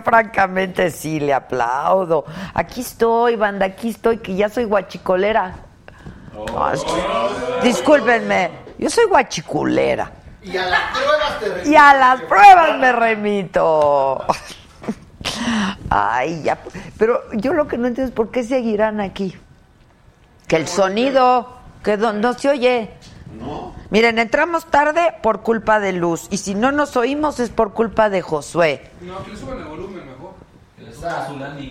Yo francamente sí le aplaudo. Aquí estoy, banda, aquí estoy, que ya soy guachicolera. Que- discúlpenme, yo soy guachiculera. Y a las pruebas te remito. Y a las pruebas me remito. Ay, ya. Pero yo lo que no entiendo es por qué seguirán aquí. Que el sonido, que no se oye. Miren, entramos tarde por culpa de Luz. Y si no nos oímos es por culpa de Josué. No, que le suban el volumen mejor.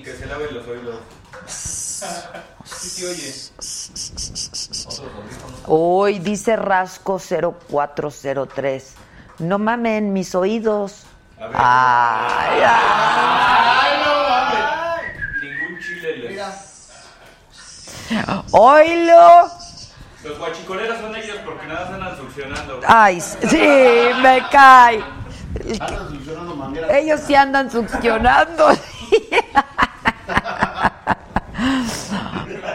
Que se lave los oídos. Sí, oye. Hoy dice Rasco 0403. No mamen mis oídos. Ay, ay. Ningún chile les. Oílo. Los guachicoleros son ellos porque nada se andan succionando. Ay, sí, me cae. Andan solucionando mangueras. Ellos sí andan succionando.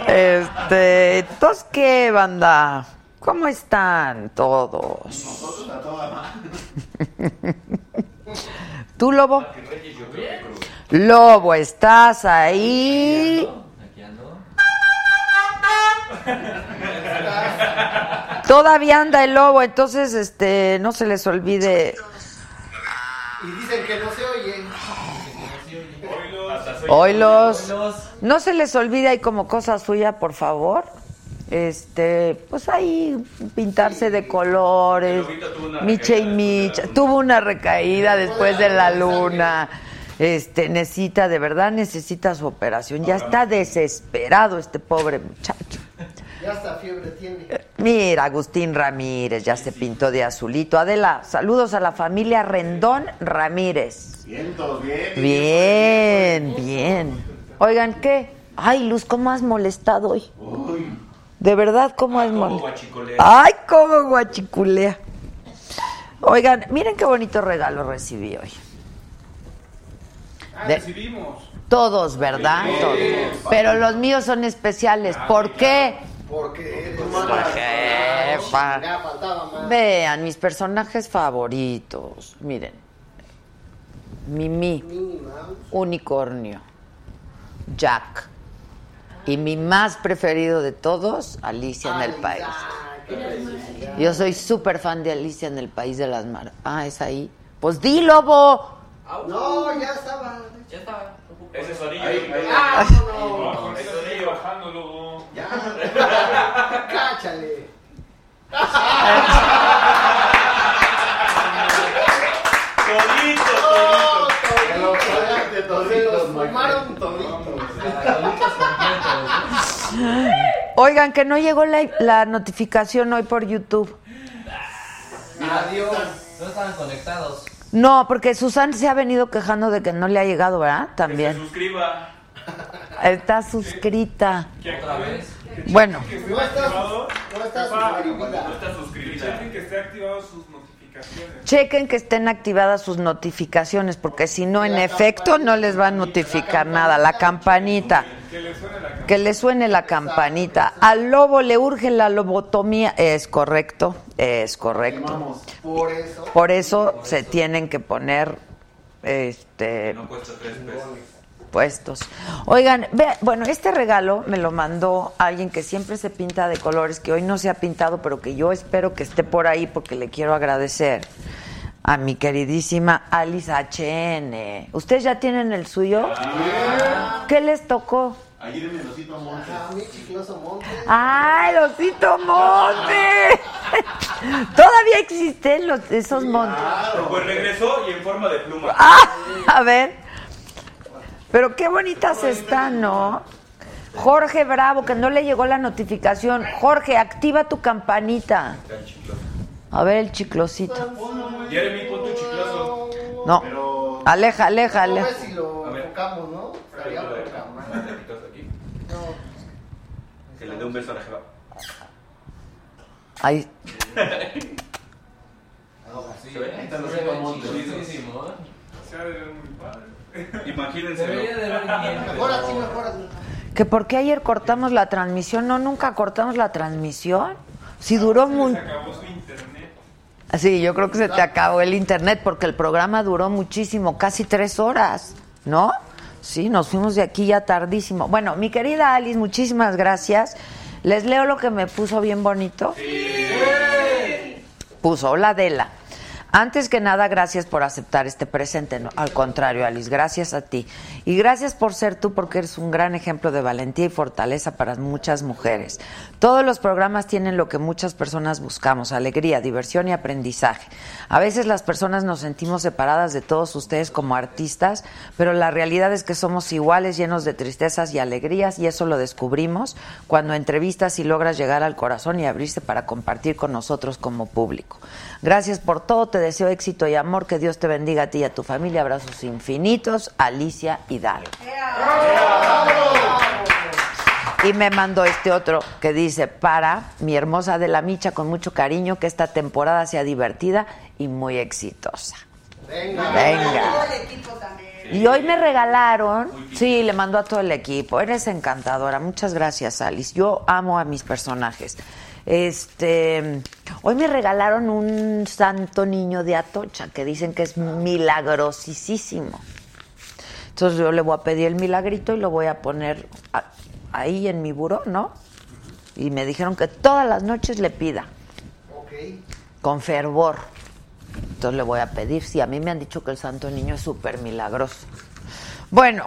Este, entonces, ¿qué, banda? ¿Cómo están todos? Nosotros a toda madre. ¿Tú, Lobo? Lobo, ¿estás ahí? Todavía anda el lobo, entonces este no se les olvide. Y dicen que no se oye. Oilos. No se les olvide ahí como cosa suya, por favor. Este, pues ahí pintarse de colores. Micha y Micha. Tuvo una recaída después de la luna. Este, necesita, de verdad necesita su operación. Ya está desesperado este pobre muchacho. Ya hasta fiebre tiene. Mira, Agustín Ramírez ya se pintó de azulito. Adela, saludos a la familia Rendón Ramírez. Bien, todos bien. Bien, bien. Oigan, ¿qué? Ay, Luz, ¿cómo has molestado hoy? De verdad, ¿cómo has molestado? guachicolea. Ay, cómo guachiculea. Oigan, miren qué bonito regalo recibí hoy. Ah, De- recibimos. Todos, ¿verdad? Todos. Pero los míos son especiales. ¿Por qué? Porque eres La jefa. Ya faltaba más. Vean, mis personajes favoritos. Miren. Mimi. Unicornio, Jack. Y mi más preferido de todos, Alicia en el País. Yo soy súper fan de Alicia en el País de las Mar. Ah, es ahí. Pues di, lobo. No, ya estaba. Ese sonido. Ah, no, no. Ese sonido. Bajándolo. Ya. Cáchale. Todito, todito. toditos. Fumaron toditos. Oigan, que no llegó la, la notificación hoy por YouTube. Adiós. No estaban conectados. No, porque Susan se ha venido quejando de que no le ha llegado, ¿verdad? Se También. suscriba. Está suscrita. Otra vez. Bueno, No estás suscribida. No está suscribida. Chequen que esté activado sus notificaciones. chequen que estén activadas sus notificaciones, porque si no, en efecto, no les va a notificar nada. La campanita. Que le suene la cámara. Que le suene la campanita. Al lobo le urge la lobotomía. Es correcto, es correcto. Vamos, por eso. Por eso se tienen que poner este No cuesta tres pesos. puestos. Oigan, ve, bueno, este regalo me lo mandó alguien que siempre se pinta de colores, que hoy no se ha pintado, pero que yo espero que esté por ahí porque le quiero agradecer a mi queridísima Alice HN. ¿Ustedes ya tienen el suyo? ¿Qué les tocó? Ayer en el Osito Monte. A mí, chicloso monte. ¡Ay, el osito monte! Todavía existen los, esos montes. Pues regresó y en forma de pluma. Ah, a ver. Pero qué bonitas están, ¿no? Jorge Bravo, que no le llegó la notificación. Jorge, activa tu campanita. A ver el chiclosito. Jeremy, pon tu chicloso. No. Aleja, aleja, A ver aleja. si lo A ver. enfocamos, ¿no? bien. Mejor así, mejor así. Que porque ayer cortamos la transmisión. No, nunca cortamos la transmisión. Si duró muy... Se acabó su internet. Sí, yo creo que se te acabó el internet porque el programa duró muchísimo, casi tres horas, ¿no? Sí, nos fuimos de aquí ya tardísimo. Bueno, mi querida Alice, muchísimas gracias. Les leo lo que me puso bien bonito. Puso, hola Adela. Antes que nada, gracias por aceptar este presente. Al contrario, Alice, gracias a ti. Y gracias por ser tú, porque eres un gran ejemplo de valentía y fortaleza para muchas mujeres. Todos los programas tienen lo que muchas personas buscamos, alegría, diversión y aprendizaje. A veces las personas nos sentimos separadas de todos ustedes como artistas, pero la realidad es que somos iguales, llenos de tristezas y alegrías, y eso lo descubrimos cuando entrevistas y logras llegar al corazón y abrirse para compartir con nosotros como público. Gracias por todo, te deseo éxito y amor, que Dios te bendiga a ti y a tu familia. Abrazos infinitos, Alicia Hidalgo. Y me mandó este otro que dice, para mi hermosa de la Micha, con mucho cariño, que esta temporada sea divertida y muy exitosa. Venga. Venga. Y hoy me regalaron, sí, le mandó a todo el equipo. Eres encantadora. Muchas gracias, Alice. Yo amo a mis personajes. Este, hoy me regalaron un santo niño de Atocha que dicen que es milagrosísimo. Entonces yo le voy a pedir el milagrito y lo voy a poner a- ahí en mi buró, ¿no? Y me dijeron que todas las noches le pida Ok. con fervor. Entonces le voy a pedir, sí, a mí me han dicho que el Santo Niño es súper milagroso. Bueno,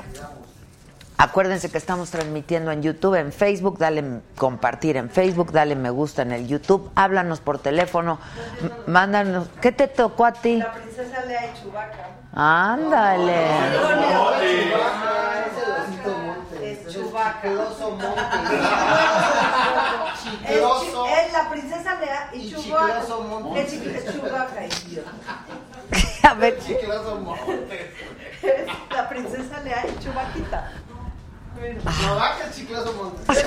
acuérdense que estamos transmitiendo en YouTube, en Facebook, dale compartir en Facebook, dale me gusta en el YouTube, háblanos por teléfono, mándanos, ¿qué te tocó a ti? La princesa Lea y Chubaca. Ándale. Ah, es la princesa Lea y, Chubaca. A ver, la princesa Lea y Chubaquita. No, vaca es chicloso monte.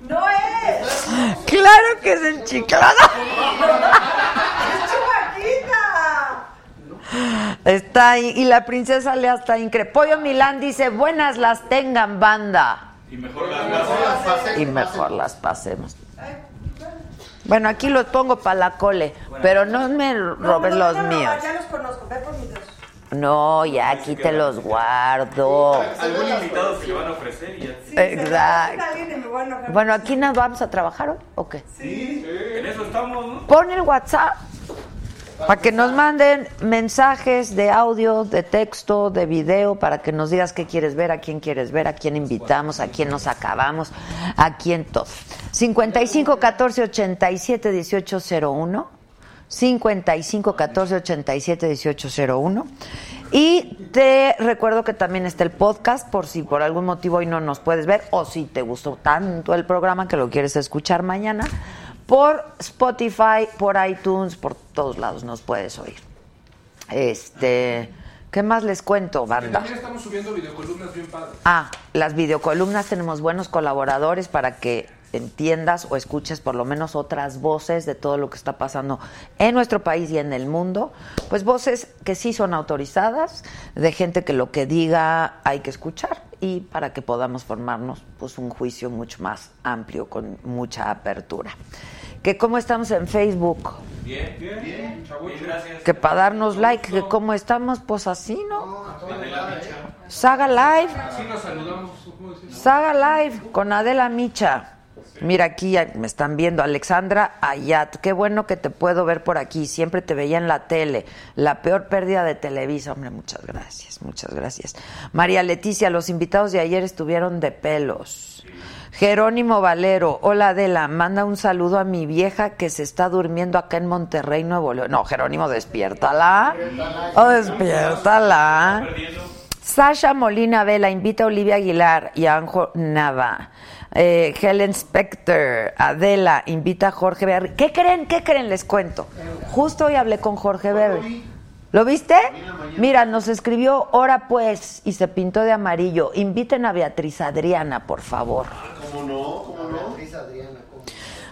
¡No es! claro que es el chiclado. ¡Es Chubaquita! Está ahí, y la princesa Lea está increíble. Pollo Milán dice, buenas las tengan, banda. Y mejor las las. y mejor las pasemos. Bueno, aquí los pongo para la cole, pero no me robes no, los no, no, míos. Ya los conozco, ve por mis dos. No, ya aquí te los guardo. Algún invitado se le van a ofrecer y ya. Sí, Exacto. Bueno, aquí nos vamos a trabajar hoy, ¿o qué? En eso estamos, ¿no? Pon el WhatsApp para que nos manden mensajes de audio, de texto, de video, para que nos digas qué quieres ver, a quién quieres ver, a quién invitamos, a quién nos acabamos, a quién todo. 55 14 87 18 01. 55 14 87 18 01. Y te recuerdo que también está el podcast por si por algún motivo hoy no nos puedes ver o si te gustó tanto el programa que lo quieres escuchar mañana. Por Spotify, por iTunes, por todos lados nos puedes oír. Este, ¿Qué más les cuento, banda? también estamos subiendo videocolumnas bien padres. Ah, las videocolumnas tenemos buenos colaboradores para que entiendas o escuches por lo menos otras voces de todo lo que está pasando en nuestro país y en el mundo. Pues voces que sí son autorizadas, de gente que lo que diga hay que escuchar y para que podamos formarnos pues un juicio mucho más amplio con mucha apertura. Que cómo estamos en Facebook, Bien, bien, bien, gracias. que para darnos like, que cómo estamos pues así, ¿no? Adela Micha. Saga Live. Así nos saludamos. ¿cómo decís? Saga Live con Adela Micha. Mira aquí me están viendo Alexandra Ayat. Qué bueno que te puedo ver por aquí. Siempre te veía en la tele. La peor pérdida de Televisa. Hombre, muchas gracias, muchas gracias. María Leticia, los invitados de ayer estuvieron de pelos. Jerónimo Valero, hola Adela, manda un saludo a mi vieja que se está durmiendo acá en Monterrey, Nuevo León. No, Jerónimo, despiértala. Oh, despiértala. Sasha Molina Vela invita a Olivia Aguilar y a Anjo Nava. Eh, Helen Specter, Adela, invita a Jorge Berry. ¿Qué creen? ¿Qué creen? Les cuento. Justo hoy hablé con Jorge Berry. ¿Lo viste? Mira, nos escribió hora pues y se pintó de amarillo. Inviten a Beatriz Adriana, por favor. ¿Cómo no? ¿Cómo no? Adriana.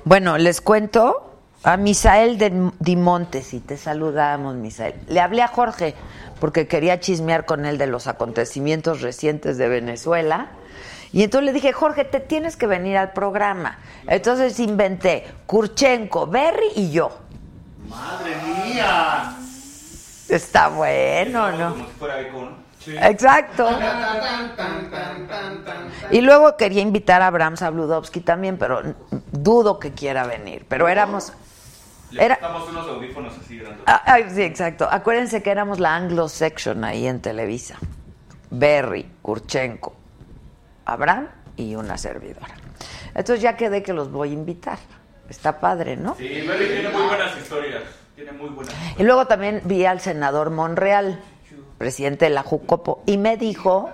Bueno, les cuento a Misael de Dimontes y te saludamos, Misael. Le hablé a Jorge porque quería chismear con él de los acontecimientos recientes de Venezuela. Y entonces le dije, Jorge, te tienes que venir al programa. Entonces inventé Kurchenko, Berry y yo. ¡Madre mía! Está bueno, ¿no? Como si fuera Icon. Exacto. Y luego quería invitar a Abraham Sabludowski también, pero dudo que quiera venir. Pero éramos... Le Era- unos audífonos así grandes. Ah, ay, sí, exacto. Acuérdense que éramos la Anglo Section ahí en Televisa. Berry, Kurchenko, Abraham y una servidora. Entonces ya quedé que los voy a invitar. Está padre, ¿no? Sí, Berry tiene muy buenas historias. Tiene muy buenas Y luego también vi al senador Monreal, presidente de la Jucopo, y me dijo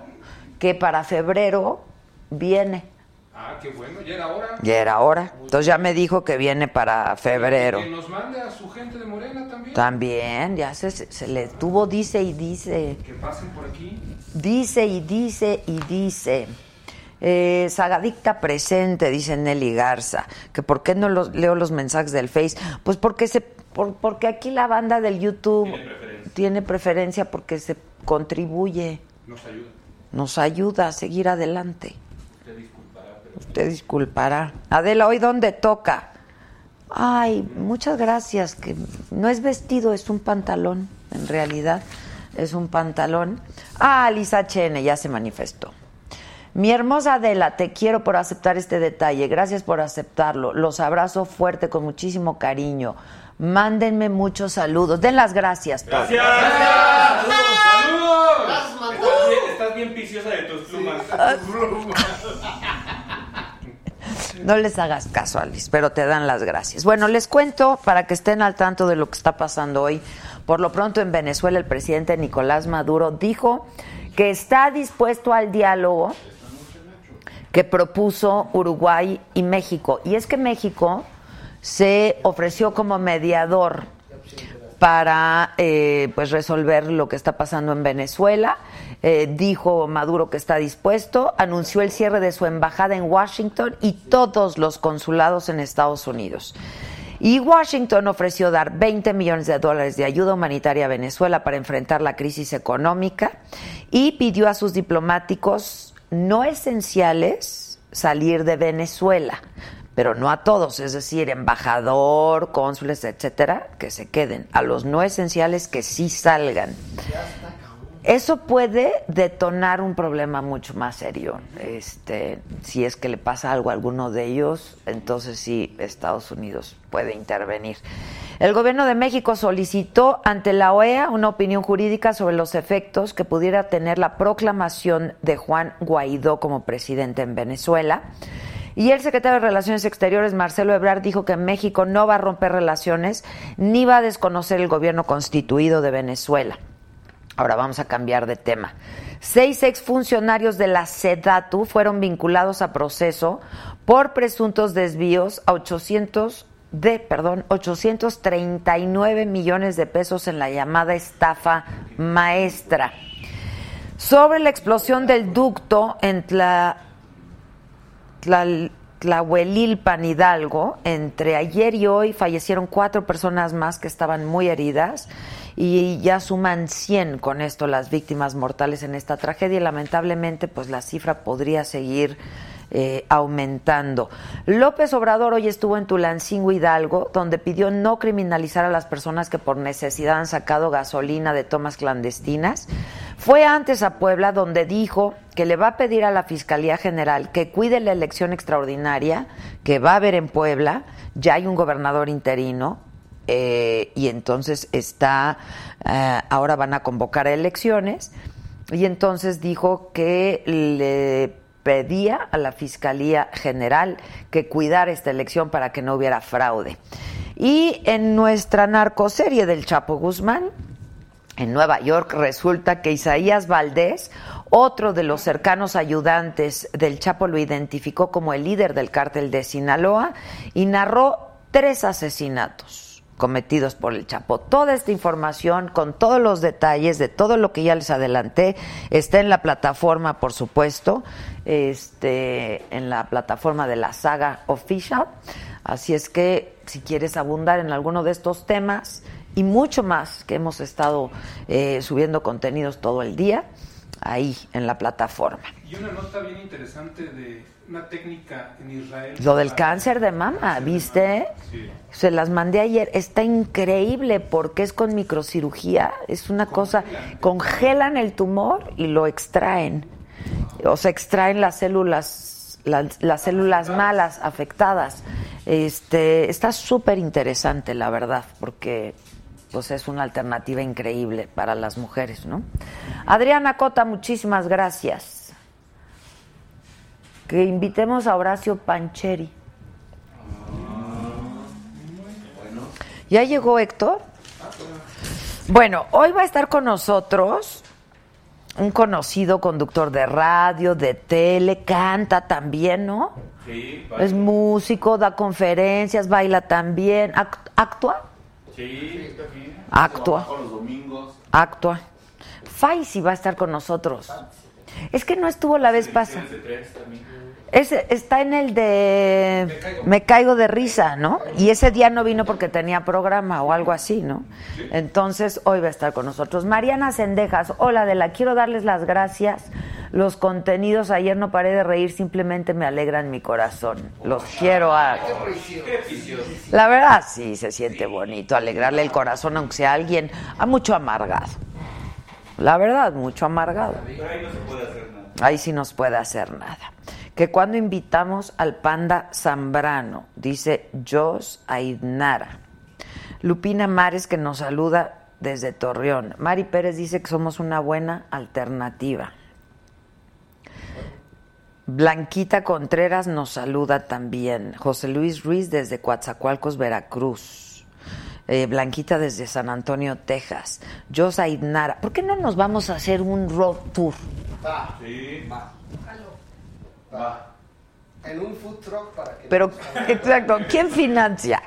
que para febrero viene. Ah, qué bueno, ya era hora. Ya era hora. Entonces ya me dijo que viene para febrero. Que nos mande a su gente de Morena también. También, ya se, se le tuvo, dice y dice. Que pasen por aquí. Dice y dice y dice. Eh, Sagadicta presente, dice Nelly Garza. Que por qué no los, leo los mensajes del Face. Pues porque se, por- porque aquí la banda del YouTube Tiene preferencia. tiene preferencia porque se contribuye, Nos ayuda. nos ayuda a seguir adelante. Usted disculpará. Adela, ¿hoy dónde toca? Ay, muchas gracias. Que no es vestido, es un pantalón, en realidad. Es un pantalón. Ah, Lisa Chene ya se manifestó. Mi hermosa Adela, te quiero por aceptar este detalle. Gracias por aceptarlo. Los abrazo fuerte con muchísimo cariño. Mándenme muchos saludos. Den las gracias. todos. ¡Gracias! ¡Saludos! ¡Saludos! Estás bien, estás bien viciosa de tus plumas. No les hagas caso, Alice, pero te dan las gracias. Bueno, les cuento para que estén al tanto de lo que está pasando hoy. Por lo pronto en Venezuela el presidente Nicolás Maduro dijo que está dispuesto al diálogo que propuso Uruguay y México. Y es que México se ofreció como mediador para eh, pues resolver lo que está pasando en Venezuela. Eh, dijo Maduro que está dispuesto, anunció el cierre de su embajada en Washington y todos los consulados en Estados Unidos. Y Washington ofreció dar 20 millones de dólares de ayuda humanitaria a Venezuela para enfrentar la crisis económica y pidió a sus diplomáticos no esenciales salir de Venezuela, pero no a todos, es decir, embajador, cónsules, etcétera, que se queden, a los no esenciales que sí salgan. Eso puede detonar un problema mucho más serio. Este, si es que le pasa algo a alguno de ellos, entonces sí Estados Unidos puede intervenir. El gobierno de México solicitó ante la OEA una opinión jurídica sobre los efectos que pudiera tener la proclamación de Juan Guaidó como presidente en Venezuela. Y el secretario de Relaciones Exteriores, Marcelo Ebrard, dijo que México no va a romper relaciones ni va a desconocer el gobierno constituido de Venezuela. Ahora vamos a cambiar de tema. Seis exfuncionarios de la SEDATU fueron vinculados a proceso por presuntos desvíos a 800 de, perdón, 839 millones de pesos en la llamada estafa maestra. Sobre la explosión del ducto en Tla, Tla- Tlahuelilpan Hidalgo, entre ayer y hoy fallecieron cuatro personas más que estaban muy heridas y ya suman 100 con esto las víctimas mortales en esta tragedia lamentablemente pues la cifra podría seguir eh, aumentando. López Obrador hoy estuvo en Tulancingo Hidalgo, donde pidió no criminalizar a las personas que por necesidad han sacado gasolina de tomas clandestinas. Fue antes a Puebla, donde dijo que le va a pedir a la Fiscalía General que cuide la elección extraordinaria que va a haber en Puebla. Ya hay un gobernador interino, eh, y entonces está, eh, ahora van a convocar a elecciones, y entonces dijo que le pedía a la Fiscalía General que cuidara esta elección para que no hubiera fraude. Y en nuestra narcoserie del Chapo Guzmán, en Nueva York resulta que Isaías Valdés, otro de los cercanos ayudantes del Chapo, lo identificó como el líder del cártel de Sinaloa y narró tres asesinatos cometidos por el Chapo. Toda esta información con todos los detalles de todo lo que ya les adelanté está en la plataforma, por supuesto, este, en la plataforma de la saga Official. Así es que si quieres abundar en alguno de estos temas y mucho más que hemos estado eh, subiendo contenidos todo el día, ahí en la plataforma. Y una nota bien interesante de una técnica en Israel. Lo del cáncer de mama, ¿viste? Sí. Se las mandé ayer. Está increíble porque es con microcirugía. Es una cosa. Congelan el tumor y lo extraen. O sea, extraen las células, las, las células malas afectadas. Este, está súper interesante, la verdad, porque pues es una alternativa increíble para las mujeres, ¿no? Adriana Cota, muchísimas gracias. Que invitemos a Horacio Pancheri. ¿Ya llegó Héctor? Bueno, hoy va a estar con nosotros un conocido conductor de radio, de tele, canta también, ¿no? Sí, Es músico, da conferencias, baila también, act- actúa, Sí, actúa, Con los domingos. actúa. Faisy va a estar con nosotros. Es que no estuvo la vez pasada. Ese está en el de Me caigo de risa, ¿no? Y ese día no vino porque tenía programa o algo así, ¿no? Entonces hoy va a estar con nosotros. Mariana Sendejas, hola de la quiero darles las gracias. Los contenidos ayer no paré de reír, simplemente me alegran mi corazón. Los quiero a La verdad sí se siente bonito alegrarle el corazón aunque sea alguien a mucho amargado. La verdad, mucho amargado. Ahí no se puede hacer nada. Ahí sí nos puede hacer nada. Que cuando invitamos al panda Zambrano, dice Jos Aidnara. Lupina Mares que nos saluda desde Torreón. Mari Pérez dice que somos una buena alternativa. Blanquita Contreras nos saluda también. José Luis Ruiz desde Coatzacoalcos, Veracruz. Eh, Blanquita desde San Antonio, Texas. Jos Aidnara. ¿Por qué no nos vamos a hacer un road tour? Va, Sí. va. Va. En un food truck para que. Pero, exacto, ¿quién financia?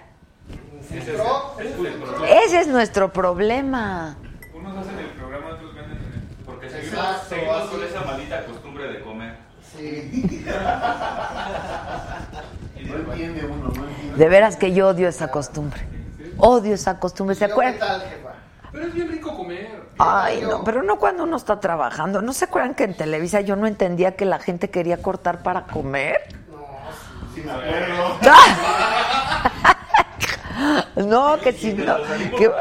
Un food truck. Es problema. Ese es nuestro problema. Unos hacen el programa, otros venden el... Porque seguimos, Exacto, seguimos así con es. esa maldita costumbre de comer. Sí. No entiende uno, no entiende. De veras que yo odio esa costumbre. Odio esa costumbre. ¿Se ¿Y luego ¿Qué acuerdan? tal, jefa? Pero es bien rico comer. Ay, no, pero no cuando uno está trabajando. ¿No se acuerdan que en Televisa yo no entendía que la gente quería cortar para comer? Sí, me acuerdo. No, que si no, que,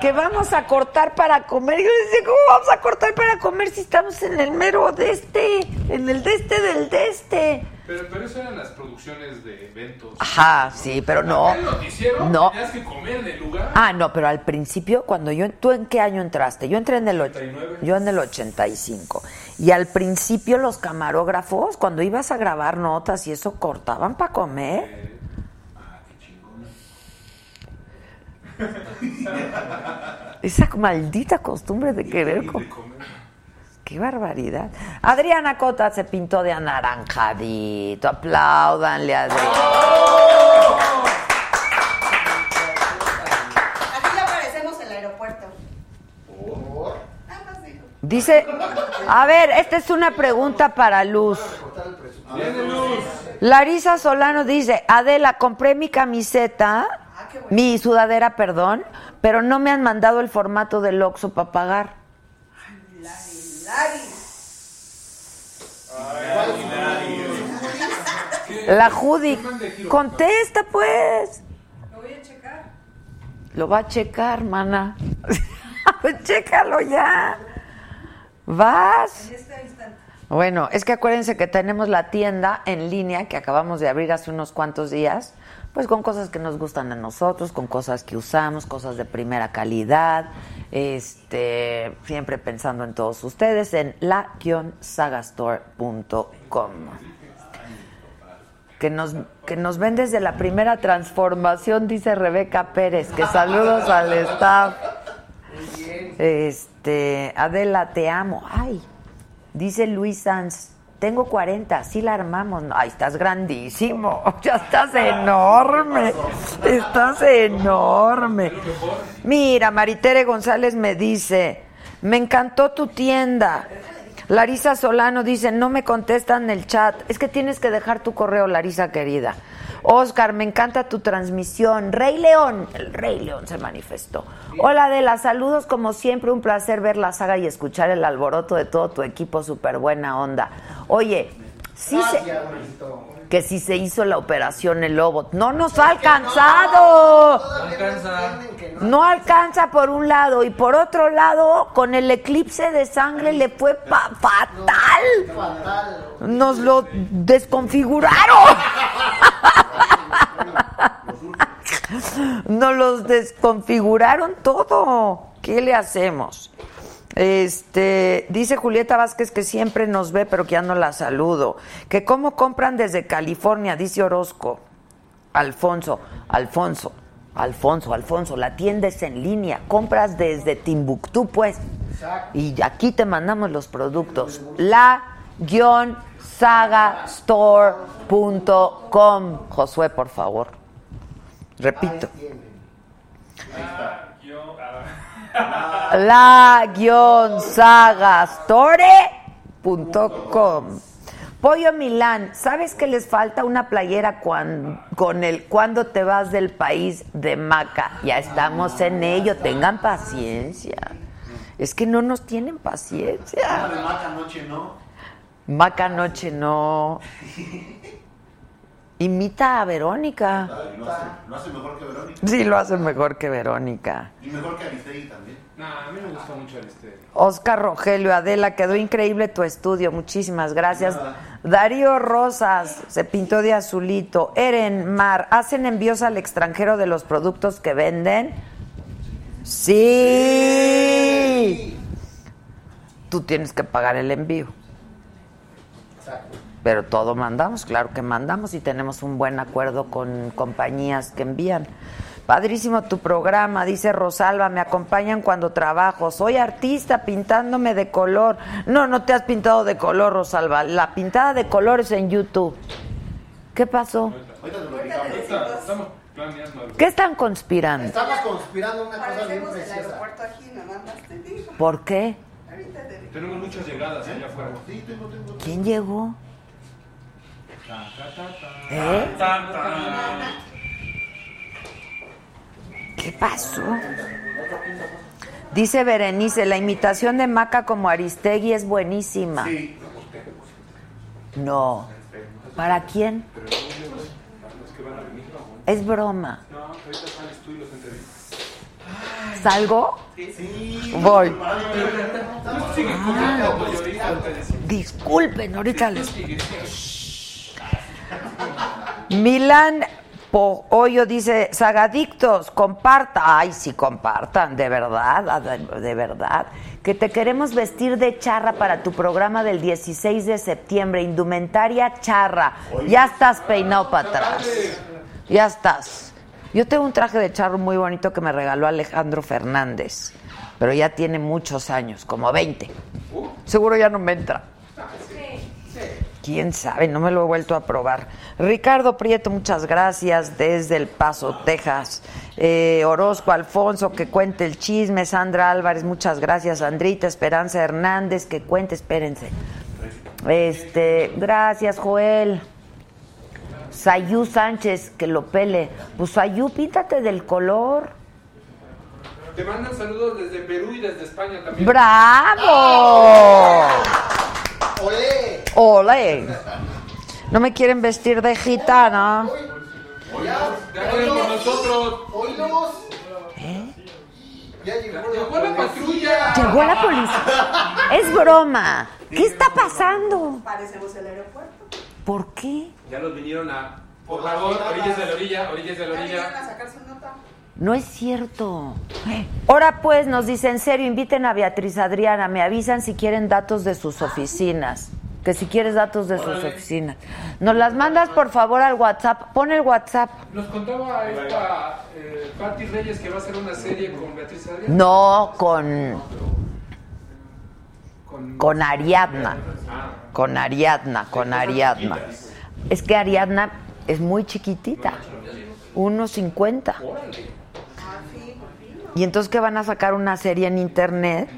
que vamos a cortar para comer. Y yo decía, ¿cómo vamos a cortar para comer si estamos en el mero de este, en el de este del de este? Pero, pero eso eran las producciones de eventos. Ajá, sí, pero no. El noticiero No. tenías que comer en el lugar. Ah, no, pero al principio, cuando yo, ¿tú en qué año entraste? Yo entré en el, och- 89. yo en el 85. Y al principio los camarógrafos, cuando ibas a grabar notas y eso, cortaban para comer. Esa maldita costumbre de querer comer. ¡Qué barbaridad! Adriana Cota se pintó de anaranjadito. Aplaudanle a Adriana. ¡Oh! Aquí la aparecemos en el aeropuerto. Ah, pues dice, a ver, esta es una pregunta para Luz. Larisa Solano dice, Adela, compré mi camiseta, ah, mi sudadera, perdón, pero no me han mandado el formato del Oxxo para pagar. La Judy, contesta pues. Lo voy a checar. Lo va a checar, mana. Pues Chécalo ya. ¿Vas? En este instante. Bueno, es que acuérdense que tenemos la tienda en línea que acabamos de abrir hace unos cuantos días, pues con cosas que nos gustan a nosotros, con cosas que usamos, cosas de primera calidad, este, siempre pensando en todos ustedes en la-sagastore.com. Que nos, que nos ven desde la primera transformación, dice Rebeca Pérez, que saludos al staff. Este, Adela, te amo. Ay, dice Luis Sanz, tengo 40, sí la armamos. Ay, estás grandísimo, ya estás enorme, estás enorme. Mira, Maritere González me dice, me encantó tu tienda. Larisa Solano dice, no me contestan en el chat. Es que tienes que dejar tu correo, Larisa querida. Oscar, me encanta tu transmisión. Rey León, el Rey León se manifestó. Hola Adela, saludos como siempre, un placer ver la saga y escuchar el alboroto de todo tu equipo, súper buena onda. Oye, sí se, que si se hizo la operación el lobo, no nos ha alcanzado. No alcanza por un lado y por otro lado, con el eclipse de sangre le fue pa- fatal. Nos lo desconfiguraron. Nos los desconfiguraron todo. ¿Qué le hacemos? Este, dice Julieta Vázquez que siempre nos ve, pero que ya no la saludo. Que cómo compran desde California, dice Orozco. Alfonso, Alfonso, Alfonso, Alfonso, la tienda es en línea. Compras desde Timbuktu, pues. Y aquí te mandamos los productos. La-sagastore.com. Josué, por favor. Repito. la-sagastore.com. Pollo Milán, ¿sabes que les falta una playera cuan- con el cuando te vas del país de Maca? Ya estamos en ello, tengan paciencia. Es que no nos tienen paciencia. Maca noche, ¿no? Maca noche no. Imita a Verónica. Lo hace, lo hace mejor que Verónica. Sí, lo hace mejor que Verónica. Y mejor que Aristegui también. Nah, a mí me gusta mucho el este. Oscar Rogelio, Adela, quedó increíble tu estudio, muchísimas gracias. Darío Rosas, se pintó de azulito. Eren Mar, ¿hacen envíos al extranjero de los productos que venden? Sí. Tú tienes que pagar el envío. Pero todo mandamos, claro que mandamos y tenemos un buen acuerdo con compañías que envían. Padrísimo tu programa, dice Rosalba, me acompañan cuando trabajo. Soy artista pintándome de color. No, no te has pintado de color, Rosalba. La pintada de color es en YouTube. ¿Qué pasó? Estamos planeando algo. ¿Qué están conspirando? Estamos conspirando una cosa bien preciosa. ¿Por qué? Tenemos muchas llegadas allá afuera. ¿Quién llegó? ¿Eh? ¿Qué pasó? Dice Berenice, la imitación de Maca como Aristegui es buenísima. Sí. No. ¿Para quién? Es broma. No, ahorita sales tú y los entrevistas. ¿Salgo? Sí. Voy. Comiendo, pues. Disculpen, ahorita les... Milán Hoyo dice, Sagadictos, comparta. Ay, sí, compartan, de verdad, de, de verdad. Que te queremos vestir de charra para tu programa del 16 de septiembre, indumentaria charra. Ya estás peinado para atrás. Ya estás. Yo tengo un traje de charro muy bonito que me regaló Alejandro Fernández, pero ya tiene muchos años, como 20. Seguro ya no me entra. Quién sabe, no me lo he vuelto a probar. Ricardo Prieto, muchas gracias desde El Paso, Texas. Eh, Orozco Alfonso, que cuente el chisme. Sandra Álvarez, muchas gracias. Andrita Esperanza Hernández, que cuente, espérense. Este, gracias, Joel. Sayú Sánchez, que lo pele. Pues Sayú, píntate del color. Te mandan saludos desde Perú y desde España también. ¡Bravo! ¡Olé! ¡Ole! No me quieren vestir de gitana. Con nosotros. ¡Oílos! ¿Eh? Ya llegó Llegó la patrulla. Llegó la policía. Es broma. ¿Qué está pasando? Parecemos el aeropuerto. ¿Por qué? Ya los vinieron a. Por favor, orillas de la orilla, orillas de la Ya vinieron orilla. a sacar su nota. No es cierto. Ahora pues nos dice en serio, inviten a Beatriz Adriana, me avisan si quieren datos de sus oficinas. Que si quieres datos de sus oficinas. Nos las mandas por favor al WhatsApp. Pon el WhatsApp. Nos contaba esta eh, Patti Reyes que va a hacer una serie con Beatriz Adrián. No con Con, Ariadna. Ah, Con Ariadna, con Ariadna. Es que Ariadna es muy chiquitita. 1.50. Y entonces que van a sacar una serie en internet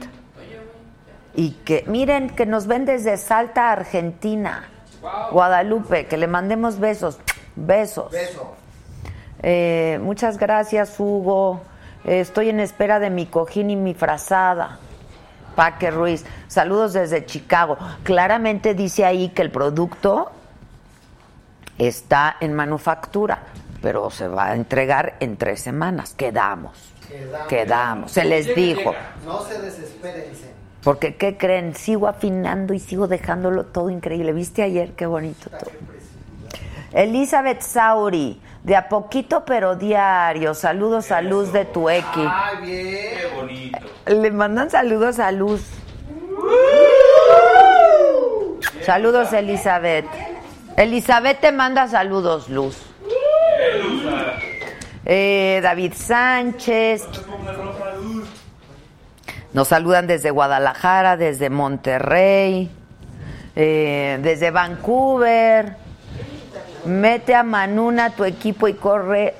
y que miren que nos ven desde Salta, Argentina, Guadalupe, que le mandemos besos, besos. Beso. Eh, muchas gracias, Hugo. Eh, estoy en espera de mi cojín y mi frazada. Paque Ruiz. Saludos desde Chicago. Claramente dice ahí que el producto está en manufactura, pero se va a entregar en tres semanas. Quedamos. Quedamos. Quedamos. Se les dijo. No se desespérense. Porque, ¿qué creen? Sigo afinando y sigo dejándolo todo increíble. ¿Viste ayer? Qué bonito todo. Elizabeth Sauri, de a poquito pero diario. Saludos a Luz de Tuequi. Ay, bien. Qué bonito. Le mandan saludos a Luz. Saludos, Elizabeth. Elizabeth te manda saludos, Luz. Eh, David Sánchez. Nos saludan desde Guadalajara, desde Monterrey, eh, desde Vancouver. Mete a Manuna tu equipo y corre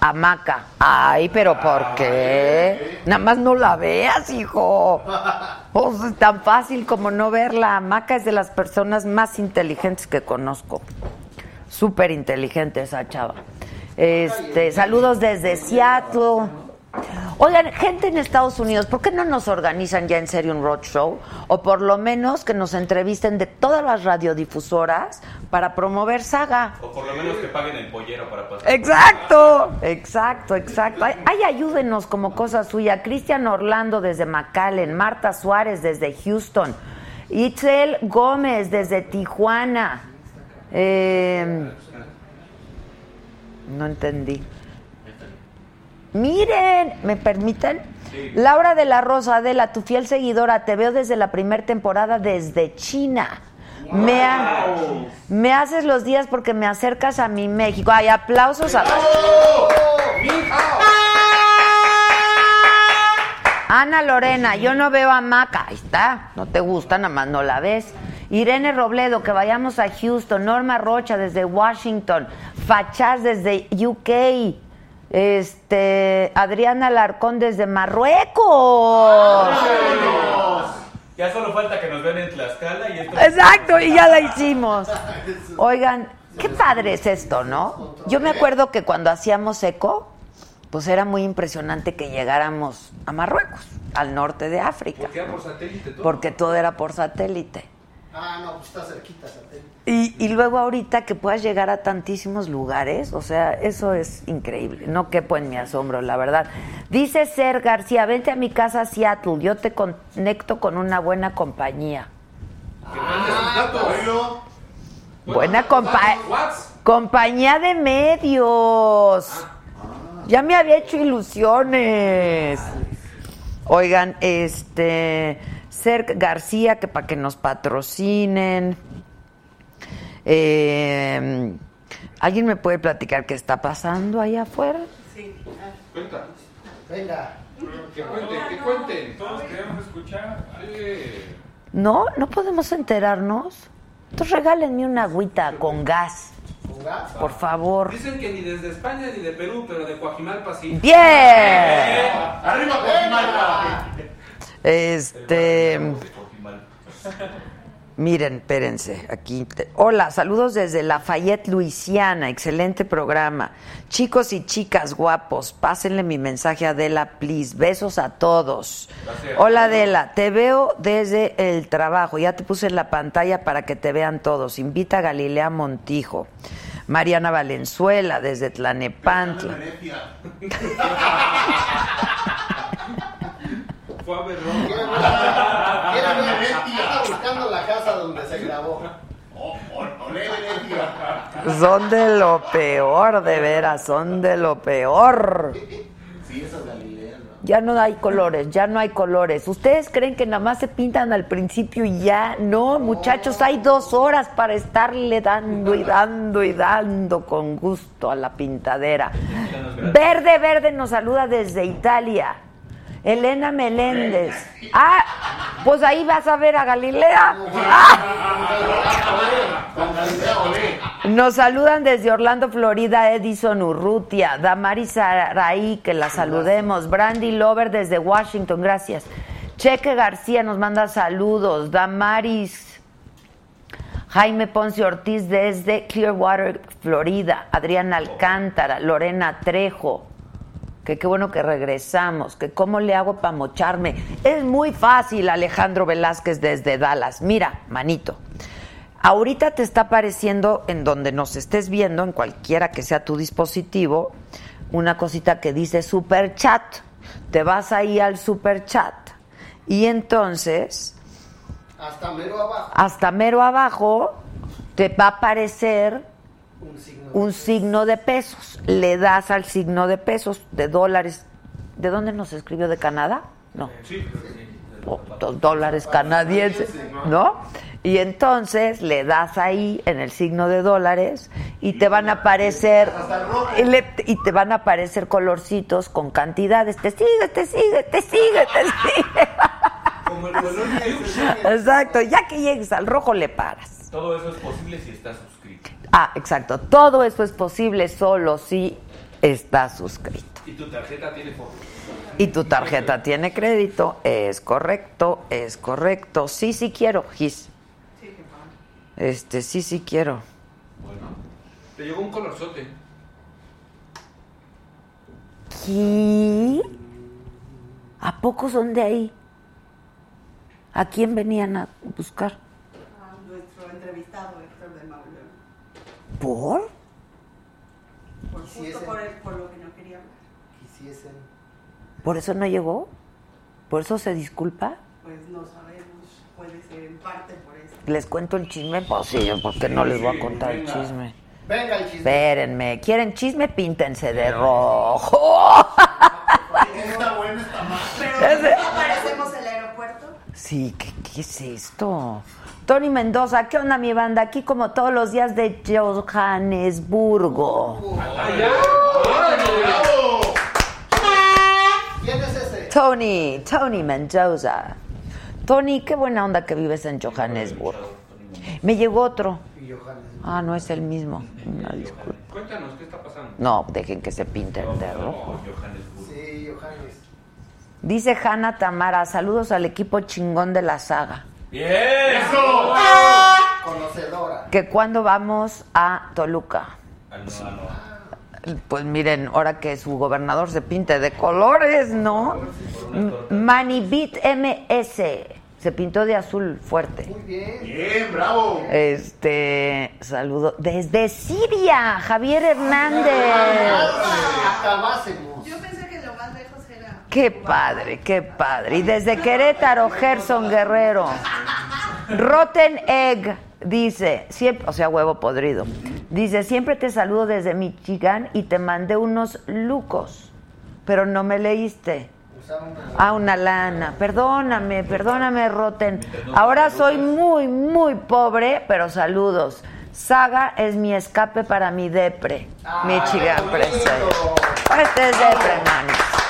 a Maca. Ay, pero ¿por qué? Nada más no la veas, hijo. O sea, es tan fácil como no verla. Maca es de las personas más inteligentes que conozco. Súper inteligente esa chava. Este, saludos desde Seattle. Oigan, gente en Estados Unidos, ¿por qué no nos organizan ya en serio un roadshow? O por lo menos que nos entrevisten de todas las radiodifusoras para promover Saga. O por lo menos que paguen el pollero para pasar. Exacto, exacto, exacto. Ay, ay, ayúdenos como cosa suya. Cristian Orlando desde McAllen, Marta Suárez desde Houston, Itzel Gómez desde Tijuana. Eh, no entendí. Miren, ¿me permiten? Laura de la Rosa, Adela, tu fiel seguidora, te veo desde la primera temporada desde China. Me, ha- me haces los días porque me acercas a mi México. Ay, aplausos a Ana Lorena, yo no veo a Maca. Ahí está, no te gusta, nada más no la ves. Irene Robledo, que vayamos a Houston. Norma Rocha desde Washington. Fachás desde UK. Este, Adriana Larcón desde Marruecos. Ya solo falta que nos vean en Tlaxcala y esto. Exacto, y ya la hicimos. Oigan, qué padre es esto, ¿no? Yo me acuerdo que cuando hacíamos eco, pues era muy impresionante que llegáramos a Marruecos, al norte de África, Porque era por satélite todo. porque todo era por satélite. Ah, no, pues está cerquita, satélite. Y, y luego ahorita que puedas llegar a tantísimos lugares, o sea, eso es increíble. No quepo en mi asombro, la verdad. Dice Ser García, vente a mi casa a Seattle, yo te conecto con una buena compañía. Bueno, Buena compa compañía de medios. Ya me había hecho ilusiones. Oigan, este Ser García, que para que nos patrocinen. Eh, ¿Alguien me puede platicar qué está pasando ahí afuera? Cuenta. Venga. Que cuenten, que cuenten. Todos queremos escuchar. No, no podemos enterarnos. Entonces regálenme una agüita con gas, ¿Con gas? por favor. Dicen que ni desde España ni de Perú, pero de Coajimalpa sí. ¡Bien! ¡Arriba, Coajimalpa! Este. Miren, espérense, aquí. te- Hola, saludos desde Lafayette, Luisiana. Excelente programa. Chicos y chicas guapos, pásenle mi mensaje a Adela, please. Besos a todos. Hola, Adela, te veo desde el trabajo. Ya te puse en la pantalla para que te vean todos. Invita a Galilea Montijo. Mariana Valenzuela, desde Tlanepantla. Fue a verlo. Quiere ver- quiere ver- Anda buscando la casa donde se grabó. Oh, oh, Venecia. Son de lo peor, de veras, son de lo peor. Ya no hay colores, ya no hay colores. ¿Ustedes creen que nada más se pintan al principio y ya? No, muchachos, hay dos horas para estarle dando y dando y dando con gusto a la pintadera. Verde, verde nos saluda desde Italia. Elena Meléndez. Ah, pues ahí vas a ver a Galilea. Olé. Nos saludan desde Orlando, Florida, Edison Urrutia, Damaris Araí, que la saludemos, Brandy Lover desde Washington, gracias. Cheque García nos manda saludos, Damaris, Jaime Ponce Ortiz desde Clearwater, Florida, Adriana Alcántara, Lorena Trejo, que qué bueno que regresamos, que cómo le hago para mocharme. Es muy fácil, Alejandro Velázquez desde Dallas. Mira, manito, ahorita te está apareciendo en donde nos estés viendo, en cualquiera que sea tu dispositivo, una cosita que dice super chat. Te vas ahí al super chat y entonces Hasta mero abajo. hasta mero abajo te va a aparecer Un signo. un signo de pesos. Le das al signo de pesos, de dólares. ¿De dónde nos escribió? ¿De Canadá? No. O do- dólares canadienses, ¿no? Y entonces le das ahí en el signo de dólares y te van a aparecer y, le- y te van a aparecer colorcitos con cantidades. Te sigue, te sigue, te sigue, te sigue. Como el color. Exacto. Ya que llegues al rojo le paras. Todo eso es posible si estás. Ah, exacto. Todo eso es posible solo si estás suscrito. Y tu tarjeta tiene foto. Y tu tarjeta tiene crédito. Es correcto, es correcto. Sí, sí quiero, Gis. Este, sí, sí quiero. Te llegó un colorzote. ¿Qué? ¿A poco son de ahí? ¿A quién venían a buscar? A nuestro entrevistado Mauleón. ¿Por? Por, justo por, el- por lo que no quería hablar. Quisiesen. ¿Por eso no llegó? ¿Por eso se disculpa? Pues no sabemos. Puede ser en parte por eso. ¿Les cuento el chisme? Pues sí, porque no les voy a contar el chisme. Venga el chisme. Espérenme, ¿quieren chisme? Píntense de rojo. Está bueno, está mal. Pero aparecemos en el aeropuerto. Sí, ¿qué, qué es esto? Tony Mendoza, ¿qué onda mi banda? Aquí como todos los días de Johannesburgo. ¿Quién es ese? Tony, Tony Mendoza. Tony, qué buena onda que vives en Johannesburgo. Me llegó otro. Ah, no es el mismo. Una disculpa. Cuéntanos, ¿qué está pasando? No, dejen que se pinten de rojo. Sí, Johannes. Dice Hanna Tamara, saludos al equipo chingón de la saga. ¡Bien! Conocedora. Que cuando vamos a Toluca. Ah, no, no. Pues miren, ahora que su gobernador se pinte de colores, ¿no? M- Manibit MS se pintó de azul fuerte. Muy bien. Bien, bravo. Este, saludo desde Siria, Javier Hernández. Acabásemos. Yo pensé que lo más lejos era. Qué padre, qué padre. Y desde Querétaro, Gerson Guerrero. Rotten Egg dice, siempre, o sea, huevo podrido. Dice, siempre te saludo desde Michigan y te mandé unos lucos, pero no me leíste. Ah, una lana. Perdóname, perdóname, Rotten. Ahora soy muy, muy pobre, pero saludos. Saga es mi escape para mi depre. Michigan qué presente. Este es depre, man.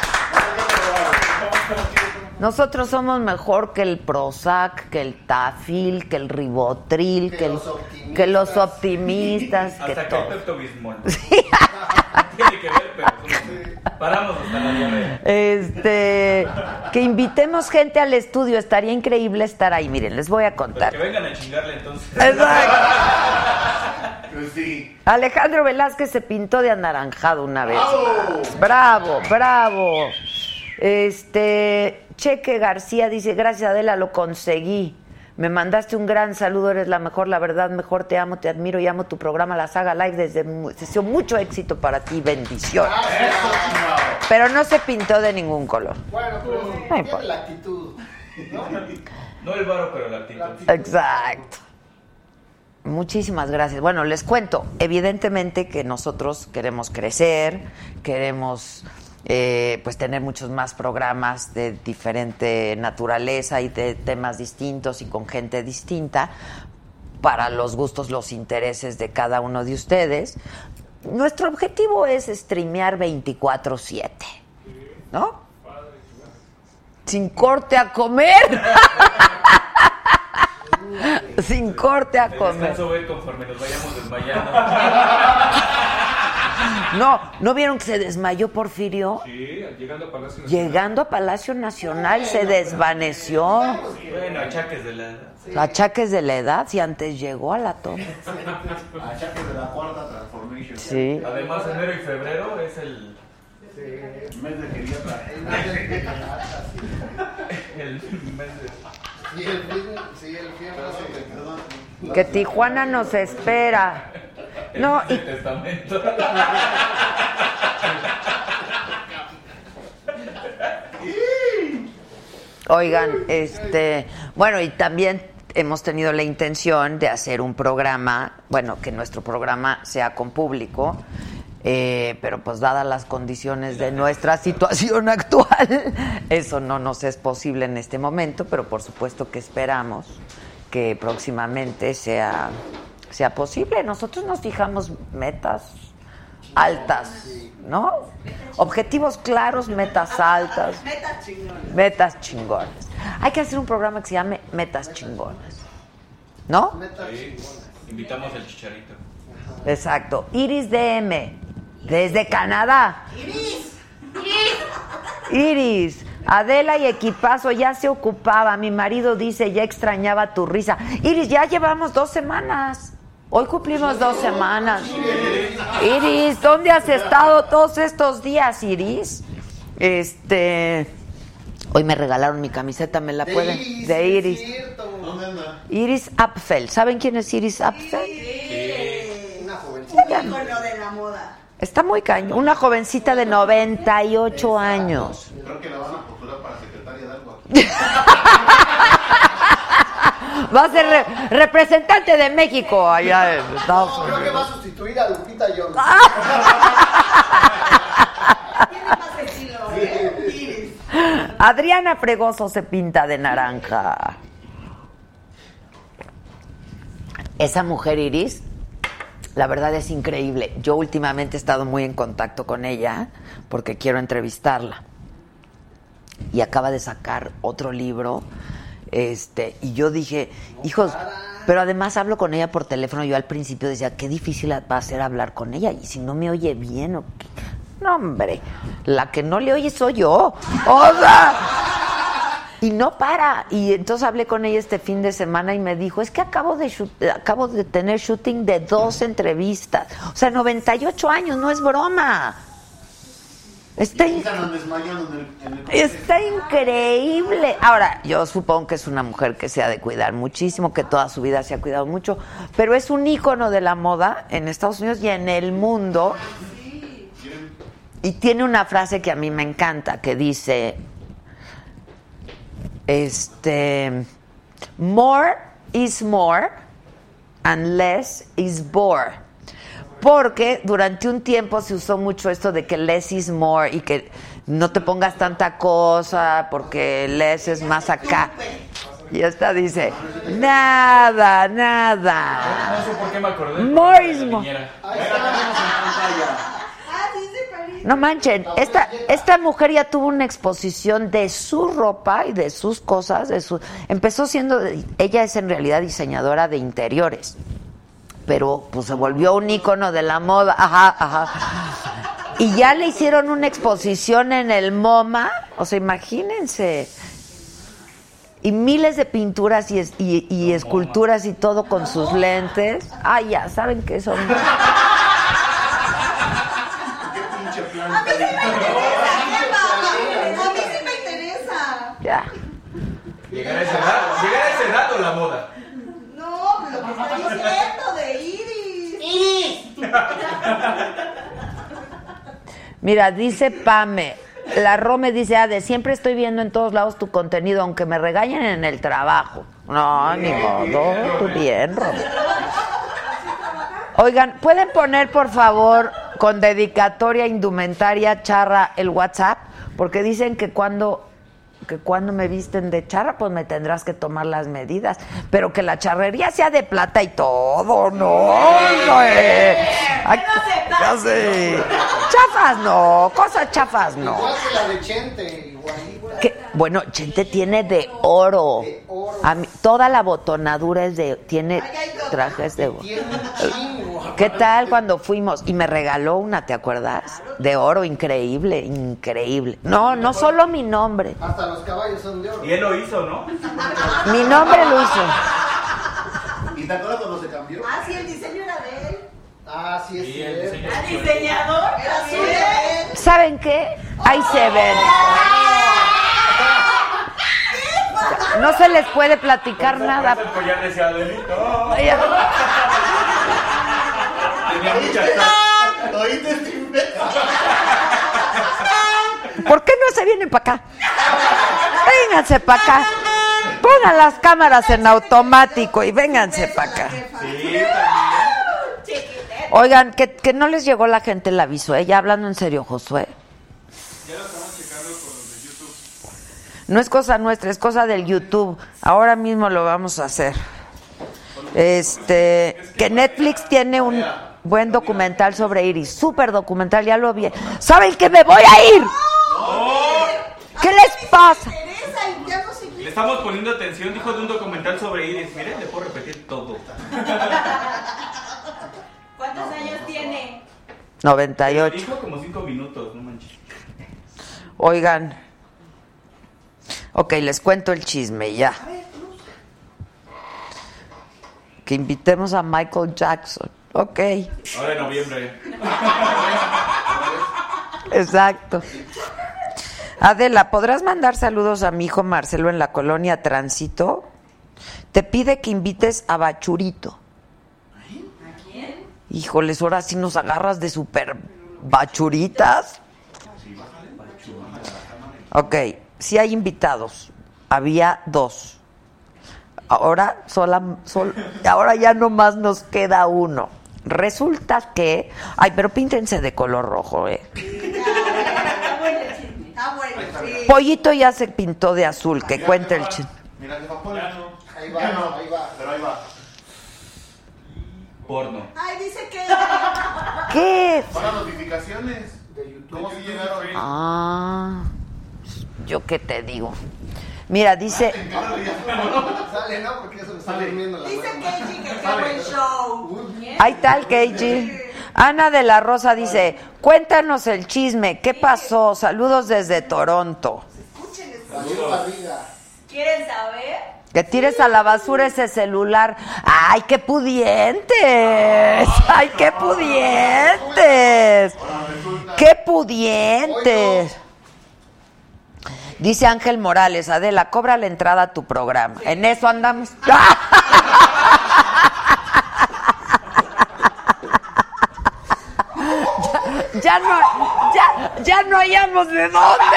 Nosotros somos mejor que el Prozac, que el Tafil, que el Ribotril, que, Que el- los optimistas. que los optimistas, que Hasta que todo. el Pepto Bismol. Tiene que ver, pero somos- paramos hasta la diarrea. Este, que invitemos gente al estudio, estaría increíble estar ahí. Miren, les voy a Pues contar. que vengan a chingarle entonces. Exacto. Pues sí. Alejandro Velázquez se pintó de anaranjado una vez. ¡Bravo! Bravo, bravo. Este, Cheque García dice, gracias Adela, lo conseguí. Me mandaste un gran saludo, eres la mejor, la verdad, mejor te amo, te admiro y amo tu programa La Saga Live desde deseo mucho éxito para ti, bendición. Pero no se pintó de ningún color. Bueno, pero No la actitud. ¿no? No el varo, pero la actitud. Exacto. Muchísimas gracias. Bueno, les cuento, evidentemente que nosotros queremos crecer, queremos eh, pues tener muchos más programas de diferente naturaleza y de temas distintos y con gente distinta para los gustos, los intereses de cada uno de ustedes. Nuestro objetivo es streamear 24/7, ¿no? Sin corte a comer. Sin corte a comer. conforme nos vayamos desmayando. No, ¿no vieron que se desmayó Porfirio? Sí, llegando a Palacio Nacional. Llegando a Palacio Nacional se desvaneció. Bueno, achaques de la. Achaques de la edad, si antes llegó a la toma. Achaques de la cuarta transformation. Sí. Además, enero y febrero es el. Mes de geriatra. el mes de. Sí, el fiebre, sí, el fiebre. Que Tijuana nos espera. No, y testamento. Oigan, este, bueno, y también hemos tenido la intención de hacer un programa, bueno, que nuestro programa sea con público, eh, pero pues dadas las condiciones de nuestra situación actual, eso no nos es posible en este momento, pero por supuesto que esperamos que próximamente sea, sea posible. Nosotros nos fijamos metas altas, ¿no? Objetivos claros, metas altas. Metas chingonas. Metas chingonas. Hay que hacer un programa que se llame Metas chingonas. ¿No? Sí. Invitamos al chicharito. Exacto. Iris DM, desde Canadá. Iris. Iris, Adela y equipazo ya se ocupaba. Mi marido dice, ya extrañaba tu risa. Iris, ya llevamos dos semanas. Hoy cumplimos dos semanas. Iris, ¿dónde has estado todos estos días, Iris? Este. Hoy me regalaron mi camiseta, ¿me la pueden? Iris, De sí, Iris. Iris Apfel. ¿Saben quién es Iris Apfel? Una jovencita. Un ícono de la moda. Está muy cañón. Una jovencita de 98 años. Creo que la van a postular para secretaria de algo aquí. Va a ser re- representante de México allá en Estados No, creo que Unidos. va a sustituir a Lupita Jones. Tiene más estilo. Iris. Adriana Fregoso se pinta de naranja. Esa mujer Iris, la verdad es increíble. Yo últimamente he estado muy en contacto con ella porque quiero entrevistarla. Y acaba de sacar otro libro. Este, y yo dije, hijos, pero además hablo con ella por teléfono. Yo al principio decía, qué difícil va a ser hablar con ella. Y si no me oye bien o qué. No, hombre, la que no le oye soy yo. O y no para. Y entonces hablé con ella este fin de semana y me dijo, es que acabo de, acabo de tener shooting de dos entrevistas. O sea, 98 años, no es broma. Está, in- increíble. Ahora, yo supongo que es una mujer que se ha de cuidar muchísimo, que toda su vida se ha cuidado mucho, pero es un ícono de la moda en Estados Unidos y en el mundo. Y tiene una frase que a mí me encanta, que dice, este, more is more and less is bore. Porque durante un tiempo se usó mucho esto de que less is more y que no te pongas tanta cosa porque less es más acá. Y esta dice, nada, nada. No sé por qué me acordé. More is de la more. niñera. Ah. No manchen, esta, esta mujer ya tuvo una exposición de su ropa y de sus cosas, de su, empezó siendo, ella es en realidad diseñadora de interiores, pero pues se volvió un ícono de la moda, ajá, ajá. Y ya le hicieron una exposición en el MoMA, o sea, imagínense. Y miles de pinturas y, es- y- y esculturas y todo con sus lentes. Ah, ya, ¿saben qué son? A mí sí me interesa, jefa. A mí sí me interesa. Ya. Llegar a esa edad, llegar a esa edad o la moda. No, lo que está diciendo. Mira, dice Pame, la Rome dice, Ade, siempre estoy viendo en todos lados tu contenido, aunque me regañen en el trabajo. No, ni modo, tú bien, Rome. Oigan, ¿pueden poner por favor con dedicatoria indumentaria charra el WhatsApp? Porque dicen que cuando que cuando me visten de charra, pues me tendrás que tomar las medidas. Pero que la charrería sea de plata y todo, no. no eh. Ay, sé. Chafas no, cosas chafas no. Igual que la de Chente. Que, bueno, Chente tiene de oro. A mí- toda la botonadura es de, tiene trajes de oro. ¿Qué tal cuando fuimos? Y me regaló una, ¿te acuerdas? De oro, increíble, increíble. No, no solo mi nombre. Hasta los caballos son de oro. Y él lo hizo, ¿no? Mi nombre lo hizo. ¿Y te acuerdas cuando se cambió? Ah, sí, el diseño era de él. Ah, sí, es. ¿Saben qué? Ahí se ven. No se les puede platicar nada. Decía Adelito. Ay, Tenía muchas ¿Oíste, Steve? ¿Por qué no se vienen para acá? Vénganse para acá. Pongan las cámaras en automático y vénganse para acá. Sí. Oigan, que, que no les llegó la gente el aviso, ¿eh? Ya hablando en serio, Josué. Ya lo estamos checando con los de YouTube. No es cosa nuestra, es cosa del YouTube. Ahora mismo lo vamos a hacer. Este, que Netflix tiene un buen documental sobre Iris, súper documental, ya lo vi. ¿Saben que me voy a ir? ¿Qué les pasa? Le estamos poniendo atención, dijo de un documental sobre Iris. Miren, le puedo repetir todo. ¿Cuántos años tiene? 98. Dijo como cinco minutos, no manches. Oigan. Ok, les cuento el chisme ya. Que invitemos a Michael Jackson. Ok, Ahora en noviembre. exacto. Adela, ¿podrás mandar saludos a mi hijo Marcelo en la colonia Tránsito? Te pide que invites a Bachurito. Híjoles, ahora sí nos agarras de super bachuritas. Ok, sí hay invitados. Había dos. Ahora, sola, sol- ahora ya nomás nos queda uno. Resulta que... Ay, pero píntense de color rojo, ¿eh? Pollito ya se pintó de azul, que cuente el chisme. Mira. Ahí va, ahí va. pero ahí va. Porno. Ay, dice que. ¿Qué? Para notificaciones. De YouTube. ¿Cómo se llegaron? Ah, yo qué te digo. Mira, dice... Sale, ¿no? Porque eso está durmiendo la Dice. Keiji que qué buen show. Ahí está el Keiji. Ana de la Rosa dice, cuéntanos el chisme, ¿qué pasó? Saludos desde Toronto. Saludos, barriga. ¿Quieren saber? Que tires a la basura ese celular. ¡Ay, qué pudientes! ¡Ay, qué pudientes! ¡Qué pudientes! Dice Ángel Morales, Adela, cobra la entrada a tu programa. En eso andamos. ya, ya no, ya, ya no hallamos de dónde.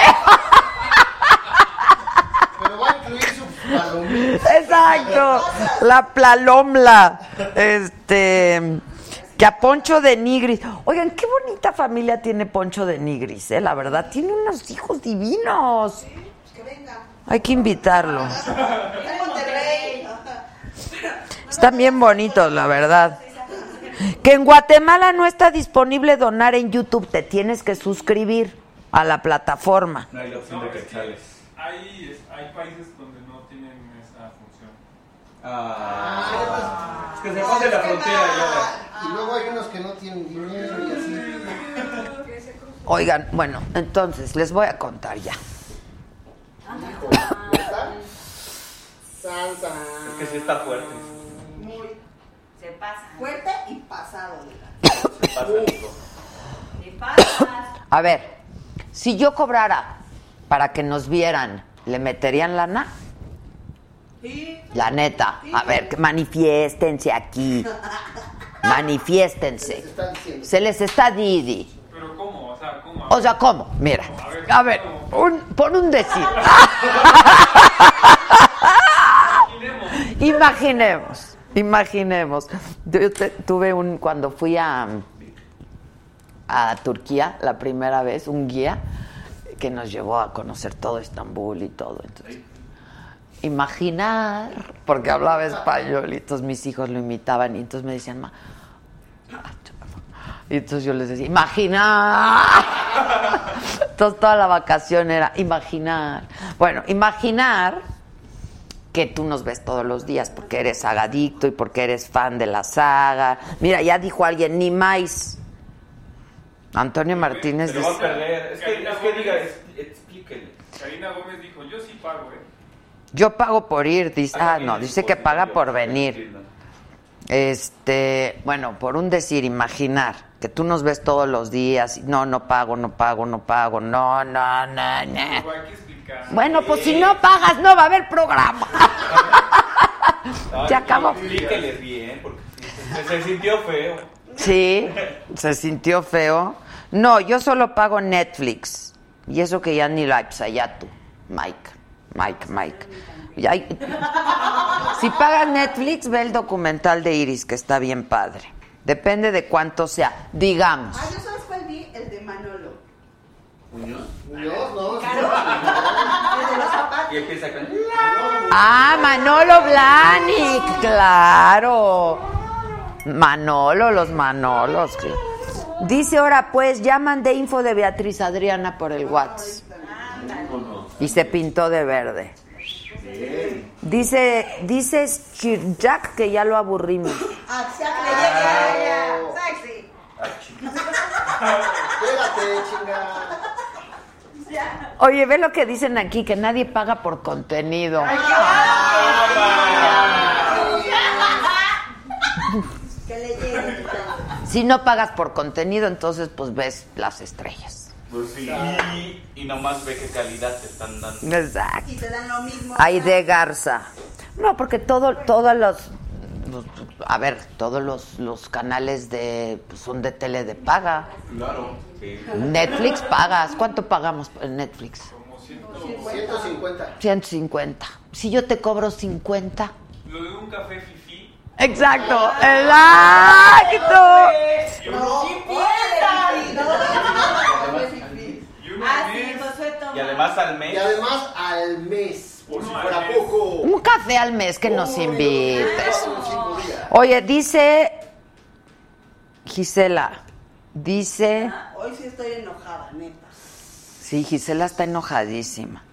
Pero va a incluir su palomita. Exacto, la plalomla. Este, que a Poncho de Nigris. Oigan, qué bonita familia tiene Poncho de Nigris, eh, la verdad. Tiene unos hijos divinos. Que venga. Hay que invitarlo. Están bien bonitos, la verdad. Que en Guatemala no está disponible donar en YouTube, te tienes que suscribir a la plataforma. No hay la opción de quetzales. Hay, hay países donde no tienen esa función. Ah, es que se pase la frontera ya. Y luego hay unos que no tienen dinero y así. Oigan, bueno, entonces les voy a contar ya. Salsa. Es que sí está fuerte. Muy Se pasa. fuerte y pasado. Se pasa. Te pasas. A ver, si yo cobrara para que nos vieran, ¿le meterían lana? Sí. La neta. A ver, que manifiéstense aquí. Manifiéstense. Se está diciendo. Se les está Didi. Pero ¿cómo? O sea, ¿cómo? O sea, ¿cómo? Mira. A ver, un, pon un decir. Imaginemos. Imaginemos, imaginemos. Yo te- tuve un, cuando fui a, a Turquía la primera vez, un guía que nos llevó a conocer todo Estambul y todo. Entonces, imaginar, porque hablaba español y entonces mis hijos lo imitaban y entonces me decían, "Ma, y entonces yo les decía, imaginar. Entonces toda la vacación era imaginar. Bueno, imaginar que tú nos ves todos los días porque eres sagadicto y porque eres fan de la saga. Mira, ya dijo alguien, ni más. Antonio Martínez dice, perder. Es que, es que diga, es- explíquele. Karina Gómez dijo, yo sí pago, ¿eh? Yo pago por ir, dice, ah, Alguien no, dice que paga por venir. Este, bueno, por un decir, imaginar que tú nos ves todos los días, y no, no pago, no pago, no pago, no, no, no, no. Luego hay que explicar. Bueno, pues si no pagas, no va a haber programa. Se acabó. Explíquele bien, porque se, se sintió feo. Sí, se sintió feo. No, yo solo pago Netflix. Y eso que ya ni la pues allá tú, Mike, Mike, Mike. Si pagas Netflix, ve el documental de Iris, que está bien padre. Depende de cuánto sea, digamos. Ah, ¿yo sabes cuál vi? El de Manolo. Muñoz, no. El de los zapatos. Y empieza con... Ah, Manolo Blahnik, claro. Manolo, los Manolos. claro. Dice ahora pues, ya mandé info de Beatriz Adriana por el WhatsApp. Y se pintó de verde. Dice, dice Jack que ya lo aburrimos. Oye, ve lo que dicen aquí, que nadie paga por contenido. Si no pagas por contenido, entonces pues ves las estrellas. Pues sí. Y, y nomás ve qué calidad te están dando. Exacto. Y te dan lo mismo. Aide Garza. No, porque todo, todos los, los- a ver, todos los, los canales de pues, son de tele de paga. Claro. Sí. Netflix pagas. ¿Cuánto pagamos en Netflix? 150. 150. Si yo te cobro 50. Lo de un café fifí. Exacto, exacto. Y uno Ah, mes. Y además al mes. además al mes, por si fuera al poco. Un café al mes que nos invites. Oye, dice Gisela, dice, Hoy sí estoy enojada, neta. sí, Gisela está enojadísima.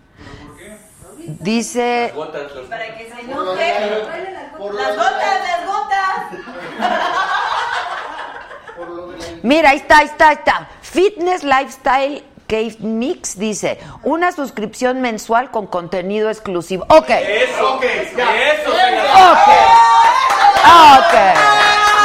Dice, Las gotas, los- Para que se Las gotas, las gotas. Mira, ahí está, ahí está, ahí está. Fitness Lifestyle Cave Mix dice, una suscripción mensual con contenido exclusivo. Ok, Eso, Ok, ya. eso. ok, ok,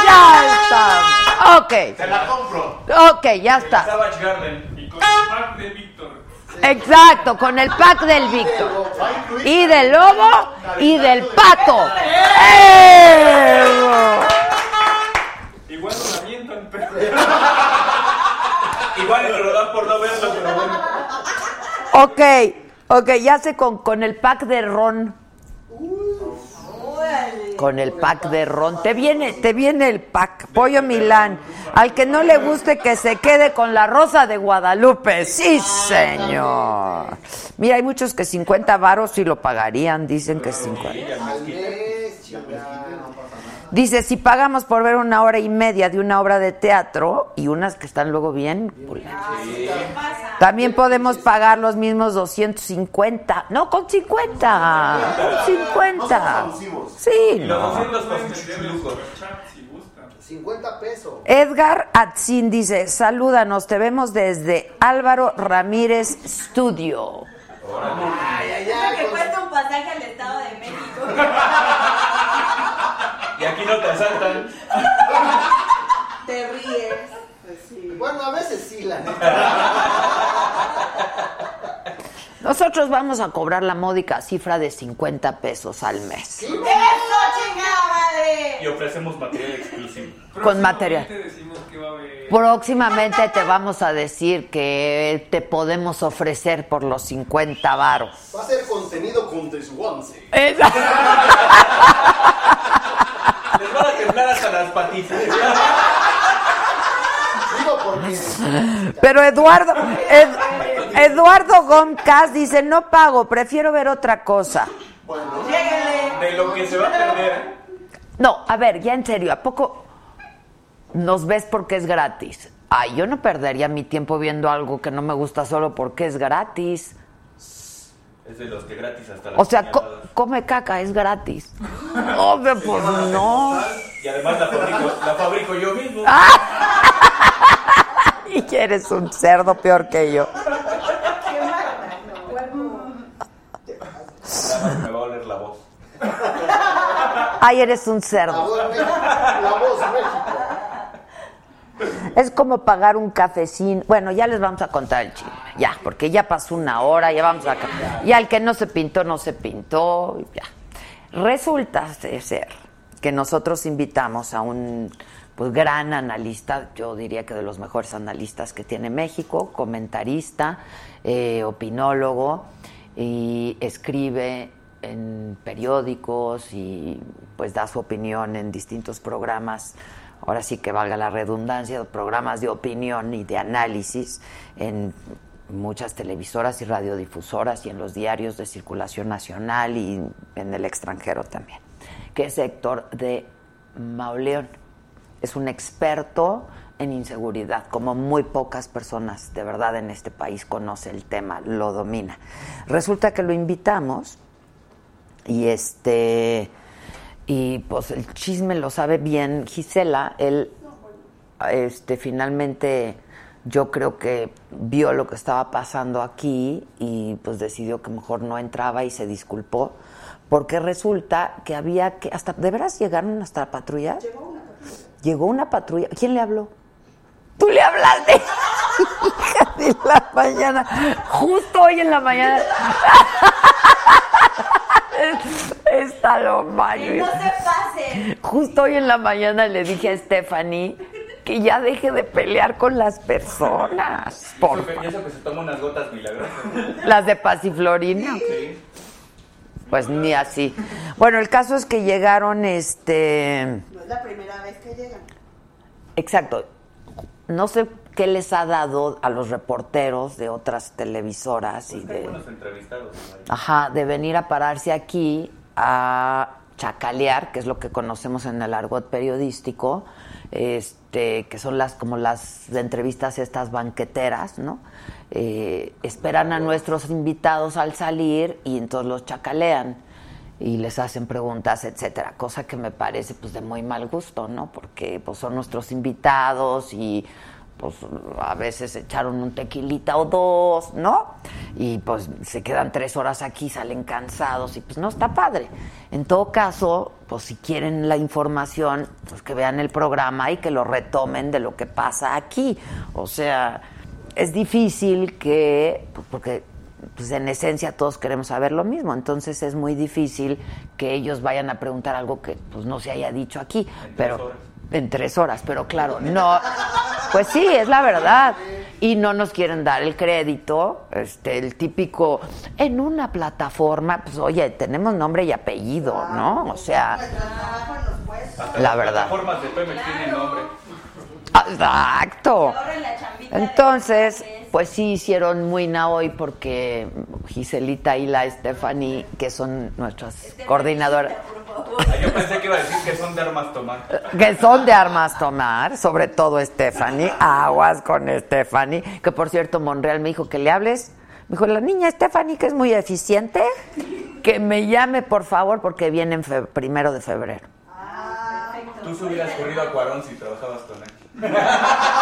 ya está. Ok, Te la compro. ok, ya está. Savage Garden. Y con el pack de Víctor. Exacto, con el pack del Víctor. Y del lobo y del pato. Igual. Igual me lo dan por no verlo, pero bueno. Ok, ok, ya sé con, con el pack de ron. Con el pack de ron. Te viene, te viene el pack. Pollo Milán. Al que no le guste que se quede con la rosa de Guadalupe. Sí, señor. Mira, hay muchos que 50 varos sí lo pagarían. Dicen que 50. Dice, si pagamos por ver una hora y media de una obra de teatro y unas que están luego bien, pues, también podemos pagar los mismos 250. No, con 50. Con 50. Sí. Y los 200 para lucos. 50 pesos. Edgar Atzin dice, salúdanos, te vemos desde Álvaro Ramírez Studio. Ay, ay, ay. que cuesta un pasaje al Estado de México. Y aquí no te asaltan. Te ríes. Pues Bueno, a veces sí, la neta. Nosotros vamos a cobrar la módica cifra de 50 pesos al mes. ¡Eso, chingada madre! Y ofrecemos material exclusivo. Con material. Próximamente decimos que va a haber- Próximamente te vamos a decir que te podemos ofrecer por los 50 varos. Va a ser contenido con desguance. Les van a temblar hasta las patitas. Digo porque Pero Eduardo, Ed- Eduardo Gomcas dice, no pago, prefiero ver otra cosa. De lo que se va a perder. No, a ver, ya en serio, ¿a poco nos ves porque es gratis? Ay, yo no perdería mi tiempo viendo algo que no me gusta solo porque es gratis. Es de los que gratis hasta las O sea, co- come caca, es gratis. Obvio, pues no. Y además la fabrico, la fabrico yo mismo. Y eres un cerdo peor que yo. Me va a oler la voz. Ay, eres un la cerdo. voz. La voz México. Es como pagar un cafecín. Bueno, ya les vamos a contar el chisme. Ya, porque ya pasó una hora, ya vamos a. Ya el que no se pintó, no se pintó. y Ya. Resulta ser que nosotros invitamos a un pues gran analista, yo diría que de los mejores analistas que tiene México, comentarista, eh, opinólogo, y escribe en periódicos y pues da su opinión en distintos programas ahora sí que valga la redundancia, programas de opinión y de análisis en muchas televisoras y radiodifusoras y en los diarios de circulación nacional y en el extranjero también, que es Héctor de Mauleón. Es un experto en inseguridad, como muy pocas personas de verdad en este país conoce el tema, lo domina. Resulta que lo invitamos y este y pues el chisme lo sabe bien Gisela, él este finalmente yo creo que vio lo que estaba pasando aquí y pues decidió que mejor no entraba y se disculpó porque resulta que había que hasta de veras llegaron hasta patrullas. Llegó una patrulla. ¿Quién le habló? Tú le hablaste. Hija de la mañana. Justo hoy en la mañana. Está lo. Que no se pasen. Justo hoy en la mañana le dije a Stephanie que ya deje de pelear con las personas. Por Y eso que se toma unas gotas milagrosas. las de pasiflorina. Sí. Pues ni así. Bueno, el caso es que llegaron, este, No es la primera vez que llegan. exacto. No sé qué les ha dado a los reporteros de otras televisoras y Hay de, buenos entrevistados. ajá, de venir a pararse aquí a chacalear, que es lo que conocemos en el argot periodístico, este, que son las como las de entrevistas estas banqueteras, ¿no? Eh, esperan a nuestros invitados al salir y entonces los chacalean y les hacen preguntas, etcétera, cosa que me parece pues de muy mal gusto, ¿no? Porque pues son nuestros invitados y pues a veces echaron un tequilita o dos, ¿no? Y pues se quedan tres horas aquí, salen cansados y pues no está padre. En todo caso, pues si quieren la información, pues que vean el programa y que lo retomen de lo que pasa aquí. O sea, es difícil que, pues, porque pues en esencia todos queremos saber lo mismo, entonces es muy difícil que ellos vayan a preguntar algo que pues no se haya dicho aquí, pero horas. En tres horas, pero claro, no, pues sí, es la verdad. Y no nos quieren dar el crédito, este, el típico, en una plataforma, pues oye, tenemos nombre y apellido, ¿no? O sea, La las verdad. plataformas de Pemex tienen nombre. Exacto. Entonces, pues sí hicieron muy na hoy porque Giselita y la Stephanie, que son nuestras coordinadoras, Ah, Yo pensé que iba a decir que son de armas tomar. que son de armas tomar, sobre todo Stephanie, aguas con Stephanie, que por cierto Monreal me dijo que le hables, me dijo la niña Stephanie que es muy eficiente, que me llame por favor porque viene en fe- primero de febrero. Tú se hubieras corrido a Cuarón si trabajabas con él.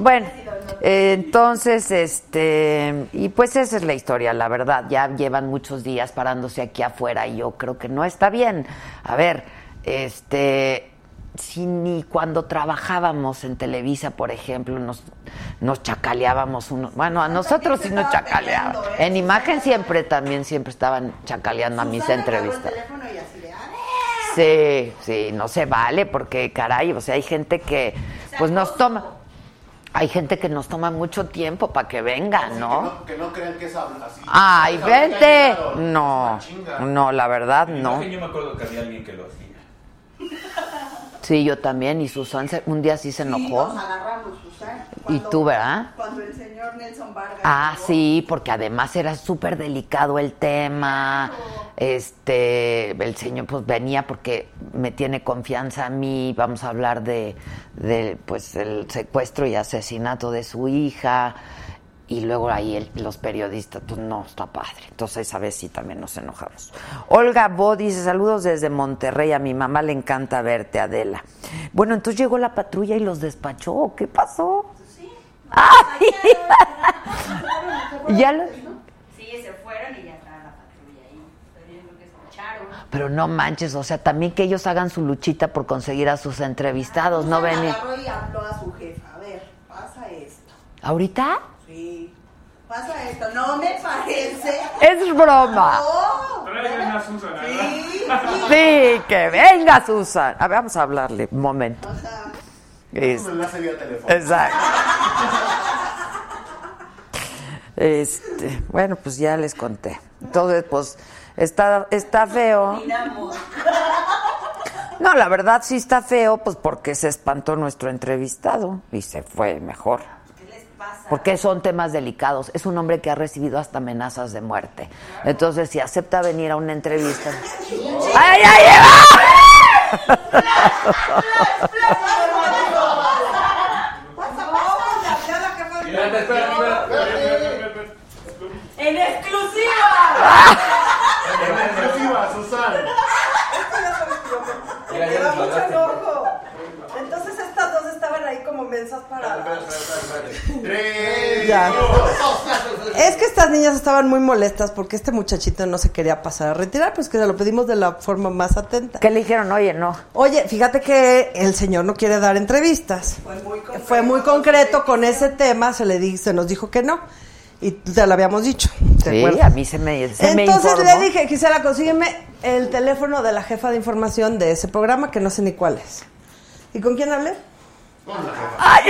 Bueno, eh, entonces, este, y pues esa es la historia, la verdad. Ya llevan muchos días parándose aquí afuera y yo creo que no está bien. A ver, este, si ni cuando trabajábamos en Televisa, por ejemplo, nos, nos chacaleábamos unos. Bueno, a nosotros sí nos chacaleaban. En imagen siempre también, siempre estaban chacaleando a mis entrevistas. Sí, sí, no se vale porque, caray, o sea, hay gente que, pues nos toma, hay gente que nos toma mucho tiempo para que vengan, Que ¿no? no, que no crean que es así. Ay, ahorita vente. No, no, la verdad, no. Yo me acuerdo que había alguien que lo hacía. Sí, yo también, y Susan un día sí se enojó. Nos agarramos, Y tú, ¿verdad? Cuando el señor Nelson Vargas. Ah, llegó. sí, porque además era súper delicado el tema. Este, el señor pues venía porque me tiene confianza a mí. Vamos a hablar de, de pues el secuestro y asesinato de su hija. Y luego ahí el- los periodistas, pues no, está padre. Entonces esa vez sí también nos enojamos. Olga Bo dice, saludos desde Monterrey, a mi mamá le encanta verte, Adela. Bueno, entonces llegó la patrulla y los despachó. ¿Qué pasó? ¡Ay! Ya lo- Sí, se fueron y ya estaba la patrulla ahí. Pero que escucharon. Pero no manches, o sea, también que ellos hagan su luchita por conseguir a sus entrevistados, no venir. agarró y habló a su jefa. A ver, pasa esto. ¿Ahorita? Sí. Pasa esto. No me parece. Es broma. No. Traigan a Susana. Sí. Sí, que venga Susan. A ver, vamos a hablarle un momento. Es- Un enlace vía teléfono. exacto. Este, bueno, pues ya les conté. Entonces, pues está está feo. No, la verdad sí está feo, pues porque se espantó nuestro entrevistado y se fue mejor. ¿Qué les pasa? Porque son temas delicados. Es un hombre que ha recibido hasta amenazas de muerte. Entonces, si acepta venir a una entrevista. ¡Ay, ay, ay! Mira, espera, espera. ¡En exclusiva! Exclusiva, Susana. Mira, Me ya da nos mucho mandaste. enojo. Entonces estas dos estaban ahí como mensas paradas. Tres. Ya. dos. Es que estas niñas estaban muy molestas porque este muchachito no se quería pasar a retirar, pues que se lo pedimos de la forma más atenta. ¿Qué le dijeron? Oye, no. Oye, fíjate que el señor no quiere dar entrevistas. Fue muy concreto. Fue muy concreto con ese tema, se le di- se nos dijo que no. Y te lo habíamos dicho. ¿te Sí, acuerdas? a mí se me, se me Entonces informó. le dije, Gisela, consígueme el teléfono de la jefa de información de ese programa, que no sé ni cuál es. ¿Y con quién hablé?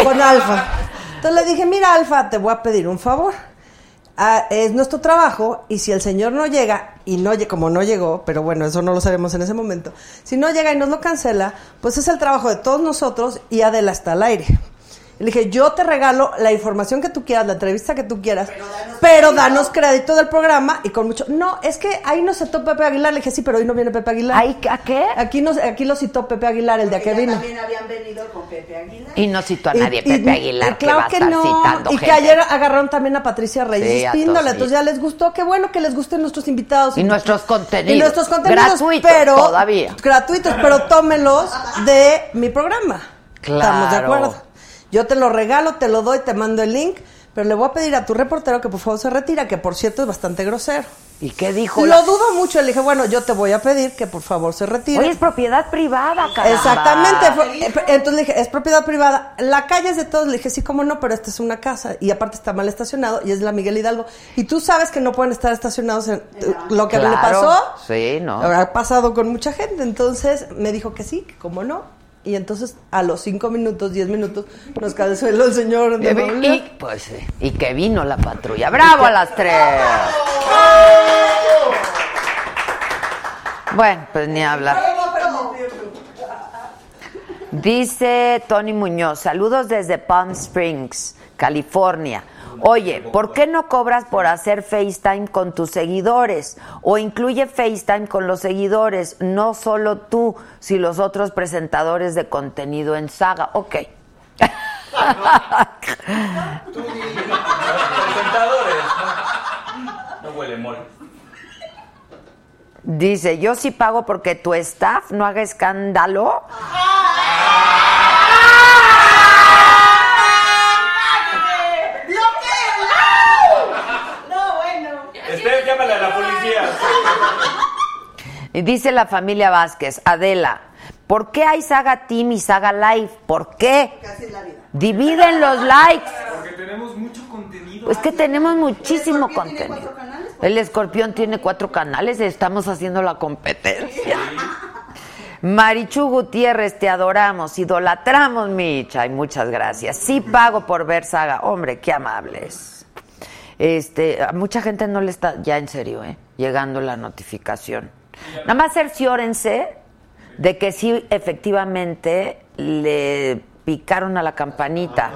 Con Alfa. Entonces le dije, mira Alfa, te voy a pedir un favor. Ah, es nuestro trabajo y si el señor no llega, y no como no llegó, pero bueno, eso no lo sabemos en ese momento, si no llega y nos lo cancela, pues es el trabajo de todos nosotros y Adela al aire. Y le dije, yo te regalo la información que tú quieras, la entrevista que tú quieras, pero danos, crédito del programa y con mucho... No, es que ahí no citó Pepe Aguilar. Le dije, sí, pero hoy no viene Pepe Aguilar. ¿Ahí, ¿A qué? Aquí, no, aquí lo citó Pepe Aguilar el día que Ya vino. también habían venido con Pepe Aguilar. Y no citó a Y- nadie, y- Pepe y Aguilar, que claro va a estar no. citando Y que ayer agarraron también a Patricia Reyes Sí, a Espíndola, todos, entonces sí. ya les gustó, qué bueno que les gusten nuestros invitados. Y nuestros contenidos. Y nuestros contenidos, Gratuitos pero todavía. gratuitos, pero tómelos de mi programa. Estamos de Claro. acuerdo. Yo te lo regalo, te lo doy, te mando el link, pero le voy a pedir a tu reportero que por favor se retira, que por cierto es bastante grosero. ¿Y qué dijo? Lo la- dudo mucho, le dije, bueno, yo te voy a pedir que por favor se retire. Oye, es propiedad privada, caramba. Exactamente. eh, entonces le dije, es propiedad privada. La calle es de todos. Le dije, sí, cómo no, pero esta es una casa. Y aparte está mal estacionado y es la Miguel Hidalgo. Y tú sabes que no pueden estar estacionados en lo que le Claro. pasó. Sí, ¿no? Ha pasado con mucha gente. Entonces me dijo que sí, que cómo no. Y entonces a los cinco minutos, diez minutos, nos canceló el señor de Y, y, pues, sí, y que vino la patrulla. ¡Bravo a las tres! Bueno, pues ni hablar. Dice Tony Muñoz, saludos desde Palm Springs, California. Oye, ¿por qué no cobras por hacer FaceTime con tus seguidores? O incluye FaceTime con los seguidores, no solo tú, si los otros presentadores de contenido en Saga. Ok. Presentadores. No huele mole. Dice, yo sí pago porque tu staff no haga escándalo. No, bueno. Esther, llámale a la policía. Y dice la familia Vázquez, Adela, ¿por qué hay Saga Team y Saga Live? ¿Por qué? Dividen los likes. Porque tenemos mucho contenido. Es que tenemos muchísimo ¿El escorpión tiene contenido. canales? El escorpión tiene cuatro canales, estamos haciendo la competencia. Marichu Gutiérrez, te adoramos, idolatramos, Micha, y muchas gracias. Sí pago por ver saga. Hombre, qué amables. Este, a mucha gente no le está, ya en serio, ¿eh? llegando la notificación. Nada más cerciórense de que sí, efectivamente, le picaron a la campanita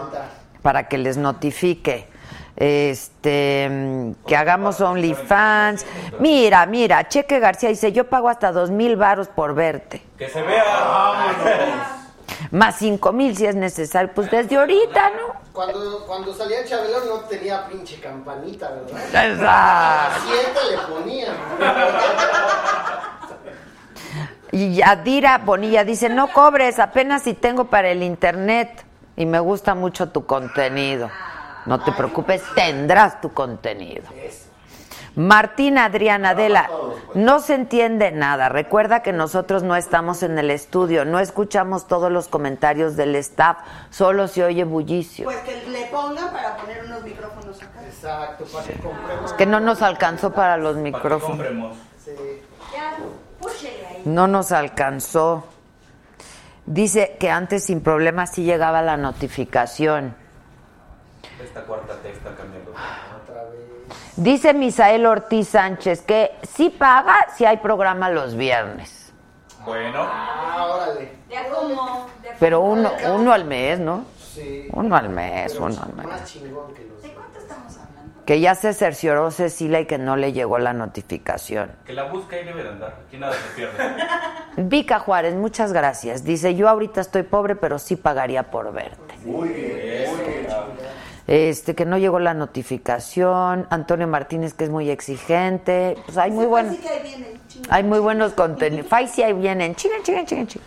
para que les notifique. Este, que hagamos OnlyFans. Mira, mira, Cheque García dice, yo pago hasta dos mil varos por verte. Que se vea. Más cinco mil si es necesario. Pues desde ahorita, ¿no? Cuando, cuando salía el Chabelón no tenía pinche campanita, ¿verdad? Exacto. Siete le ponían. Y Adira Bonilla dice, no cobres, apenas si tengo para el internet. Y me gusta mucho tu contenido. No te preocupes, tendrás tu contenido. Martina Adriana Adela, no se entiende nada. Recuerda que nosotros no estamos en el estudio, no escuchamos todos los comentarios del staff, solo se oye bullicio. Pues que le pongan para poner unos micrófonos acá. Exacto, para que compremos. Que no nos alcanzó para los Para que micrófonos. compremos. Sí. Ya, púchele ahí. No nos alcanzó. Dice que antes sin problemas sí llegaba la notificación. Esta cuarta te está cambiando. Dice Misael Ortiz Sánchez que sí paga si hay programa los viernes. Bueno. Ah, órale. Ya como. de- Pero uno, uno al mes, ¿no? Sí. Uno al mes, Pero uno al mes. Más chingón que los. ¿De cuánto estamos hablando? Que ya se cercioró Cecilia y que no le llegó la notificación. Que la busca y debe de andar. Aquí nada se pierde. Vica Juárez, muchas gracias. Dice, yo ahorita estoy pobre, pero sí pagaría por verte. Muy bien, muy bien. Este, que no llegó la notificación. Antonio Martínez, que es muy exigente. Pues hay muy buenos. Hay muy buenos contenidos. Fai sí ahí vienen. Chinga, chinga, chinga, chinga.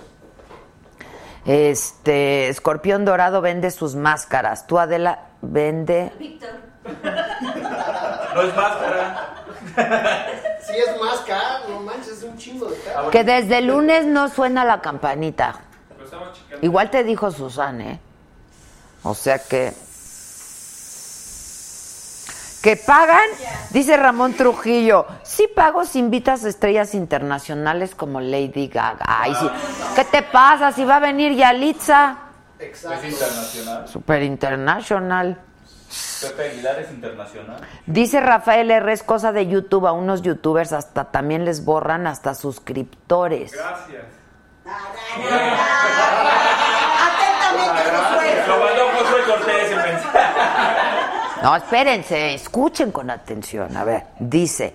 Este, Escorpión Dorado vende sus máscaras. Tú, Adela, vende. Víctor. No es máscara. Si es más caro, no manches, es un chingo de caro. Que desde el lunes no suena la campanita. Lo estamos checando. Igual te dijo Susana, ¿eh? O sea que. Que pagan, dice Ramón Trujillo. Sí pago si invitas a estrellas internacionales como Lady Gaga. Ay, sí. ¿Qué te pasa si va a venir Yalitza? Exacto. Es internacional. Super International. Pepe Aguilar es internacional. Dice Rafael R. es cosa de YouTube. A unos youtubers hasta también les borran hasta suscriptores. Gracias. Atentamente, Josué. Lo mandó Josué Cortés el mensaje. No, espérense, escuchen con atención. A ver, dice,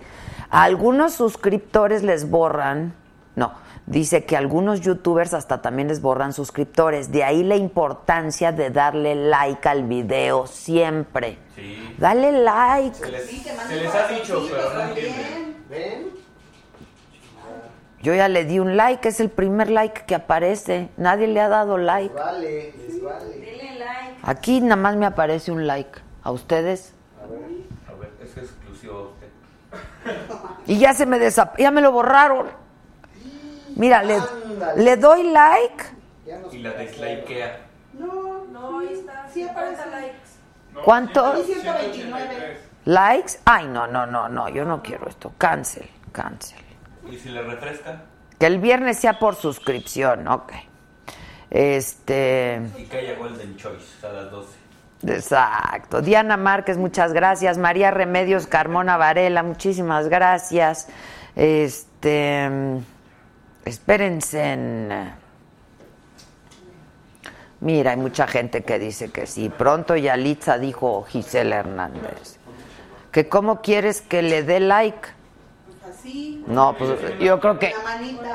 a algunos suscriptores les borran, no, dice que a algunos youtubers hasta también les borran suscriptores. De ahí la importancia de darle like al video siempre. Sí. Dale like. Se les, se les ha dicho, pero no entienden. ¿Ven? Yo ya le di un like, es el primer like que aparece. Nadie le ha dado like. Vale, les vale. Aquí nada más me aparece un like. ¿A ustedes? A ver, es exclusivo a usted. Y ya se me desap ya me lo borraron. Mira, le, le doy like. Y la dislikea. No, No, ahí está. Sí, 50 aparece. likes. No, ¿Cuánto? 129. ¿Likes? Ay, no, no, no, no, yo no quiero esto. Cancel, cancel. ¿Y si le refresca? Que el viernes sea por suscripción, ok. Este, Y que haya Golden Choice a las 12. Exacto. Diana Márquez, muchas gracias. María Remedios Carmona Varela, muchísimas gracias. Este, espérense. en- Mira, hay mucha gente que dice que sí. Pronto Yalitza dijo Gisela Hernández. Que cómo quieres que le dé like. Así. No, pues yo creo que...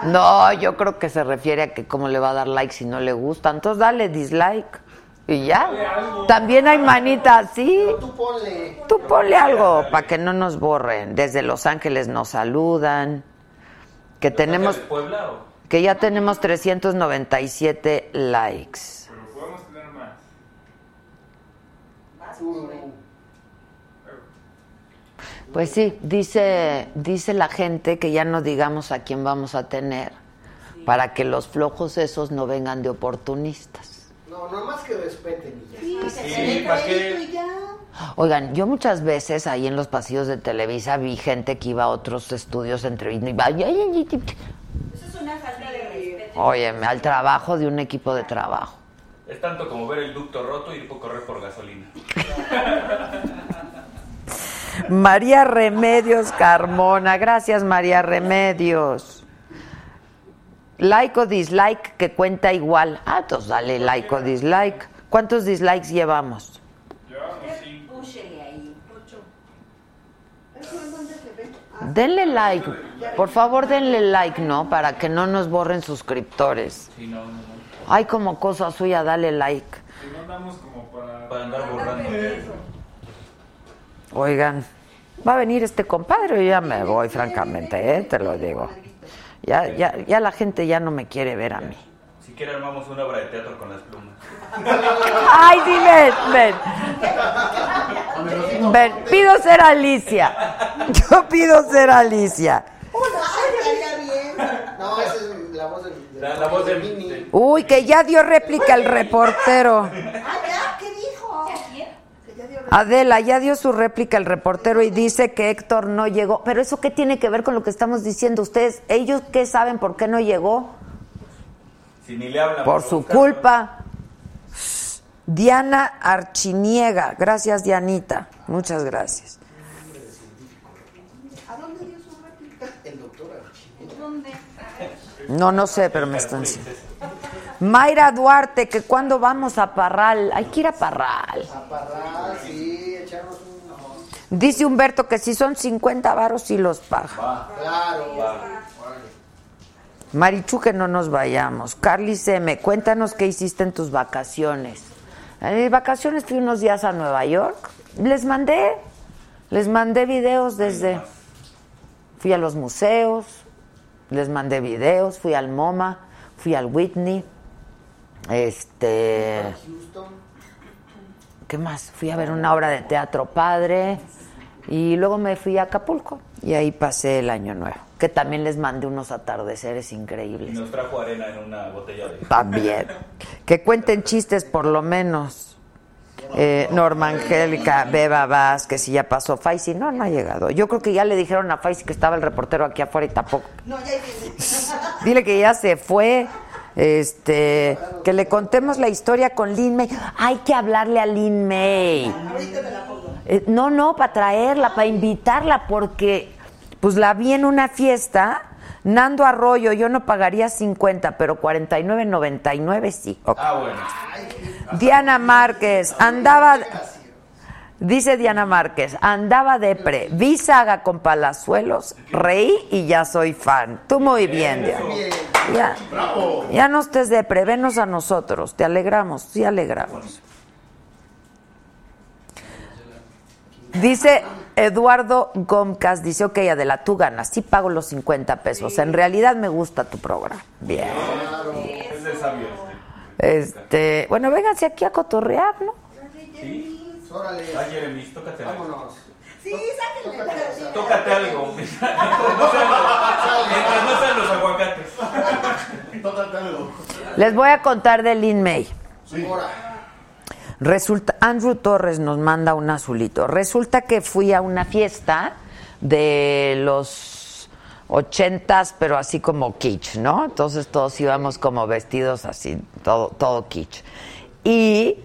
No, yo creo que se refiere a que cómo le va a dar like si no le gusta. Entonces dale dislike. Y ya. También hay manita así. Tú ponle. Tú ponle algo para que no nos borren. Desde Los Ángeles nos saludan. Que tenemos... Que ya tenemos 397 likes. Pero podemos tener más. Pues sí, dice, dice la gente que ya no digamos a quién vamos a tener para que los flojos esos no vengan de oportunistas. No, no más que respeten y ya. Sí, ¿para qué? Oigan, yo muchas veces ahí en los pasillos de Televisa vi gente que iba a otros estudios entre y iba. Eso es una falta de respeto. óyeme, al trabajo de un equipo de trabajo. Es tanto como ver el ducto roto y ir por correr por gasolina. María Remedios Carmona, gracias María Remedios. Like o dislike que cuenta igual. Ah, entonces dale like o dislike. ¿Cuántos dislikes llevamos? Denle like, por favor denle like, ¿no? Para que no nos borren suscriptores. Ay, como cosa suya, dale like. Si no andamos como para... Para andar borrando. Oigan, va a venir este compadre y ya me voy, francamente, ¿eh? te lo digo. Ya, ya, ya la gente ya no me quiere ver a mí. Si quiere armamos una obra de teatro con las plumas. Ay, sí, ven, ven. Ven, pido ser Alicia. Yo pido ser Alicia. No, esa es la voz del. La, la voz del... Uy, que ya dio réplica el reportero. Ah, ya, ¿qué? Adela, ya dio su réplica el reportero y dice que Héctor no llegó. Pero eso qué tiene que ver con lo que estamos diciendo ustedes? ¿Ellos qué saben por qué no llegó? Si ni le hablan. Por su buscarlo. culpa. Diana Archiniega. Gracias, Dianita. Muchas gracias. ¿A dónde dio su réplica? El doctor Archie. ¿Dónde? No, no sé, pero me están diciendo. Mayra Duarte, que cuando vamos a Parral, hay que ir a Parral. A Parral, sí, echarnos un. Dice Humberto que si son 50 varos sí los paga. Claro. Marichu, que no nos vayamos. Carly Seme, cuéntanos qué hiciste en tus vacaciones. En mis vacaciones fui unos días a Nueva York. Les mandé, les mandé videos desde... Fui a los museos, les mandé videos, fui al MoMA, fui al Whitney. Este... Houston. ¿Qué más? Fui a ver una obra de teatro padre y luego me fui a Acapulco y ahí pasé el año nuevo. Que también les mandé unos atardeceres Y increíbles. nos trajo arena en una botella de... También. Que cuenten chistes por lo menos. Eh, Norma Angélica, Beba Vázquez, si ya pasó Faisy. No, no ha llegado. Yo creo que ya le dijeron a Faisy que estaba el reportero aquí afuera y tampoco. No, ya. Dile que ya se fue. Este, que le contemos la historia con Lin May. Hay que hablarle a Lin May. Eh, no, no, para traerla, para invitarla, porque pues la vi en una fiesta. Nando Arroyo, yo no pagaría 50, pero 49.99 sí. Ok. Ah, bueno. Diana Márquez, andaba. Dice Diana Márquez, andaba depre, vi saga con palazuelos, reí y ya soy fan. Tú muy bien, Diana. Ya, ya no estés depre, venos a nosotros, te alegramos, sí alegramos. Dice Eduardo Gomcas, dice, ok, Adela, tú ganas, sí pago los 50 pesos, en realidad me gusta tu programa. Bien. Este. Este, bueno, vénganse aquí a cotorrear, ¿no? ¿Sí? Órale. Ah, Jeremy, tócate algo. Vámonos. Sí, sáquenle. Tócate algo. Mientras no sean los- mientras no sean los aguacates. Tócate algo. Les voy a contar de Lin May. Ahora. Resulta, Andrew Torres nos manda un azulito. Resulta que fui a una fiesta de los ochentas, pero así como kitsch, ¿no? Entonces todos íbamos como vestidos así, todo, todo kitsch. Y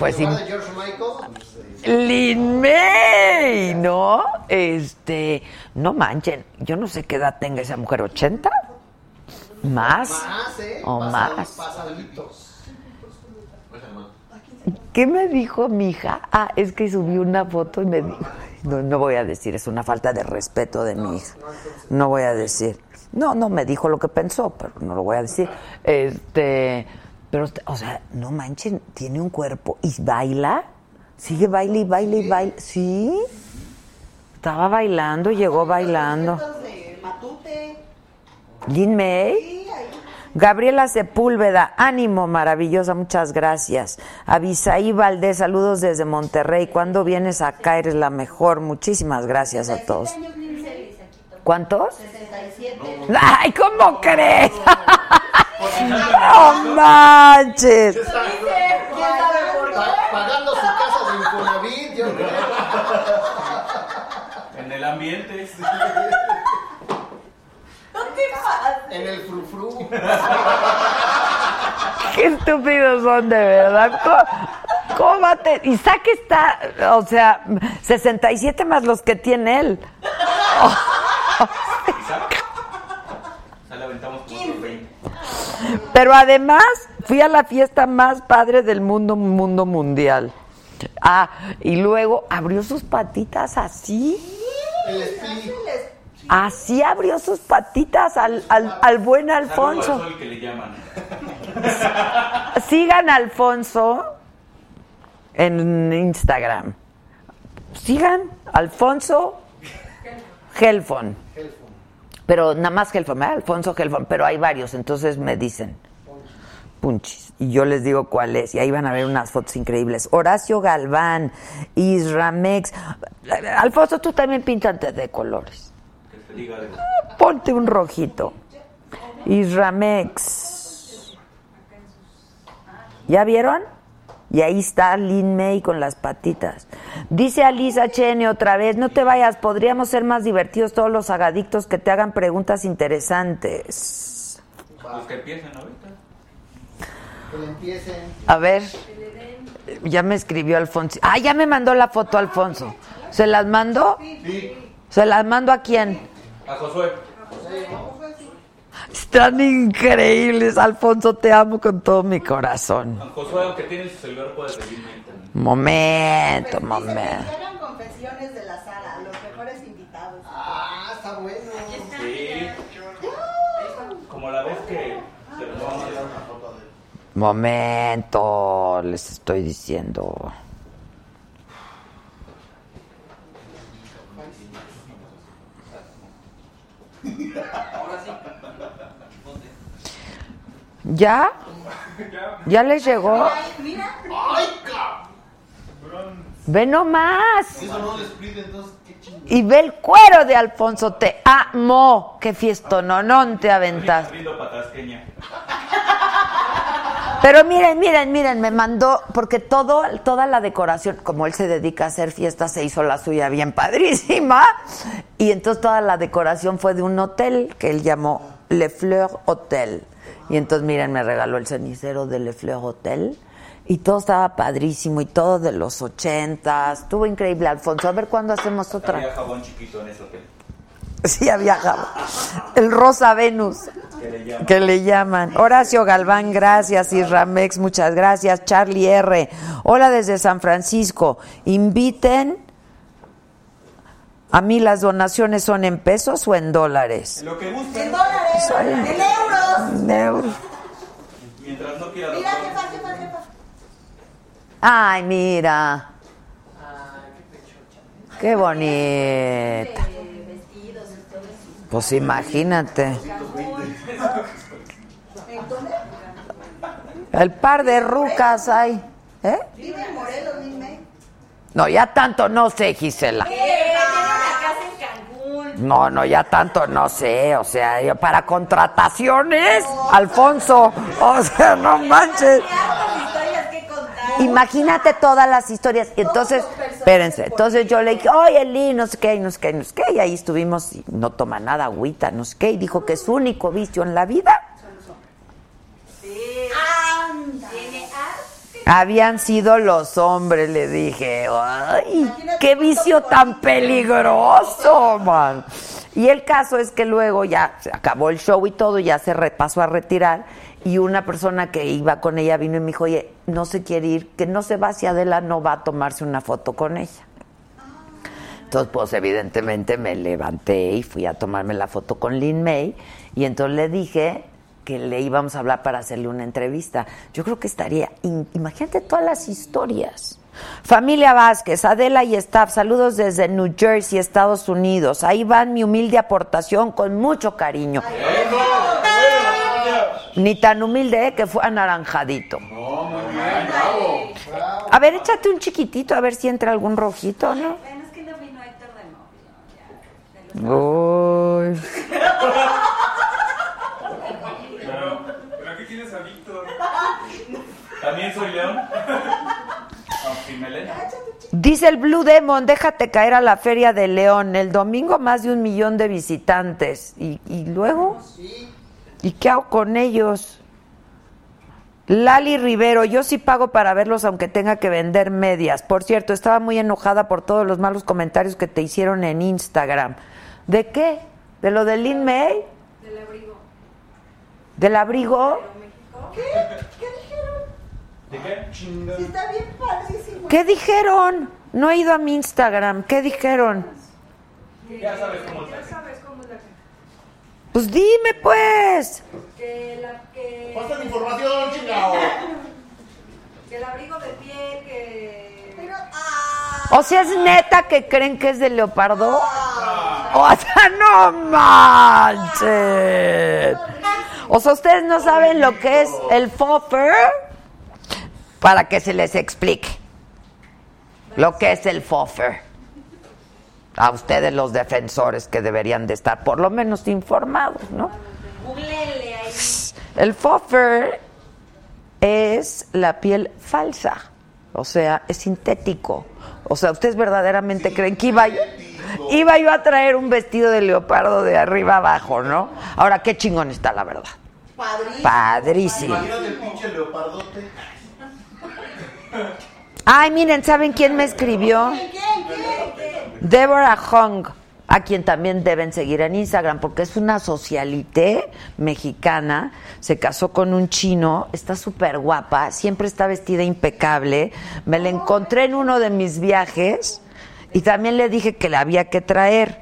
pues de George Michael. Lin May, ¿no? Este, no manchen, yo no sé qué edad tenga esa mujer, ¿80? ¿Más? Más, ¿eh? O más. Pasaditos. ¿Qué me dijo mi hija? Ah, es que subí una foto y me dijo, no, no voy a decir, es una falta de respeto de mi hija. No voy a decir. No, no me dijo lo que pensó, pero no lo voy a decir. Este, pero, o sea, no manchen, tiene un cuerpo y baila, sigue baile y baile y baile. Sí, estaba bailando, llegó bailando. Lin May. Gabriela Sepúlveda, ánimo, maravillosa, muchas gracias. Avisaí Valdés, saludos desde Monterrey. ¿Cuándo vienes acá? Eres la mejor. Muchísimas gracias a todos. ¿Cuántos? 67. ¡Ay, ¿cómo crees? ¡No manches! Pagando su casa de Infonavit, yo creo. En el ambiente. En el frufru. Qué estúpidos son de verdad. ¿Cómo, cómo te... Isaac está, o sea, 67 más los que tiene él. Pero además fui a la fiesta más padre del mundo, mundo mundial. Ah, y luego abrió sus patitas así. Así abrió sus patitas al, al, al buen Alfonso. Saludo al sol que le llaman. Sigan a Alfonso en Instagram. Sigan Alfonso Helfon. Pero nada más Helfon, ¿eh? Alfonso Helfon, pero hay varios, entonces me dicen. Punchis. Y yo les digo cuál es. Y ahí van a ver unas fotos increíbles. Horacio Galván, Isramex. Alfonso, tú también píntate de colores. Ponte un rojito. Isramex. ¿Ya vieron? Y ahí está Lin May con las patitas. Dice Alisa Chene otra vez, no te vayas, podríamos ser más divertidos todos los agadictos que te hagan preguntas interesantes. Los que empiecen ahorita. Que le empiecen. A ver, ya me escribió Alfonso. Ah, ya me mandó la foto Alfonso. ¿Se las mandó? Sí. ¿Se las mando a quién? A Josué. Están increíbles, Alfonso, te amo con todo mi corazón. Josué, aunque tiene su celular, puede seguirme también. Momento, momento. Eran confesiones de la Sara, los mejores invitados. Ah, está bueno. Sí. Como la vez que se lo vamos a hacer una foto de Momento, les estoy diciendo. ¿Ya? ¿Ya les llegó? ¡Ay, cabrón! Ve nomás. Eso no les pide, entonces, qué chingón. Y ve el cuero de Alfonso. Te amo. Qué fiestononón te aventaste. Lindo patasqueña. Pero miren, miren, miren, me mandó, porque todo, toda la decoración, como él se dedica a hacer fiestas, se hizo la suya bien padrísima. Y entonces toda la decoración fue de un hotel que él llamó Le Fleur Hotel. Y entonces, miren, me regaló el cenicero de Le Fleur Hotel. Y todo estaba padrísimo y todo de los ochentas. Estuvo increíble, Alfonso. A ver cuándo hacemos otra. Había jabón chiquito en ese hotel. Sí, había jabón. El Rosa Venus. Que le llaman. Que le llaman. Horacio Galván, gracias. Isramex, muchas gracias. Charlie R. Hola desde San Francisco. Inviten. A mí las donaciones son en pesos o en dólares. Lo que gusten. En dólares, Soy- en euros. En euros. Mientras no quiera Mira, jefa, jefa, jefa. Ay, mira. Qué bonito. Pues imagínate. ¿En dónde? El par de rucas hay. ¿Eh? Vive en Morelos, Nisme. No, ya tanto no sé, Gisela. Tiene una casa en Cancún. No, no, ya tanto no sé. O sea, yo para contrataciones, Alfonso. O sea, no manches. Imagínate todas las historias. Y entonces, espérense. Entonces yo le dije, oye, Eli, no sé qué, y no sé qué, no sé qué. Y ahí estuvimos, y no toma nada, agüita, no sé qué. Y dijo que su único vicio en la vida arte. Habían sido los hombres. Le dije, ay, qué vicio tan peligroso, man. Y el caso es que luego ya se acabó el show y todo, ya se pasó a retirar y una persona que iba con ella vino y me dijo, oye, no se quiere ir, que no se va hacia Adela, no va a tomarse una foto con ella. Entonces, pues evidentemente me levanté y fui a tomarme la foto con Lin May y entonces le dije que le íbamos a hablar para hacerle una entrevista. Yo creo que estaría, imagínate todas las historias. Familia Vázquez, Adela y staff, saludos desde New Jersey, Estados Unidos. Ahí van mi humilde aportación con mucho cariño. Ni tan humilde ¿eh? que fue anaranjadito. A ver, échate un chiquitito a ver si entra algún rojito, ¿no? Es que no vino Héctor de. Uy. ¿Pero aquí tienes a Víctor? También soy León. Dice el Blue Demon, déjate caer a la Feria de León. El domingo más de un millón de visitantes. ¿Y, y luego? ¿Y qué hago con ellos? Lali Rivero, yo sí pago para verlos aunque tenga que vender medias. Por cierto, estaba muy enojada por todos los malos comentarios que te hicieron en Instagram. ¿De qué? ¿De lo de Lin May? Del abrigo. ¿Del abrigo? ¿Qué? ¿Qué dijeron? ¿De qué? Si está bien padrísimo. ¿Qué dijeron? No he ido a mi Instagram. ¿Qué dijeron? Ya sabes cómo es la. Pues dime pues. Que la que. Pasa la información, chingado. Que el abrigo de piel, que. Pero, ah, O sea, es neta que creen que es de leopardo. O sea, no manches. O sea, ustedes no saben lo que es el fur. Para que se les explique lo que es el faux fur. A ustedes los defensores que deberían de estar por lo menos informados, ¿no? El faux fur es la piel falsa, o sea, es sintético. O sea, ¿ustedes verdaderamente creen que iba yo, iba yo a traer un vestido de leopardo de arriba abajo, no? Ahora, qué chingón está, la verdad. padrísimo. Padrísimo. Imagínate el pinche leopardote. Ay, miren, ¿saben quién me escribió? Deborah Hong, a quien también deben seguir en Instagram, porque es una socialité mexicana, se casó con un chino, está súper guapa, siempre está vestida impecable, me la encontré en uno de mis viajes y también le dije que la había que traer.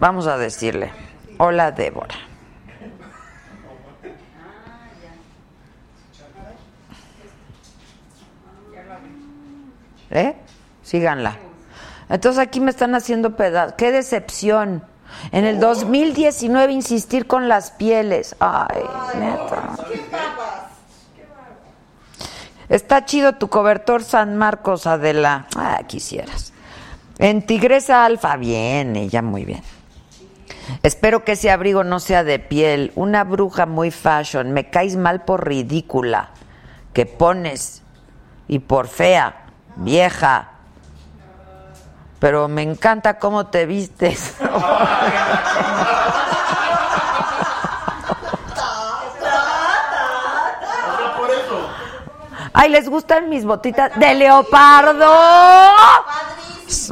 Vamos a decirle, hola Débora. ¿Eh? Síganla. Entonces aquí me están haciendo pedazos. ¡Qué decepción! En el 2019 insistir con las pieles. Ay, neta. Está chido tu cobertor San Marcos, Adela. Ah, quisieras. En Tigresa Alfa, bien, ella muy bien. Espero que ese abrigo no sea de piel. Una bruja muy fashion. Me caes mal por ridícula. Que pones. Y por fea. Vieja. Pero me encanta cómo te vistes. Ay, ¿les gustan mis botitas de leopardo?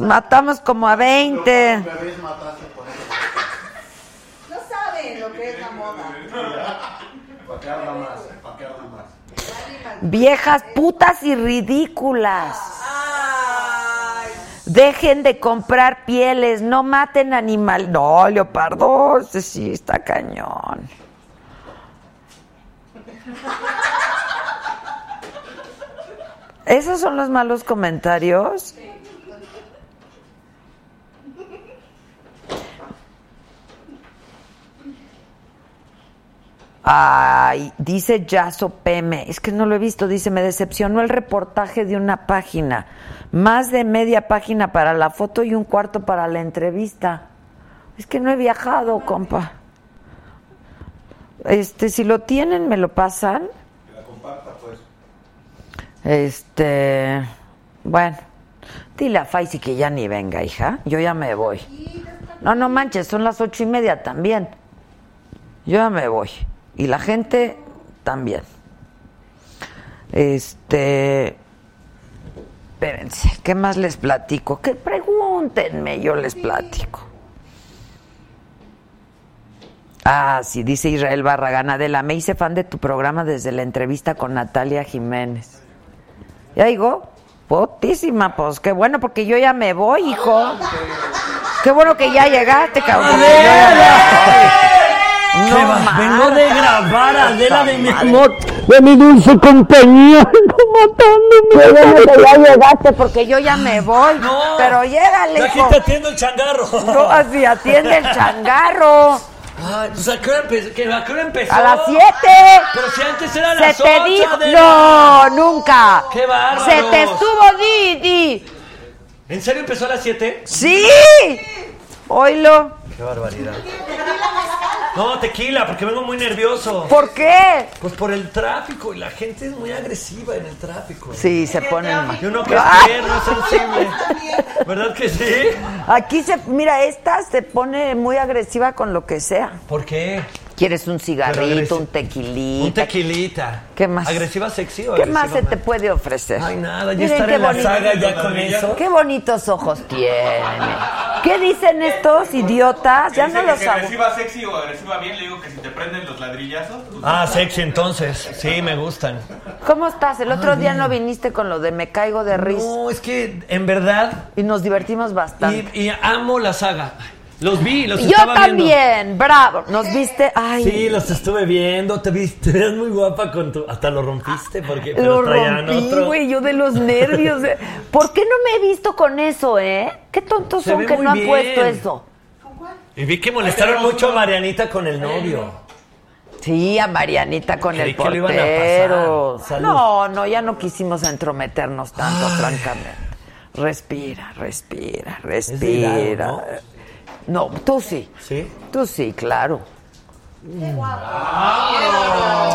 Matamos como a 20. Bebés mataste por eso. No saben lo que es la moda. Viejas putas y ridículas. Dejen de comprar pieles, no maten animal. No, leopardo, ese sí está cañón. ¿Esos son los malos comentarios? Ay, dice Yaso Peme, es que no lo he visto, dice, me decepcionó el reportaje de una página, más de media página para la foto y un cuarto para la entrevista. Es que no he viajado, compa. Este, si lo tienen, me lo pasan. Que la comparta, pues. Este, bueno, dile a Faisy que ya ni venga, hija. Yo ya me voy. No, no manches, son las ocho y media también. Yo ya me voy. Y la gente también. Este, espérense, ¿qué más les platico? Que pregúntenme, yo les platico. Ah, sí, dice Israel Barragán. Adela, me hice fan de tu programa desde la entrevista con Natalia Jiménez. Ya digo, putísima, pues qué bueno, porque yo ya me voy, hijo. Qué bueno que ya llegaste, cabrón. ¿Qué va? Vengo de grabar, Adela, de mi amor. De mi dulce compañía, matándome. Que ya llegaste, porque yo ya me voy. No. Pero llégale, Aquí hijo. te atiendo el changarro. No, así atiende el changarro. Ay, pues ¿a qué hora empezó? ¿Que ¿A qué hora empezó? A las 7. Pero si antes era a Se las te 8, dijo. Adela. No, nunca. ¡Qué bárbaros! Se te estuvo, Didi. ¿En serio empezó a las 7? Sí. Oilo. ¡Qué barbaridad! No, tequila, porque vengo muy nervioso. ¿Por qué? Pues por el tráfico y la gente es muy agresiva en el tráfico. Sí, se ponen mal. Y uno que es tierno, sensible. ¿Verdad que sí? Aquí se, mira, esta se pone muy agresiva con lo que sea. ¿Por qué? ¿Quieres un cigarrito, un tequilita? Un tequilita. ¿Qué más? ¿Agresiva sexy o ¿Qué más se te puede ofrecer? Ay, nada, ya Miren estar qué en la bonito. saga ya con eso. Qué bonitos ojos tiene. ¿Qué dicen estos idiotas? Ya no los hago. agresiva sexy o agresiva bien, le digo que si te prenden los ladrillazos. pues, Ah, sexy entonces. Sí, me gustan. ¿Cómo estás? El otro día no viniste con lo de me caigo de risa. No, es que en verdad. Y nos divertimos bastante. Y, y amo la saga. Los vi, los Yo estaba también, bravo. ¿Nos viste? Ay. Sí, los estuve viendo. Te viste, te ves muy guapa con tu. Hasta lo rompiste porque Lo rompí, güey, yo de los nervios. eh. ¿Por qué no me he visto con eso, eh? Qué tontos Se son que no han bien. puesto eso. Y vi que molestaron mucho a Marianita con el novio. Sí, a Marianita con Creí el que lo iban a portero. No, no, ya no quisimos entrometernos tanto, francamente. Respira, respira, de respira. ¿No? tú sí. ¿Sí? Tú sí, claro.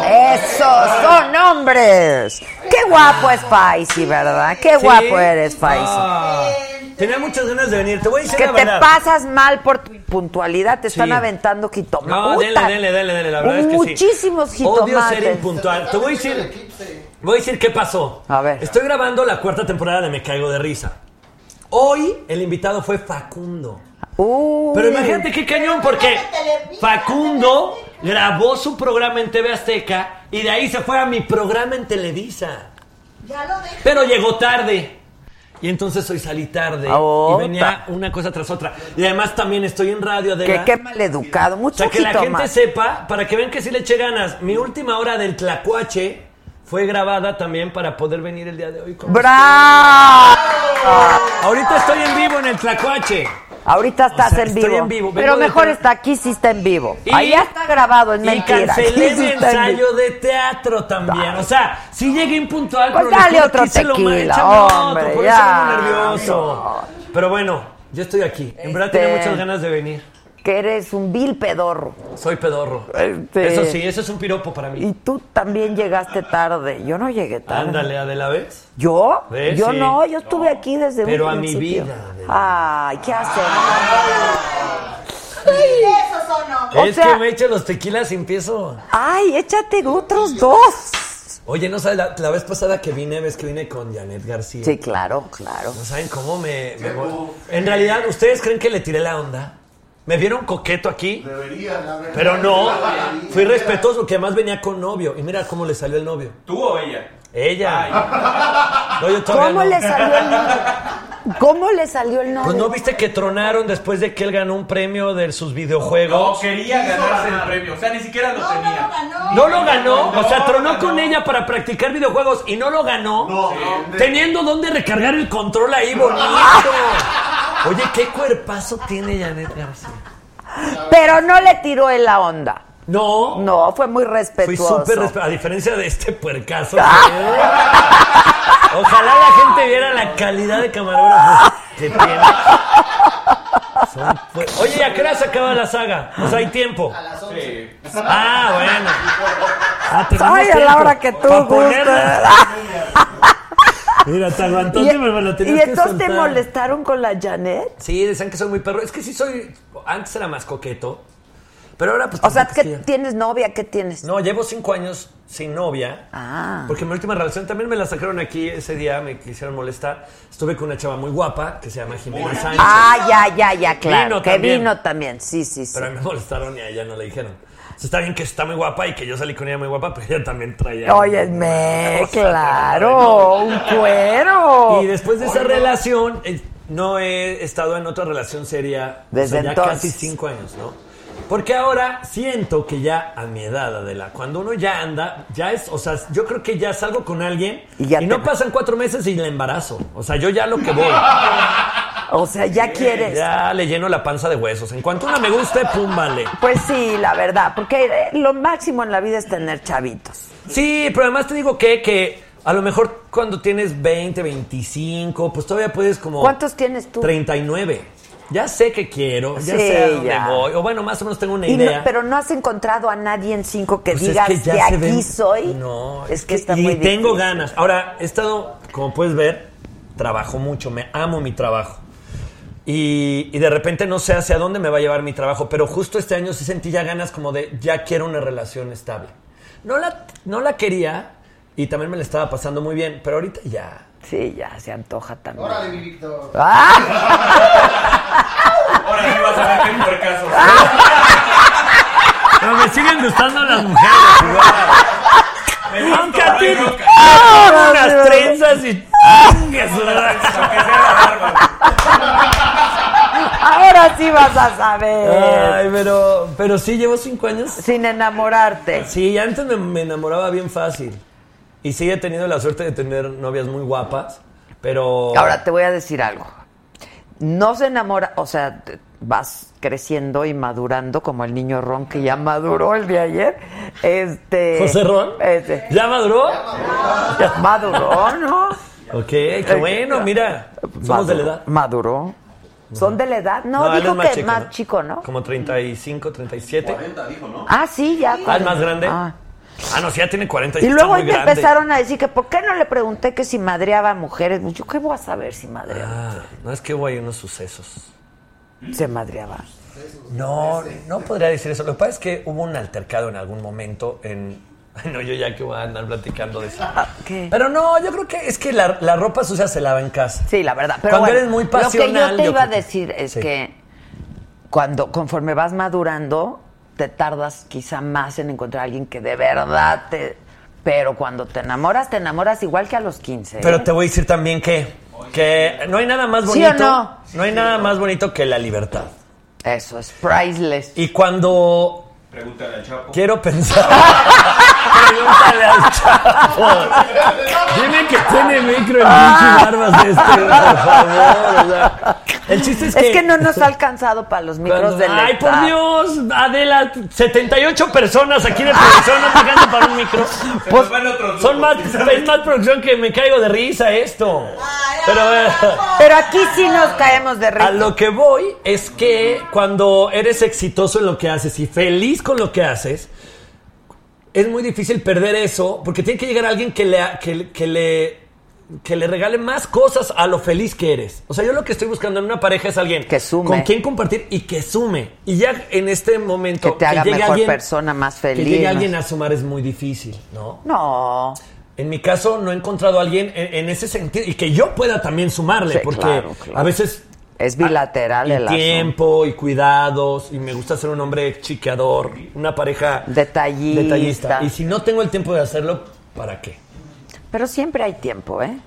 ¡Esos son hombres! ¡Qué guapo es Faisy, ¿verdad? ¡Qué Sí. guapo eres, Faisy! Ah, tenía muchas ganas de venir. Te voy a decir que la te verdad. pasas mal por tu puntualidad, te están Sí. aventando jitomates. No, denle, denle, denle, denle, la verdad es que sí. Muchísimos Odio jitomates. ser impuntual. Te voy a decir, voy a decir qué pasó. A ver. Estoy grabando la cuarta temporada de Me Caigo de Risa. Hoy el invitado fue Facundo. Uy. Pero imagínate qué cañón, porque Facundo grabó su programa en TV Azteca y de ahí se fue a mi programa en Televisa. Ya lo dejo. Pero llegó tarde. Y entonces hoy salí tarde Ah, y venía una cosa tras otra. Y además también estoy en radio de Que qué maleducado. O Mucho sea, que la gente sepa, para que vean que sí le eché ganas. Mi última hora del Tlacuache fue grabada también para poder venir el día de hoy. con ¡Bravo! Ahorita estoy en vivo en el Tlacuache. Ahorita estás O sea, en, estoy vivo. en vivo. Pero mejor está aquí, sí está en vivo. Y- Allá está grabado, es Y mentira. cancelé está en vivo. ensayo de teatro también. O sea, sí llegué impuntual, Pues pero dale otro hice lo tequila, échame otro, hombre, por ya. eso nervioso. Pero bueno, yo estoy aquí. En verdad Este- tenía muchas ganas de venir. Que eres un vil pedorro. Soy pedorro. Este- Eso sí, eso es un piropo para mí. Y tú también llegaste tarde. Yo no llegué tarde. Ándale, Adela, ¿ves? ¿Yo? ¿Ves? Yo Sí. no, yo estuve aquí desde Pero un a mi vida, Ay, ¿qué hacemos? Esos son hombres. O es sea- que me echo los tequilas y empiezo. Ay, échate otros dos. Oye, ¿no sabes? La, la vez pasada que vine, ves que vine con Janet García. Sí, claro, claro. ¿No saben cómo me, me voy? En realidad, ¿ustedes creen que le tiré la onda? ¿Me vieron coqueto aquí? Debería, la verdad. Pero no, fui respetuoso, que además venía con novio. Y mira cómo le salió el novio. ¿Tú o ella? Ella. No, yo todavía ¿Cómo no. le salió el novio? ¿Cómo le salió el novio? Pues no viste que tronaron después de que él ganó un premio de sus videojuegos. No, quería ganarse el premio. O sea, ni siquiera lo tenía. No lo ganó, No, o sea, tronó ganó. con ella para practicar videojuegos y no lo ganó, No, teniendo dónde recargar el control ahí bonito. Oye, qué cuerpazo tiene Janet García. Pero no le tiró en la onda. No, No, fue muy fui respetuoso. súper respe- a diferencia de este puercazo. que- Ojalá la gente viera la calidad de camarógrafos que tiene. Son Oye, ¿y a qué hora se acaba la saga? O sea, hay tiempo. Sí. Ah, bueno. Ah, Ay, a la hora que tú gustes. Mira, te aguantó, ¿Y, me lo y tenías que entonces te molestaron con la Janet? Sí, decían que soy muy perro. Es que sí soy. Antes era más coqueto. Pero ahora pues... O sea, tampoco ¿qué es que tienes novia? ¿Qué tienes? No, llevo cinco años sin novia. Ah. Porque mi última relación también me la sacaron aquí ese día, me quisieron molestar. Estuve con una chava muy guapa que se llama Jimena Sánchez. Ah, ya, ya, ya, claro. Vino que también. vino también. Sí, sí, sí. Pero a mí me molestaron y a ella no le dijeron. O sea, está bien que está muy guapa y que yo salí con ella muy guapa, pero ella también traía. Óyeme, O claro, un cuero. Y después de esa relación, eh, no he estado en otra relación seria o Desde sea, ya entonces. casi cinco años, ¿no? Porque ahora siento que ya a mi edad, Adela, cuando uno ya anda, ya es, o sea, yo creo que ya salgo con alguien Y y, ya te- no pasan cuatro meses y le embarazo. O sea, yo ya lo que voy. O sea, ya quieres. Ya le lleno la panza de huesos. En cuanto una me guste, pum, vale. Pues sí, la verdad, porque eh, lo máximo en la vida es tener chavitos. Sí, pero además te digo que, que a lo mejor cuando tienes 20, 25, pues todavía puedes como... ¿Cuántos tienes tú? 39. Ya sé que quiero, ya Sí, sé a dónde ya. voy. O bueno, más o menos tengo una Y no- idea. pero no has encontrado a nadie en cinco que Pues es digas que aquí ven- soy. No, es que está y muy tengo difícil. ganas. Ahora, he estado, como puedes ver, trabajo mucho, me amo mi trabajo. Y, y de repente no sé hacia dónde me va a llevar mi trabajo, pero justo este año sí sentí ya ganas como de ya quiero una relación estable. No la, no la quería y también me la estaba pasando muy bien, pero ahorita ya. Sí, ya se antoja también. Órale, mi Víctor. Ahora sí vas a ver qué por caso. Pero me siguen gustando las mujeres igual. Aunque a ti Ah, unas sí. trenzas y... chingue su madre. Ahora sí vas a saber. Ay, pero, pero sí, llevo cinco años. Sin enamorarte. Sí, antes me, me enamoraba bien fácil. Y sí he tenido la suerte de tener novias muy guapas, pero... Ahora te voy a decir algo. No se enamora, o sea, vas creciendo y madurando como el niño Ron que ya maduró el de ayer. Este. ¿José Ron? Este, ¿Ya maduró? ya maduró, ¿no? Ok, qué bueno, mira. Somos de la edad. Maduró. ¿Son de la edad? No, él dijo es más que chico, más ¿no? chico, ¿no? Como 35, 37. 40 dijo, ¿no? Ah, sí, ya. Ah, ¿es más grande? Ah. Ah, no, sí, ya tiene 40 Y está luego muy ahí me grande. empezaron a decir que por qué no le pregunté que si madreaba a mujeres. Yo qué voy a saber si madreaba. Ah, no es que hubo ahí unos sucesos. Se madreaba. No, no podría decir eso. Lo que pasa es que hubo un altercado en algún momento en... Ay, no, yo ya que voy a andar platicando de eso. Ah, ¿Qué? Pero no, yo creo que es que la, la ropa sucia se lava en casa. Sí, la verdad. Pero Cuando bueno, eres muy Lo que pasional, yo te yo iba a que- decir es Sí. que cuando, conforme vas madurando, te tardas quizá más en encontrar a alguien que de verdad te. Pero cuando te enamoras, te enamoras igual que a los 15. ¿eh? Pero te voy a decir también que, que no hay nada más ¿Sí bonito. o no? hay nada más bonito que la libertad. Eso es priceless. Y cuando Pregúntale al Chapo. quiero pensar. Pregúntale al Chapo. Dime que tiene micro el pinche barbas de este, por favor. o sea, el chiste es Es que. que no nos ha alcanzado para los micros del Ay, por. Dios, Adela, 78 personas aquí de producción no para un micro. Otros Son más, es más producción que me caigo de risa esto. Pero eh, Pero aquí sí nos caemos de a risa. lo que voy es que cuando eres exitoso en lo que haces y feliz con lo que haces, es muy difícil perder eso porque tiene que llegar alguien que le, que, que le que le regale más cosas a lo feliz que eres. O sea, yo lo que estoy buscando en una pareja es alguien Que sume. con quien compartir y que sume. Y ya en este momento Que te haga llegue mejor alguien- persona, más que feliz. llegue más- alguien a sumar es muy difícil, ¿no? No. En mi caso no he encontrado a alguien en, en ese sentido y que yo pueda también sumarle, Sí, porque claro, claro. a veces Es bilateral y el asunto. tiempo y cuidados y me gusta ser un hombre chiqueador, una pareja Detallista. detallista. Y si no tengo el tiempo de hacerlo, ¿para qué? Pero siempre hay tiempo, ¿eh?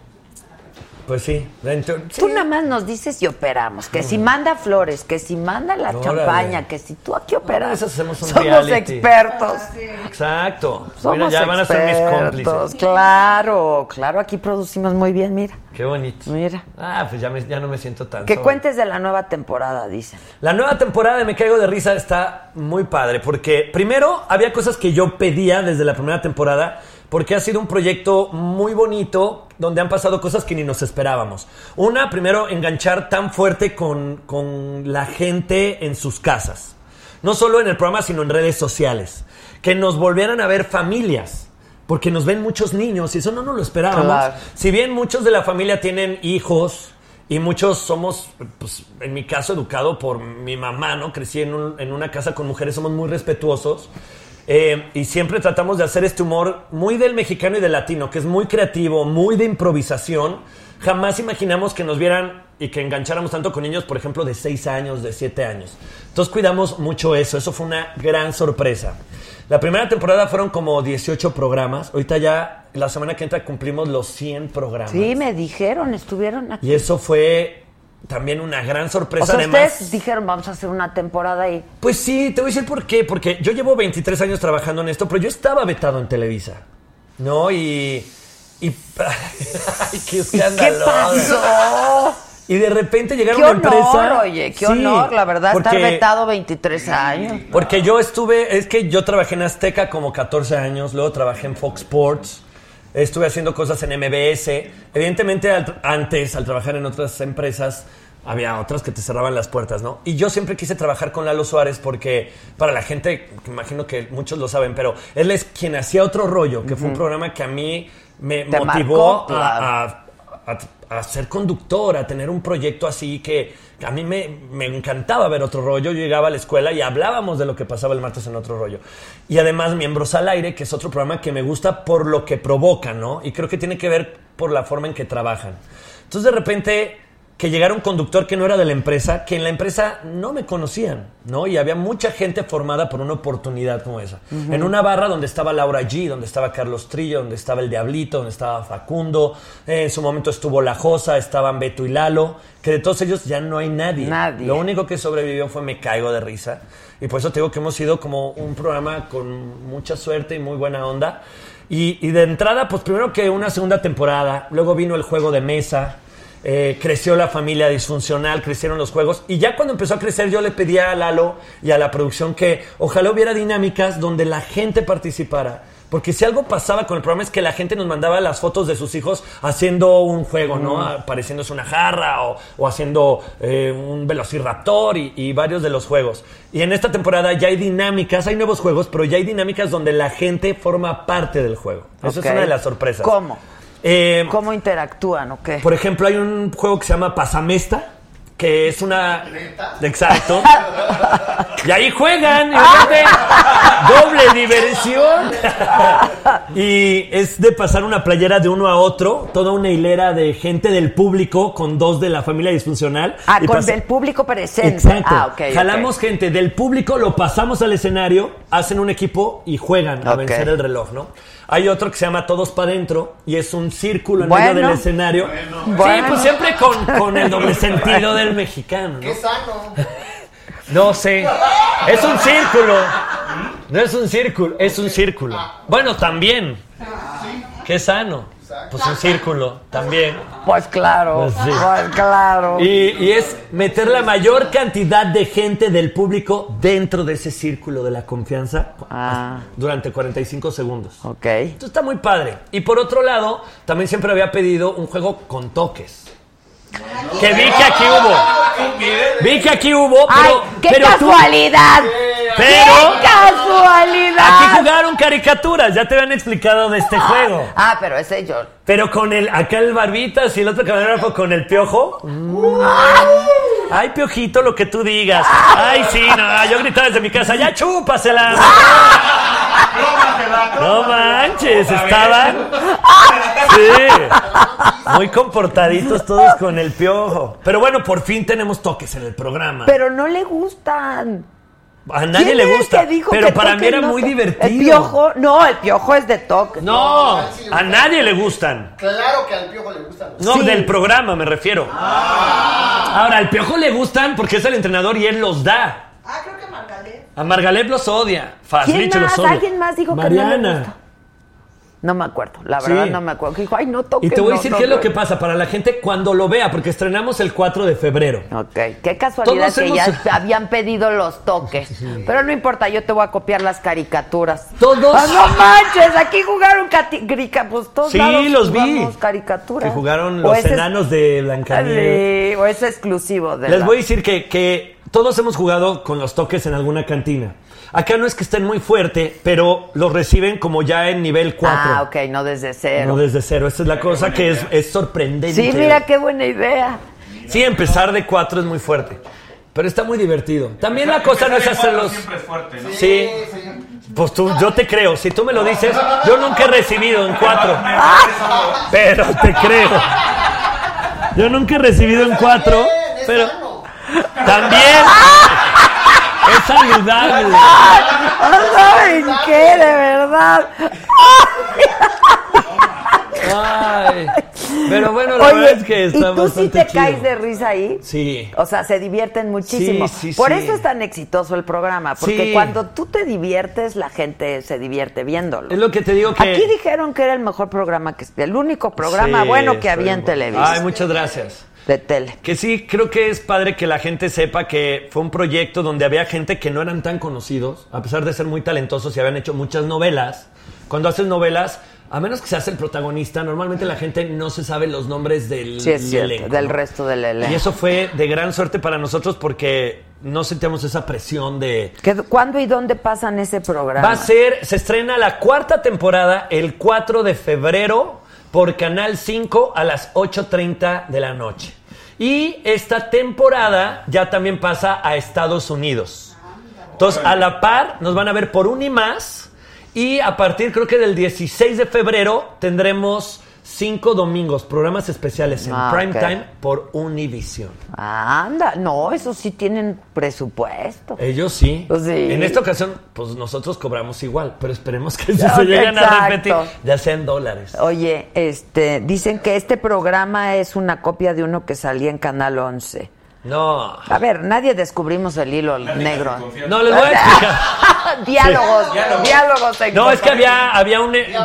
Pues sí, dentro- Tú nada más nos dices y operamos. Que si manda flores, que si manda la Órale. champaña, que si tú aquí operas. Hacemos un Somos reality. expertos. Exacto. Somos Mira, ya van a ser mis expertos. cómplices. Claro, claro, aquí producimos muy bien, mira. Qué bonito. Mira. Ah, pues ya, me- ya no me siento tan Que solo. cuentes de la nueva temporada, dicen. La nueva temporada de Me Caigo de Risa está muy padre porque primero había cosas que yo pedía desde la primera temporada porque ha sido un proyecto muy bonito donde han pasado cosas que ni nos esperábamos. Una, primero, enganchar tan fuerte con, con la gente en sus casas. No solo en el programa, sino en redes sociales. Que nos volvieran a ver familias. Porque nos ven muchos niños y eso no nos lo esperábamos. Claro. Si bien muchos de la familia tienen hijos Y muchos somos, pues, en mi caso, educado por mi mamá, ¿no? Crecí en, un- en una casa con mujeres, somos muy respetuosos. Eh, y siempre tratamos de hacer este humor muy del mexicano y del latino, que es muy creativo, muy de improvisación. Jamás imaginamos que nos vieran y que engancháramos tanto con niños, por ejemplo, de 6 años, de 7 años. Entonces cuidamos mucho eso, eso fue una gran sorpresa. La primera temporada fueron como 18 programas, ahorita ya la semana que entra cumplimos los 100 programas. Sí, me dijeron, estuvieron aquí. Y eso fue también una gran sorpresa. O sea, Además, ustedes dijeron, vamos a hacer una temporada ahí. pues sí, te voy a decir por qué. Porque yo llevo 23 años trabajando en esto, pero yo estaba vetado en Televisa. ¿No? Y. y ¡Ay, qué escándalo! ¿Qué pasó? Y de repente llegaron Qué a honor, una empresa. oye, qué Sí, honor, la verdad, estar vetado 23 años. Porque yo estuve, es que yo trabajé en Azteca como 14 años, luego trabajé en Fox Sports, estuve haciendo cosas en MBS. Evidentemente, al- antes, al trabajar en otras empresas, había otras que te cerraban las puertas, ¿no? Y yo siempre quise trabajar con Lalo Suárez porque, para la gente, imagino que muchos lo saben, pero él es quien hacía otro rollo, que fue un programa que a mí me motivó marcó, claro. a, a- a- a ser conductor, a tener un proyecto así que a mí me, me encantaba ver otro rollo. Yo llegaba a la escuela y hablábamos de lo que pasaba el martes en otro rollo. Y además Miembros al Aire, que es otro programa que me gusta por lo que provoca, ¿no? Y creo que tiene que ver por la forma en que trabajan. Entonces de repente que llegara un conductor que no era de la empresa, que en la empresa no me conocían, ¿no? Y había mucha gente formada por una oportunidad como esa. En una barra donde estaba Laura G, donde estaba Carlos Trillo, donde estaba El Diablito, donde estaba Facundo, eh, en su momento estuvo La Josa, estaban Beto y Lalo, que de todos ellos ya no hay nadie. Nadie. Lo único que sobrevivió fue Me Caigo de Risa. Y por eso te digo que hemos sido como un programa con mucha suerte y muy buena onda. Y, y de entrada, pues primero que una segunda temporada, luego vino el juego de mesa, eh, creció la familia disfuncional, crecieron los juegos. Y ya cuando empezó a crecer, yo le pedía a Lalo y a la producción que ojalá hubiera dinámicas donde la gente participara. Porque si algo pasaba con el programa es que la gente nos mandaba las fotos de sus hijos haciendo un juego, ¿no? Mm. Apareciéndose una jarra o, o haciendo eh, un velociraptor y, y varios de los juegos. Y en esta temporada ya hay dinámicas, hay nuevos juegos, pero ya hay dinámicas donde la gente forma parte del juego. Eso es una de las sorpresas. ¿Cómo? Eh, ¿Cómo interactúan o qué? por ejemplo, hay un juego que se llama Pasamesta, que es una... Exacto. y ahí juegan, y doble diversión. y es de pasar una playera de uno a otro, toda una hilera de gente del público con dos de la familia disfuncional. Ah, y con pasa- el público presente. Exacto. Ah, ok. ok. Jalamos gente del público, lo pasamos al escenario, hacen un equipo y juegan a vencer el reloj, ¿no? Hay otro que se llama Todos para adentro y es un círculo en Bueno. medio del escenario. Bueno. Sí, pues siempre con, con el doble sentido del mexicano. ¿no? Qué sano. No sé. Es un círculo. No es un círculo, es un círculo. Bueno, también. Qué sano. Pues un círculo, también. Pues claro, Pues sí. pues claro. Y, y es meter la mayor cantidad de gente del público dentro de ese círculo de la confianza durante 45 segundos. Ah. Ok. Esto está muy padre. Y por otro lado, también siempre había pedido un juego con toques. Que vi que aquí hubo. Vi que aquí hubo, pero. ¡Ay, qué pero tú- casualidad! pero. ¡Qué casualidad! Aquí jugaron caricaturas, ya te habían explicado de este juego. Ah, pero ese yo. Pero con el, acá el barbitas y el otro camarógrafo con el piojo. Ay, piojito, lo que tú digas. Ay, sí, no, yo gritaba desde mi casa, ya chúpasela. No manches, estaban. Sí. Muy comportaditos todos con el piojo. Pero bueno, por fin tenemos toques en el programa. Pero no le gustan. A nadie ¿Quién le gusta. que dijo Pero que para mí era no muy divertido. El piojo, no, el piojo es de toque. No, a nadie le gustan. Claro que al piojo le gustan los No, del programa me refiero. Ahora, al piojo le gustan porque es el entrenador y él los da. Ah, creo que Margaret. A Margalef los odia. ¿Quién Fazlich los más? odia. Alguien más dijo que no le Mariana. gusta. No me acuerdo, la verdad Sí. no me acuerdo. Dijo, ay, no toques. Y te voy a decir no, qué es lo no". que pasa para la gente cuando lo vea, porque estrenamos el 4 de febrero. Ok, qué casualidad Todos que hemos- ya habían pedido los toques. Pero no importa, yo te voy a copiar las caricaturas. Todos- ¡Ah, no manches! Aquí jugaron grica- pues todos Sí, lados los vi. caricaturas. Que jugaron los ese enanos de Blancanieves. Sí, o es exclusivo de Les la- voy a decir que, que todos hemos jugado con los toques en alguna cantina. Acá no es que estén muy fuerte, pero los reciben como ya en nivel 4. Ah, ok, no desde cero. No desde cero. Esa es la cosa que es, es sorprendente. Sí, mira qué buena idea. Sí, empezar de cuatro es muy fuerte. Pero está muy divertido. También la cosa no es hacerlos. Siempre es fuerte, ¿no? Sí. Pues tú, yo te creo. Si tú me lo dices, yo nunca he recibido en cuatro. Pero te creo. Yo nunca he recibido en cuatro. Pero también saludable. ¿Saben qué? De verdad. Ay. Pero bueno, la Oye, verdad es que está ¿y tú sí te chido. caes de risa ahí? Sí. O sea, se divierten muchísimo. Sí, sí, Por sí. eso es tan exitoso el programa, porque cuando tú te diviertes, la gente se divierte viéndolo. Es lo que te digo que. Aquí dijeron que era el mejor programa que el único programa bueno que había en bueno. televisión. Ay, muchas gracias. De tele. Que sí, creo que es padre que la gente sepa que fue un proyecto donde había gente que no eran tan conocidos, a pesar de ser muy talentosos y habían hecho muchas novelas. Cuando haces novelas, a menos que seas el protagonista, normalmente la gente no se sabe los nombres del, Sí, es cierto, elenco, del ¿no? resto del elenco. Y eso fue de gran suerte para nosotros porque no sentíamos esa presión de... ¿Qué- ¿Cuándo y dónde pasan ese programa? Va a ser, se estrena la cuarta temporada el 4 de febrero por Canal 5 a las 8.30 de la noche. Y esta temporada ya también pasa a Estados Unidos. Entonces, a la par, nos van a ver por un y más. Y a partir, creo que del 16 de febrero, tendremos cinco domingos, programas especiales en Ah, prime time por Univision. Anda, no, esos sí tienen presupuesto. Ellos sí. Pues sí. En esta ocasión, pues nosotros cobramos igual, pero esperemos que si Ya, se llegan a repetir, ya sea en dólares. Oye, este, dicen que este programa es una copia de uno que salía en Canal 11. No. A ver, nadie descubrimos el hilo negro. No, les voy a explicar. diálogos, diálogos. en No, es que había, había un... eh,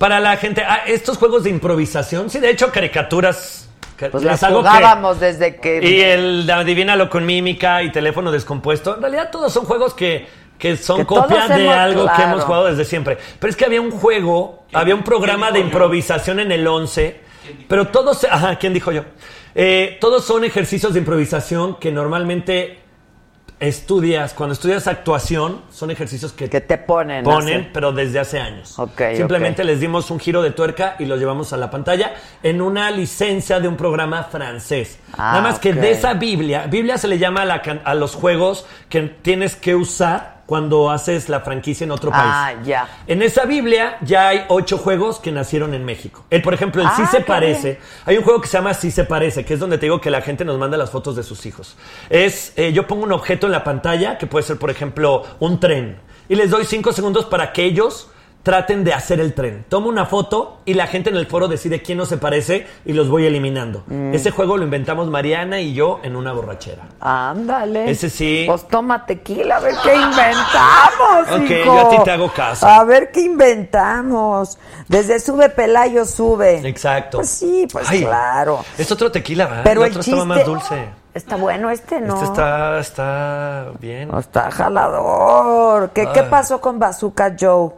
Para la gente, ah, estos juegos de improvisación, sí, de hecho, caricaturas... Pues las que- jugábamos desde que... Y el adivínalo con mímica y teléfono descompuesto. En realidad todos son juegos que, que son copias de hemos- algo que hemos jugado desde siempre. Pero es que había un juego, había un programa de improvisación en el 11, pero todos... Ajá, ¿quién dijo yo? Eh, todos son ejercicios de improvisación que normalmente estudias, cuando estudias actuación, son ejercicios que, te ponen. ponen, pero desde hace años. Ok, Simplemente les dimos un giro de tuerca y los llevamos a la pantalla en una licencia de un programa francés. Ah, Nada más que de esa Biblia, Biblia se le llama a, la can- a los juegos que tienes que usar cuando haces la franquicia en otro país. Ah, ya. En esa Biblia ya hay ocho juegos que nacieron en México. El, por ejemplo, el Sí Ah, se qué parece. bien. Hay un juego que se llama Sí se parece, que es donde te digo que la gente nos manda las fotos de sus hijos. Es, eh, yo pongo un objeto en la pantalla, que puede ser, por ejemplo, un tren, y les doy cinco segundos para que ellos traten de hacer el tren. Tomo una foto y la gente en el foro decide quién no se parece y los voy eliminando. Mm. Ese juego lo inventamos Mariana y yo en una borrachera. Ándale. Ese sí. Pues toma tequila, a ver qué inventamos. Ok, hijo. yo a ti te hago caso. A ver qué inventamos. Desde sube Pelayo sube. Exacto. Pues sí, pues Ay, claro. Es otro tequila, ¿verdad? Pero el el otro chiste estaba más dulce. Está bueno este, ¿no? Este está, está bien. Está jalador. ¿Qué, ¿Qué pasó con Bazooka Joe?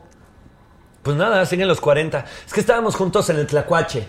Pues nada, siguen los 40. Es que estábamos juntos en el Tlacuache,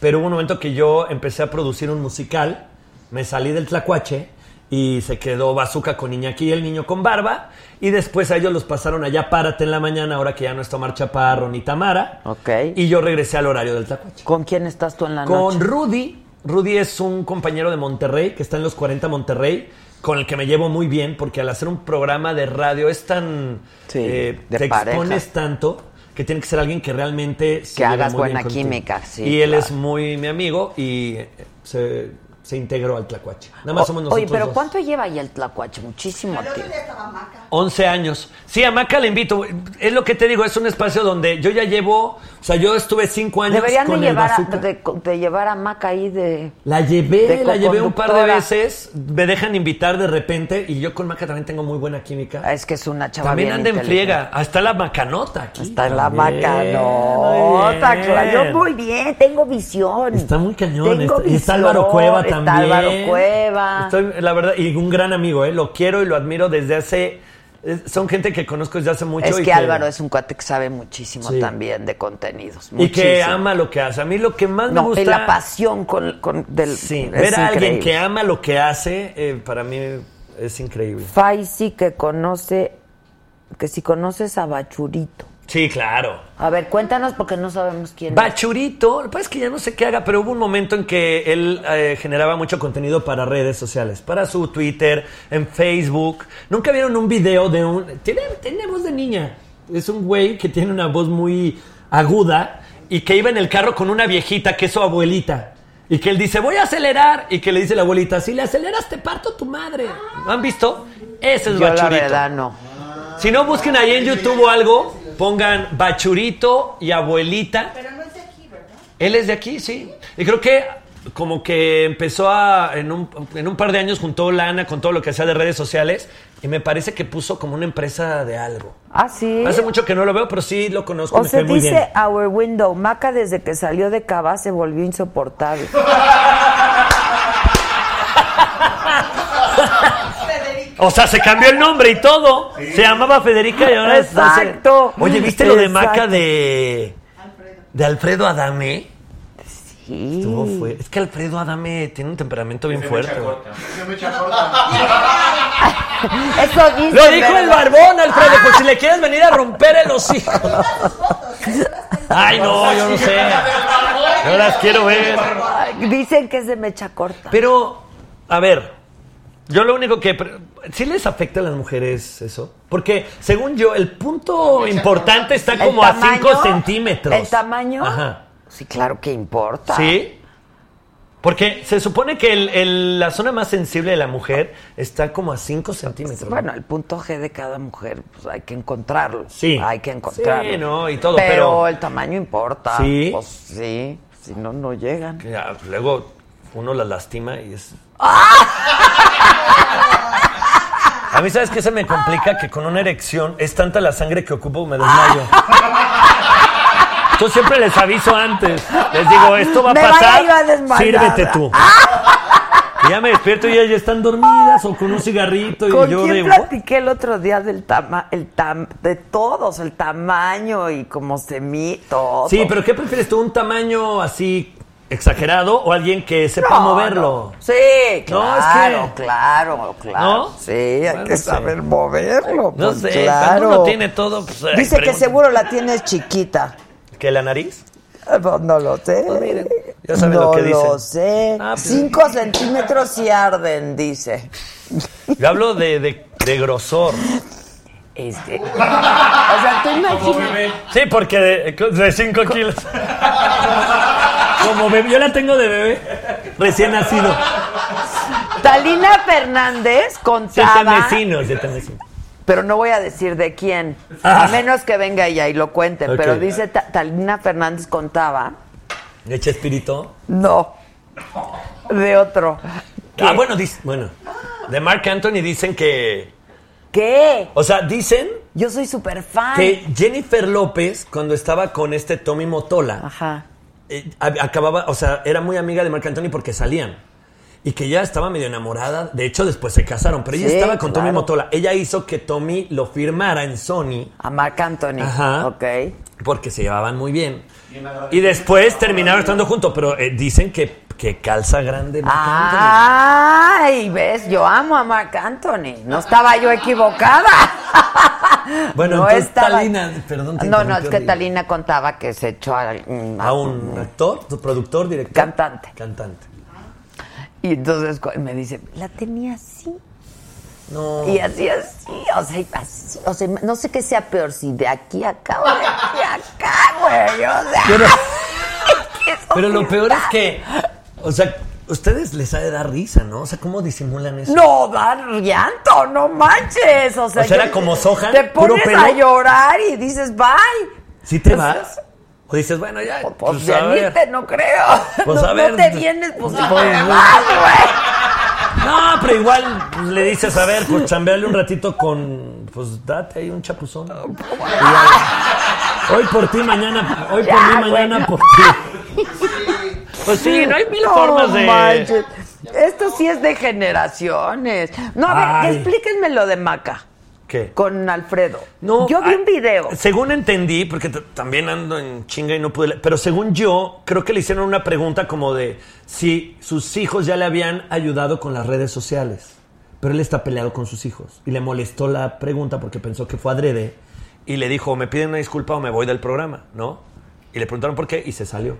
pero hubo un momento que yo empecé a producir un musical, me salí del Tlacuache y se quedó Bazooka con Iñaki y el niño con barba, y después a ellos los pasaron allá, párate en la mañana, ahora que ya no está Omar Chaparro ni Tamara, Ok. y yo regresé al horario del Tlacuache. ¿Con quién estás tú en la Con noche? Rudy. Rudy es un compañero de Monterrey, que está en los 40 Monterrey, con el que me llevo muy bien, porque al hacer un programa de radio es tan... Sí, eh, de te pareja. expones tanto que tiene que ser alguien que realmente... se Que hagas buena química, sí, Y él claro. es muy mi amigo y se, se integró al Tlacuache. Nada más O- somos nosotros Oye, pero dos. ¿cuánto lleva ya el Tlacuache? Muchísimo tiempo. día estaba Maca. 11 años. Sí, a Maca le invito. Es lo que te digo, es un espacio donde yo ya llevo... O sea, yo estuve 5 años Deberían de con llevar, bazooka. de, de llevar a Maca ahí de... La llevé, de la llevé un par de veces, me dejan invitar de repente y yo con Maca también tengo muy buena química. Es que es una chava También anda en friega, hasta la macanota aquí. La macanota, claro. Yo muy bien, tengo visión. Está muy cañón. Tengo está- y está visión, Álvaro Cueva está también. Álvaro Cueva. Estoy, la verdad, y un gran amigo, ¿eh? Lo quiero y lo admiro desde hace... Son gente que conozco desde hace mucho. Es y que Álvaro es un cuate que sabe muchísimo Sí. también de contenidos. Y que ama lo que hace. A mí lo que más me No, gusta... y la pasión con, con del, Sí, es ver a alguien que ama lo que hace, eh, para mí es increíble. Faisy que conoce, que si conoces a Bachurito. Sí, claro. A ver, cuéntanos porque no sabemos quién es. Bachurito, lo que pasa es que ya no sé qué haga, pero hubo un momento en que él eh, generaba mucho contenido para redes sociales, para su Twitter, en Facebook. Nunca vieron un video de un... Tiene, tiene voz de niña. Es un güey que tiene una voz muy aguda y que iba en el carro con una viejita que es su abuelita. Y que él dice, voy a acelerar. Y que le dice la abuelita, si le aceleras te parto tu madre. ¿No han visto? Ese es Yo la Bachurito. verdad no. Si no, busquen ahí en YouTube o algo, pongan Bachurito y abuelita. Pero no es de aquí, ¿verdad? Él es de aquí, sí. Y creo que como que empezó a, en un, en un par de años juntó lana con todo lo que hacía de redes sociales y me parece que puso como una empresa de algo. Ah, sí. Hace mucho que no lo veo, pero sí lo conozco. O me sea, cae muy dice bien. Our Window, Maca desde que salió de Cava se volvió insoportable. O sea, se cambió el nombre y todo. Se llamaba Federica y ahora es- Exacto. Oye, ¿viste lo de. Maca de, de Alfredo Adame? Sí. Estuvo fue- Es que Alfredo Adame tiene un temperamento bien fuerte. Se me echa corta. Eso dice. Lo dijo el barbón, Alfredo, pues si le quieres venir a romper el hocico. Ay, no, yo no sé. Yo las quiero ver. Dicen que es de mecha corta. Pero, a ver, yo lo único que... ¿Sí les afecta a las mujeres eso? Porque, según yo, el punto importante está ¿El como a tamaño? 5 centímetros. ¿El tamaño? Ajá. Sí, claro que importa. ¿Sí? Porque se supone que el- el- la zona más sensible de la mujer está como a 5 centímetros. Bueno, el punto G de cada mujer, pues hay que encontrarlo. Sí. Hay que encontrarlo. Sí, no, y todo, pero... pero- el tamaño importa. Sí. Pues sí, si no, no llegan. Que, ah, luego uno las lastima y es... A mí, ¿sabes qué se me complica? Que con una erección es tanta la sangre que ocupo, me desmayo. Yo siempre les aviso antes. Les digo, esto va a Me vaya pasar. yo a desmayar. Sírvete tú. Y ya me despierto y ellas ya están dormidas o con un cigarrito y ¿Con yo quién de... platiqué el otro día del tama el tam de todos, el tamaño y cómo se mide todo? Sí, pero ¿qué prefieres tú? ¿Un tamaño así exagerado o alguien que sepa No, moverlo? no. Sí, No, claro, es que- claro, claro. ¿No? Sí, hay Bueno, que sí. saber moverlo. No pues, sé, claro. cuando uno tiene todo, pues, Dice que seguro la tienes chiquita. ¿Que la nariz? Eh, pues, no lo sé. ya saben no lo que dicen. lo sé. Ah, pues- Cinco centímetros y arden, dice. Yo hablo de, de, de grosor. Este, o sea, tú imaginas. Sí, porque de 5 kilos. Como bebé, yo la tengo de bebé. Recién nacido. Talina Fernández contaba. vecinos, siete vecinos. Pero no voy a decir de quién. Ah. A menos que venga ella y lo cuente. Pero dice Ta- Talina Fernández contaba. ¿Leche espíritu? No. De otro. Ah, bueno, dice, bueno. De Mark Anthony dicen que. ¿Qué? O sea, dicen Yo soy súper fan. que Jennifer López, cuando estaba con este Tommy Motola, Ajá. Eh, ab- acababa, o sea, era muy amiga de Marc Anthony porque salían. Y que ya estaba medio enamorada. De hecho, después se casaron. Pero ella Sí, estaba con Tommy. Motola. Ella hizo que Tommy lo firmara en Sony. A Marc Anthony. Ajá. Ok. Porque se llevaban muy bien. Y después terminaron estando juntos. Pero eh, dicen que, que calza grande Marc Ah. Ay, ves, yo amo a Marc Anthony. No estaba yo equivocada. Anthony. Bueno, no entonces estaba- Talina, perdón. te No, no, es que horrible. Talina contaba que se echó a, mm, A un actor, productor, director. Cantante. Cantante. Y entonces me dice, la tenía así. No. Y así, así, o sea, así, o sea, no sé qué sea peor, si de aquí a acá o de aquí a acá, güey, o sea. Pero, pero lo peor es que, o sea, ustedes les ha de dar risa, ¿no? O sea, ¿cómo disimulan eso? No, dar llanto, no manches, o sea. O sea, era yo- como Sohan, Te puro pones pelo. a llorar y dices, bye. ¿Sí te Pues, vas? ¿O dices, bueno, ya, Pues, pues, ver. venirte no creo. Pues, no, a ver. no te vienes, pues Pues, no pues, te vas, güey. No, pero igual pues, le dices, a ver, pues chambearle un ratito con, pues date ahí un chapuzón. Hoy por ti, mañana, hoy por mí, mañana por ti. Pues sí, no hay mil formas de... manches. Esto sí es de generaciones. No, a ver, Ay. explíquenme lo de Maca ¿Qué? con Alfredo. No, Yo vi ay, un video. Según entendí, porque también ando en chinga y no pude pero según yo, creo que le hicieron una pregunta como de si sus hijos ya le habían ayudado con las redes sociales. Pero él está peleado con sus hijos y le molestó la pregunta porque pensó que fue adrede y le dijo, me piden una disculpa o me voy del programa, ¿no? Y le preguntaron por qué y se salió.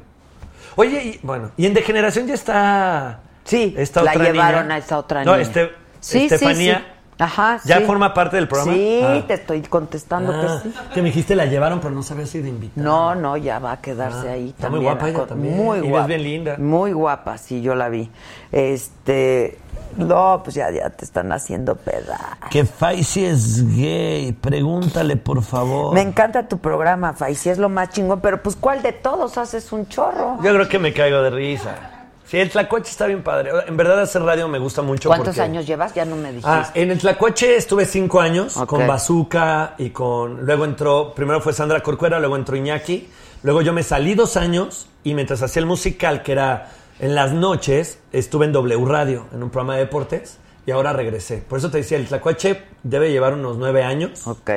Oye, y, bueno, y en Degeneración ya está... Sí, esta la otra llevaron niña. a esta otra No, niña. este, Sí, sí, Estefanía. sí. Ajá, ¿Ya sí. forma parte del programa? Sí, Ah. te estoy contestando Ah, que sí. que me dijiste la llevaron, pero no sabía si de invitada. No, no, ya va a quedarse Ah, ahí está muy también. guapa ella también. Muy Y guapa. bien linda. Muy guapa, sí, yo la vi. Este, no, pues ya, ya te están haciendo pedazos. Que Faisy es gay, pregúntale por favor. Me encanta tu programa, Faisy, es lo más chingón, pero pues ¿cuál de todos haces un chorro? Yo creo que me caigo de risa. Sí, el Tlacuache está bien padre. En verdad hacer radio me gusta mucho ¿Cuántos porque- años llevas? Ya no me dijiste. Ah, en el Tlacuache estuve cinco años con Bazooka y con... Luego entró, primero fue Sandra Corcuera, luego entró Iñaki. Luego yo me salí dos años y mientras hacía el musical, que era en las noches, estuve en W Radio, en un programa de deportes, y ahora regresé. Por eso te decía, el Tlacuache debe llevar unos nueve años. Ok.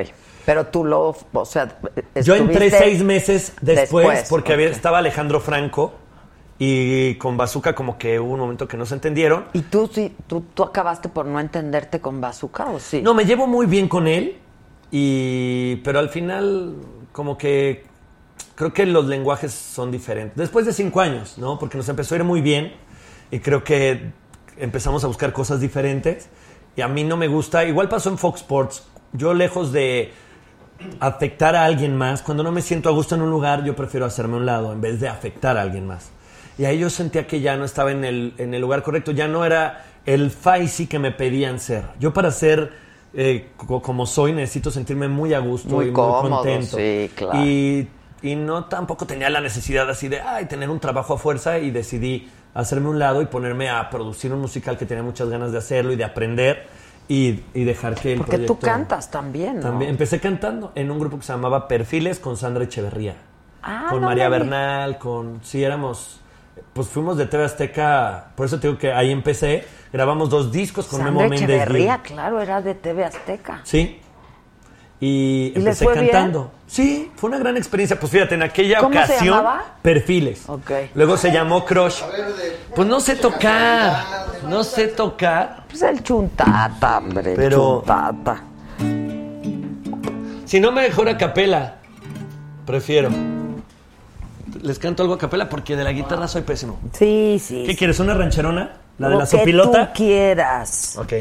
Pero tú lo, o sea, Yo entré seis meses después, después, porque había- estaba Alejandro Franco y con Bazooka como que hubo un momento que no se entendieron. ¿Y tú, sí, tú, tú acabaste por no entenderte con Bazooka o sí? No, me llevo muy bien con él, y, pero al final como que creo que los lenguajes son diferentes. Después de cinco años, ¿no? Porque nos empezó a ir muy bien y creo que empezamos a buscar cosas diferentes y a mí no me gusta. Igual pasó en Fox Sports. Yo lejos de afectar a alguien más, cuando no me siento a gusto en un lugar, yo prefiero hacerme a un lado en vez de afectar a alguien más. Y ahí yo sentía que ya no estaba en el, en el lugar correcto, ya no era el Faisy que me pedían ser. Yo para ser eh, co- como soy necesito sentirme muy a gusto Muy y cómodo, muy contento. sí, claro. Y, y no tampoco tenía la necesidad así de ay, tener un trabajo a fuerza y decidí hacerme un lado y ponerme a producir un musical que tenía muchas ganas de hacerlo y de aprender y, y dejar que el Porque tú cantas también, ¿no? También empecé cantando en un grupo que se llamaba Perfiles con Sandra Echeverría. Ah, con no María me Bernal, con sí éramos pues fuimos de TV Azteca, por eso te digo que ahí empecé, grabamos dos discos con Sandra Memo Méndez. Echeverría, claro, era de TV Azteca. Sí. Y, ¿Y les empecé fue bien? cantando. Sí, fue una gran experiencia. Pues fíjate, en aquella ¿Cómo se ocasión, llamaba? Perfiles. Ok. Luego se llamó Crush. Pues no sé tocar. No sé tocar. Pues el chuntata, hombre, Pero- chuntata. Si no, mejor a capela. Prefiero. Les canto algo a capela porque de la guitarra soy pésimo. Sí, sí. ¿Qué quieres? ¿Una rancherona? ¿La de Lo la que sopilota? tú quieras. Ok.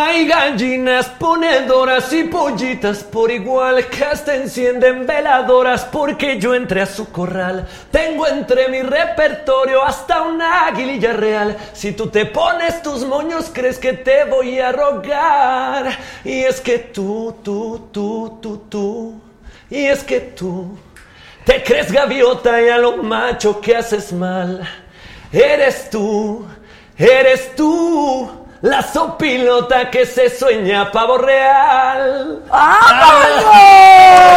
Hay gallinas ponedoras y pollitas por igual que hasta encienden veladoras porque yo entré a su corral. Tengo entre mi repertorio hasta una aguililla real. Si tú te pones tus moños crees que te voy a rogar. Y es que tú, tú, tú, tú, tú. Y es que tú te crees gaviota y a lo macho que haces mal. Eres tú, eres tú, la sopilota que se sueña pavo real.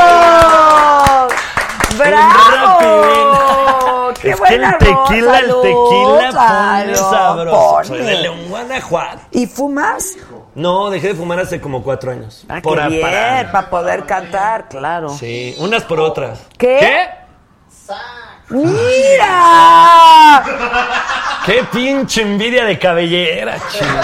¡Vámonos! ¡Bravo! ¡Qué es que el tequila, el tequila pone salud, sabroso. Soy de León, Guanajuato. ¿Y fumas? No, dejé de fumar hace como cuatro años. Ah, Por qué bien, para- poder cantar, claro. Sí, unas por otras. ¿Qué? ¡Mira! ¡Qué pinche envidia de cabellera, chinga!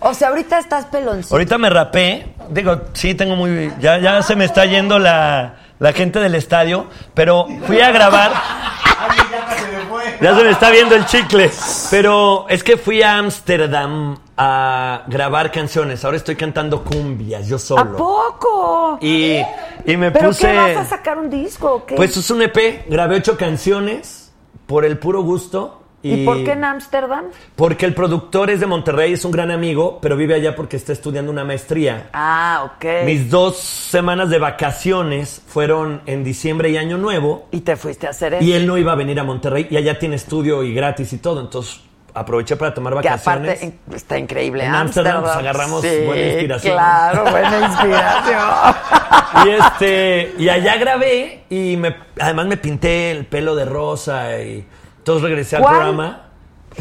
O sea, ahorita estás peloncito. Ahorita me rapé. Digo, sí, tengo muy. Ya, ya se me está yendo la, la gente del estadio. Pero fui a grabar. Ya se me está viendo el chicle. Pero es que fui a Ámsterdam a grabar canciones. Ahora estoy cantando cumbias, yo ¿A solo. poco? Y, y me ¿Pero puse. qué vas a sacar un disco o qué? Pues es un EP. Grabé ocho canciones por el puro gusto. ¿Y por qué en Ámsterdam? Porque el productor es de Monterrey, es un gran amigo, pero vive allá porque está estudiando una maestría. Ah, ok. Mis dos semanas de vacaciones fueron en diciembre y Año Nuevo. Y te fuiste a hacer eso. Y él no iba a venir a Monterrey y allá tiene estudio y gratis y todo. Entonces aproveché para tomar Que vacaciones. aparte eh, está increíble. En Ámsterdam, pues, agarramos Sí, buena inspiración. Claro, buena inspiración. Y este, y allá grabé y me, además me pinté el pelo de rosa y entonces regresé al ¿Cuál? programa.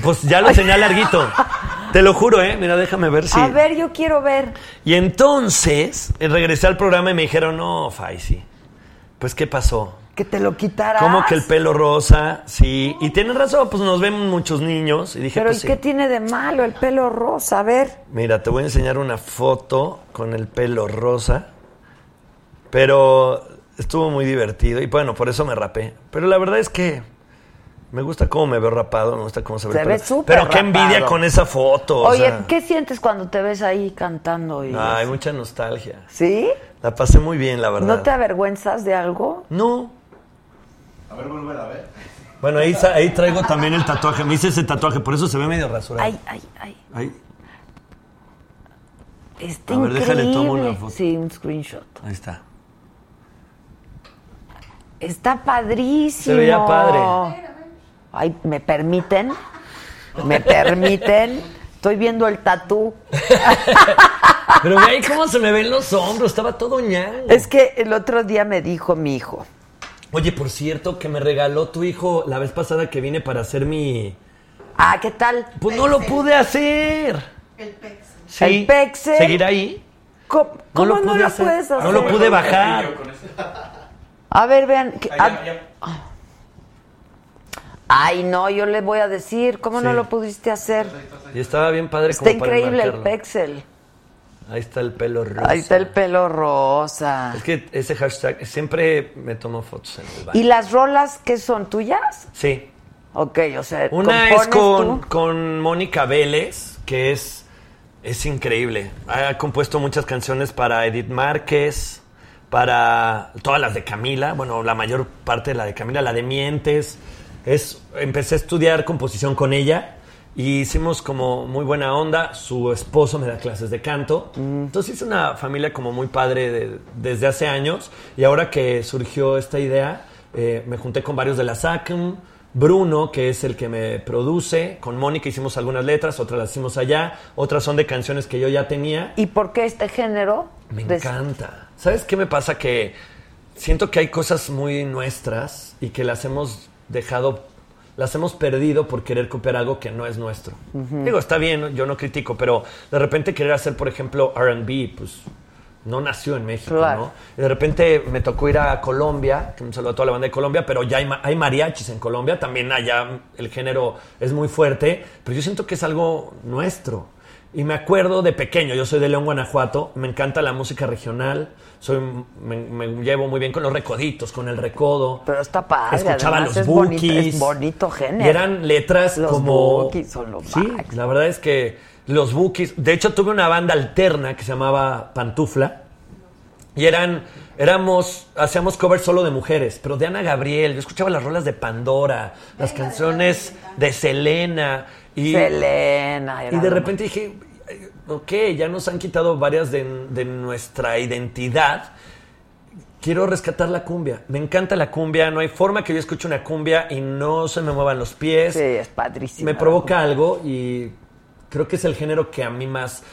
Pues ya lo tenía larguito. Te lo juro, eh. Mira, déjame ver si. A ver, yo quiero ver. Y entonces eh, regresé al programa y me dijeron, no, Faisy, pues ¿qué pasó? Que te lo quitaras. Como que el pelo rosa, sí. Y tienen razón, pues nos ven muchos niños. Y dije, Pero pues ¿y sí. qué tiene de malo el pelo rosa? A ver. Mira, te voy a enseñar una foto con el pelo rosa. Pero estuvo muy divertido. Y bueno, por eso me rapé. Pero la verdad es que me gusta cómo me veo rapado, me gusta cómo se ve. Se ve súper Pero qué envidia rapado. con esa foto. o Oye, sea. ¿qué sientes cuando te ves ahí cantando? Y Ay, mucha nostalgia. ¿Sí? La pasé muy bien, la verdad. ¿No te avergüenzas de algo? No. A ver, vuelve a ver. Bueno, ahí, traigo también el tatuaje. Me hice ese tatuaje, por eso se ve medio rasurado. Ay, ay, ay. Ahí, Está A ver, déjale, increíble. tomo una foto. Sí, un screenshot. ahí está. Está padrísimo. Se veía padre. Ay, ¿me permiten? ¿Me permiten? Estoy viendo el tatú. Pero ve ahí cómo se me ven los hombros, estaba todo ñango. Es que el otro día me dijo mi hijo. Oye, por cierto, que me regaló tu hijo la vez pasada que vine para hacer mi... Ah, ¿qué tal? Pues no lo pude hacer. El pex. Sí. ¿El Pexel? ¿Seguir ahí? ¿Cómo, cómo no, pude lo puedes hacer? No lo pude bajar. A ver, vean. que- Allá, ah. Ay, no, yo le voy a decir. ¿Cómo no lo pudiste hacer? Y estaba bien padre Está como para increíble el. Pexel. Ahí está el pelo rosa. Ahí está el pelo rosa. Es que ese hashtag, siempre me tomo fotos en el baño. ¿Y las rolas qué son tuyas? Sí. Ok, o sea, Una es ¿compones con, tú? con Mónica Vélez, que es, es increíble. Ha compuesto muchas canciones para Edith Márquez, para todas las de Camila, bueno, la mayor parte de la de Camila, la de Mientes. Es, empecé a estudiar composición con ella y hicimos como muy buena onda. Su esposo me da clases de canto. Entonces hice una familia como muy padre de- desde hace años y ahora que surgió esta idea, eh, me junté con varios de la SACM, Bruno, que es el que me produce, con Mónica hicimos algunas letras, otras las hicimos allá, otras son de canciones que yo ya tenía. ¿Y por qué este género? Me De- encanta. ¿Sabes qué me pasa? Que siento que hay cosas muy nuestras y que las hemos dejado, las hemos perdido por querer copiar algo que no es nuestro. Digo, está bien, yo no critico, pero de repente querer hacer, por ejemplo, RB, pues no nació en México, Claro. ¿no? Y de repente me tocó ir a Colombia, que un saludo a toda la banda de Colombia, pero ya hay, hay mariachis en Colombia, también allá el género es muy fuerte, pero yo siento que es algo nuestro. Y me acuerdo de pequeño, yo soy de León, Guanajuato, me encanta la música regional, soy, me, me llevo muy bien con los recoditos, con el recodo. Pero está padre. Escuchaba además los es bonito, bookies. es bonito género. Y eran letras Los como... bookies son los Sí, la verdad es que los bookies... De hecho, tuve una banda alterna que se llamaba Pantufla. Y eran... Éramos... Hacíamos covers solo de mujeres. Pero de Ana Gabriel. Yo escuchaba las rolas de Pandora. Las canciones de Selena. Y, Selena. y de repente dije... "Ay, Ok, ya nos han quitado varias de, de nuestra identidad. Quiero rescatar la cumbia. Me encanta la cumbia. No hay forma que yo escuche una cumbia y no se me muevan los pies. Sí, es padrísimo. Me provoca algo y creo que es el género que a mí más...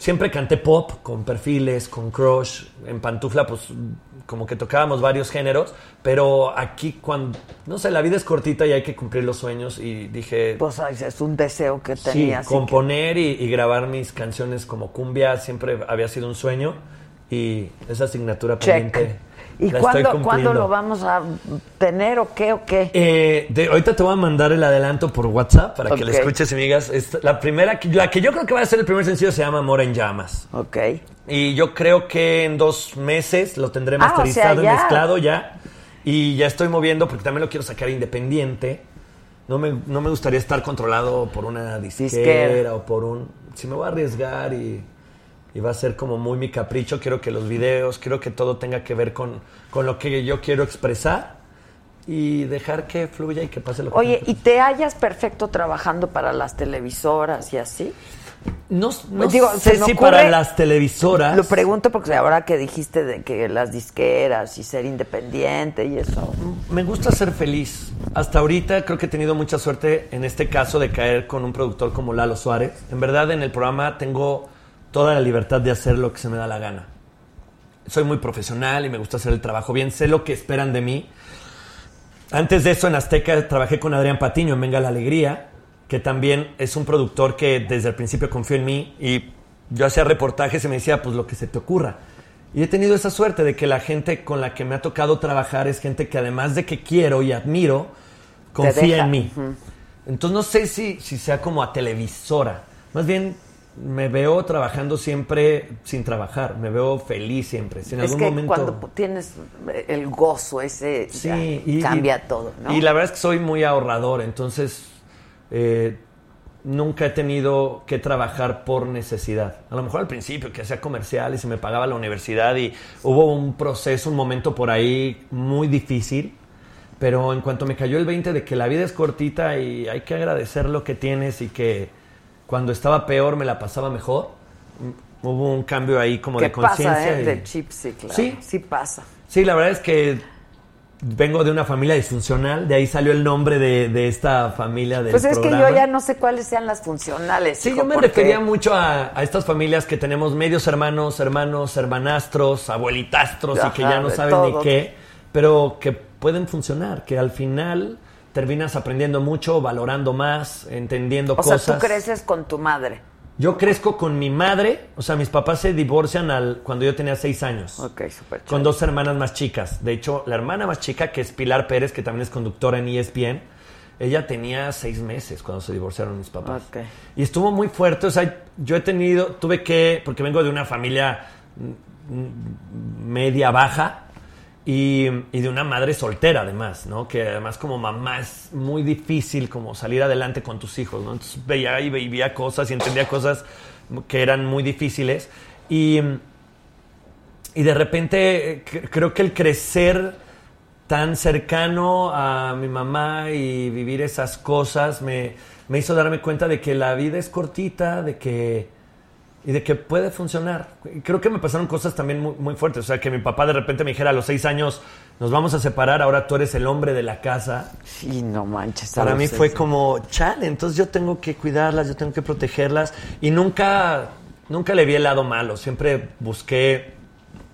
Siempre canté pop con perfiles, con crush, en pantufla, pues como que tocábamos varios géneros, pero aquí cuando, no sé, la vida es cortita y hay que cumplir los sueños y dije, Pues es un deseo que sí, tenía. que- componer y, y grabar mis canciones como cumbia siempre había sido un sueño y esa asignatura Check. pendiente ¿Y cuándo, cuándo lo vamos a tener o qué o qué? Eh, de, ahorita te voy a mandar el adelanto por WhatsApp para que lo escuches y me digas. La primera, que- la que yo creo que va a ser el primer sencillo se llama Amor en Llamas. Ok. Y yo creo que en dos meses lo tendré Ah, o sea, masterizado y mezclado ya. Y ya estoy moviendo porque también lo quiero sacar independiente. No me, no me gustaría estar controlado por una disquera, Disquera. o por un... Si me voy a arriesgar y, y va a ser como muy mi capricho, quiero que los videos, quiero que todo tenga que ver con, con lo que yo quiero expresar y dejar que fluya y que pase lo que Oye, ¿y te hallas perfecto trabajando para las televisoras y así? No, no Digo, sé se si ocurre- para las televisoras. Lo pregunto porque ahora que dijiste de que las disqueras y ser independiente y eso. Me gusta ser feliz. Hasta ahorita creo que he tenido mucha suerte en este caso de caer con un productor como Lalo Suárez. En verdad en el programa tengo toda la libertad de hacer lo que se me da la gana. Soy muy profesional y me gusta hacer el trabajo bien. Sé lo que esperan de mí. Antes de eso en Azteca trabajé con Adrián Patiño en Venga la Alegría, que también es un productor que desde el principio confió en mí y yo hacía reportajes y me decía pues lo que se te ocurra. Y he tenido esa suerte de que la gente con la que me ha tocado trabajar es gente que además de que quiero y admiro, confía en mí. Ujú. Entonces no sé si, si sea como a televisora. Más bien me veo trabajando siempre sin trabajar. Me veo feliz siempre. Si en es algún que momento... cuando tienes el gozo ese, ya Sí, y- cambia y- todo, ¿no? Y la verdad es que soy muy ahorrador, entonces eh, nunca he tenido que trabajar por necesidad. A lo mejor al principio que hacía comerciales y me pagaba la universidad y hubo un proceso, un momento por ahí muy difícil, pero en cuanto me cayó el 20 de que la vida es cortita y hay que agradecer lo que tienes y que cuando estaba peor me la pasaba mejor, hubo un cambio ahí como ¿Qué de conciencia. pasa, eh? y- De chip, sí, claro. Sí. Sí pasa. Sí, la verdad es que vengo de una familia disfuncional, de ahí salió el nombre de, de esta familia del Pues es programa. que yo ya no sé cuáles sean las funcionales. Sí, hijo, yo me porque- refería mucho a, a estas familias que tenemos medios hermanos, hermanos, hermanastros, abuelitastros y que ya no saben ni qué, pero que pueden funcionar, que al final terminas aprendiendo mucho, valorando más, entendiendo O cosas. sea, tú creces con tu madre. Yo crezco con mi madre, o sea, mis papás se divorcian al, cuando yo tenía seis años. Ok, súper Con dos hermanas más chicas. De hecho, la hermana más chica, que es Pilar Pérez, que también es conductora en ESPN, ella tenía seis meses cuando se divorciaron mis papás. Ok. Y estuvo muy fuerte. O sea, yo he tenido, tuve que, porque vengo de una familia mm, mm, media baja y, de una madre soltera además, ¿no? Que además como mamá es muy difícil como salir adelante con tus hijos, ¿no? Entonces veía y vivía cosas y entendía cosas que eran muy difíciles. Y, y de repente cre- creo que el crecer tan cercano a mi mamá y vivir esas cosas me, me hizo darme cuenta de que la vida es cortita, de que y de que puede funcionar. Creo que me pasaron cosas también muy, muy fuertes. O sea, que mi papá de repente me dijera a los seis años, nos vamos a separar, ahora tú eres el hombre de la casa. Sí, no manches. Para mí fue como, chale, entonces yo tengo que cuidarlas, yo tengo que protegerlas. Y nunca, nunca le vi el lado malo, siempre busqué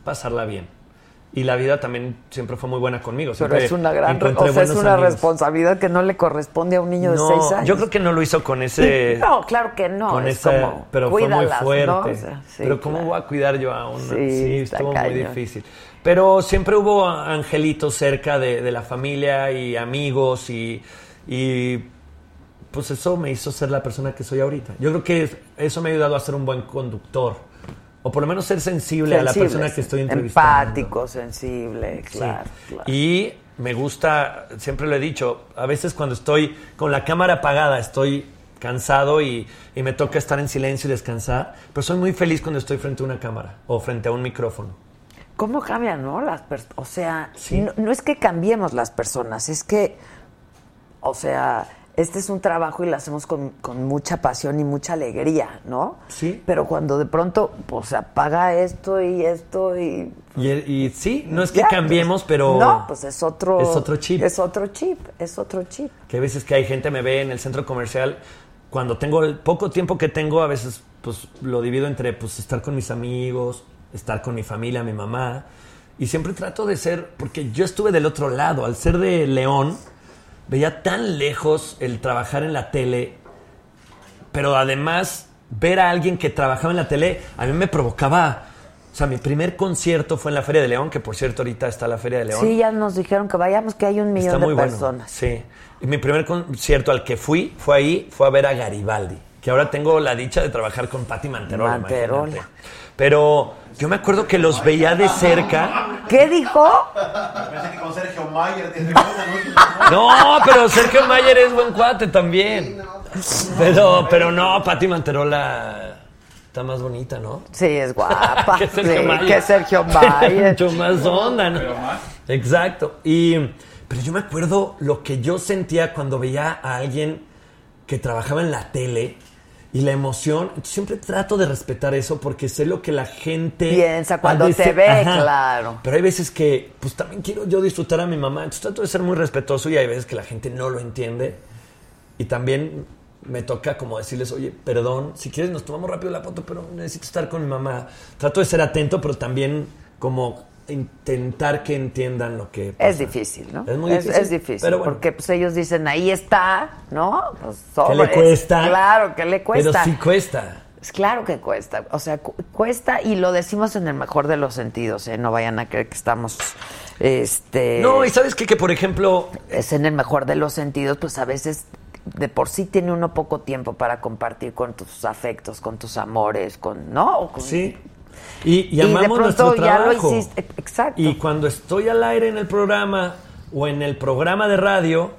pasarla bien. Y la vida también siempre fue muy buena conmigo. Pero siempre es una gran, o sea, es una amigos. responsabilidad que no le corresponde a un niño de seis años. Yo creo que no lo hizo con ese. No, claro que no. con es esa- como, pero fue muy fuerte. ¿no? O sea, sí, pero ¿cómo claro. voy a cuidar yo a una? Sí, Sí, estuvo muy difícil. Pero siempre hubo angelitos cerca de, de la familia y amigos y, y pues eso me hizo ser la persona que soy ahorita. Yo creo que eso me ha ayudado a ser un buen conductor. O por lo menos ser sensible, a la persona que estoy entrevistando. Empático, sensible, Sí. claro. claro. Y me gusta, siempre lo he dicho, a veces cuando estoy con la cámara apagada, estoy cansado y, y me toca estar en silencio y descansar, pero soy muy feliz cuando estoy frente a una cámara o frente a un micrófono. ¿Cómo cambian, no? Las o sea, no, no es que cambiemos las personas, es que, o sea, este es un trabajo y lo hacemos con, con mucha pasión y mucha alegría, ¿no? Sí. Pero cuando de pronto, pues se apaga esto y esto y... Y, y sí, no es que Ya, cambiemos, pues, pero... No, pues es otro... Es otro chip. Es otro chip, es otro chip. Que a veces que hay gente me ve en el centro comercial, cuando tengo el poco tiempo que tengo, a veces pues lo divido entre pues estar con mis amigos, estar con mi familia, mi mamá, y siempre trato de ser, porque yo estuve del otro lado, al ser de León, veía tan lejos el trabajar en la tele, pero además ver a alguien que trabajaba en la tele, a mí me provocaba... O sea, mi primer concierto fue en la Feria de León, que por cierto ahorita está la Feria de León. Sí, ya nos dijeron que vayamos, que hay un millón Está de muy bueno. personas. Sí. Y mi primer concierto al que fui fue ahí, fue a ver a Garibaldi. Que ahora tengo la dicha de trabajar con Patti Manterola. Manterola. imagínate. Pero yo me acuerdo que los veía de cerca. ¿Qué dijo? Pensé que con Sergio Mayer. No, pero Sergio Mayer es buen cuate también. Pero, pero no, Patti Manterola está más bonita, ¿no? Sí, es guapa. que Sergio Sí, Mayer. que Sergio Mayer. mucho más onda, ¿no? Exacto. Y, pero yo me acuerdo lo que yo sentía cuando veía a alguien que trabajaba en la tele y la emoción. Siempre trato de respetar eso porque sé lo que la gente Piensa cuando te ve, claro. Pero hay veces que, pues también quiero yo disfrutar a mi mamá. Entonces trato de ser muy respetuoso y hay veces que la gente no lo entiende. Y también me toca como decirles, oye, perdón, si quieres nos tomamos rápido la foto, pero necesito estar con mi mamá. Trato de ser atento, pero también como intentar que entiendan lo que pasa. Es difícil, ¿no? Es muy difícil. Es, difícil, pero bueno. porque pues ellos dicen, ahí está, ¿no? Pues, ¿Qué le cuesta? Claro, que le cuesta. Pero sí cuesta. Pues claro que cuesta, o sea, cu- cuesta y lo decimos en el mejor de los sentidos, ¿eh? No vayan a creer que estamos, este... No, y sabes qué? que por ejemplo, Es en el mejor de los sentidos, pues a veces de por sí tiene uno poco tiempo para compartir con tus afectos, con tus amores, con, ¿no? Con- sí. Y, y Y de amamos nuestro pronto ya lo trabajo. hiciste, exacto. Y cuando estoy al aire en el programa o en el programa de radio,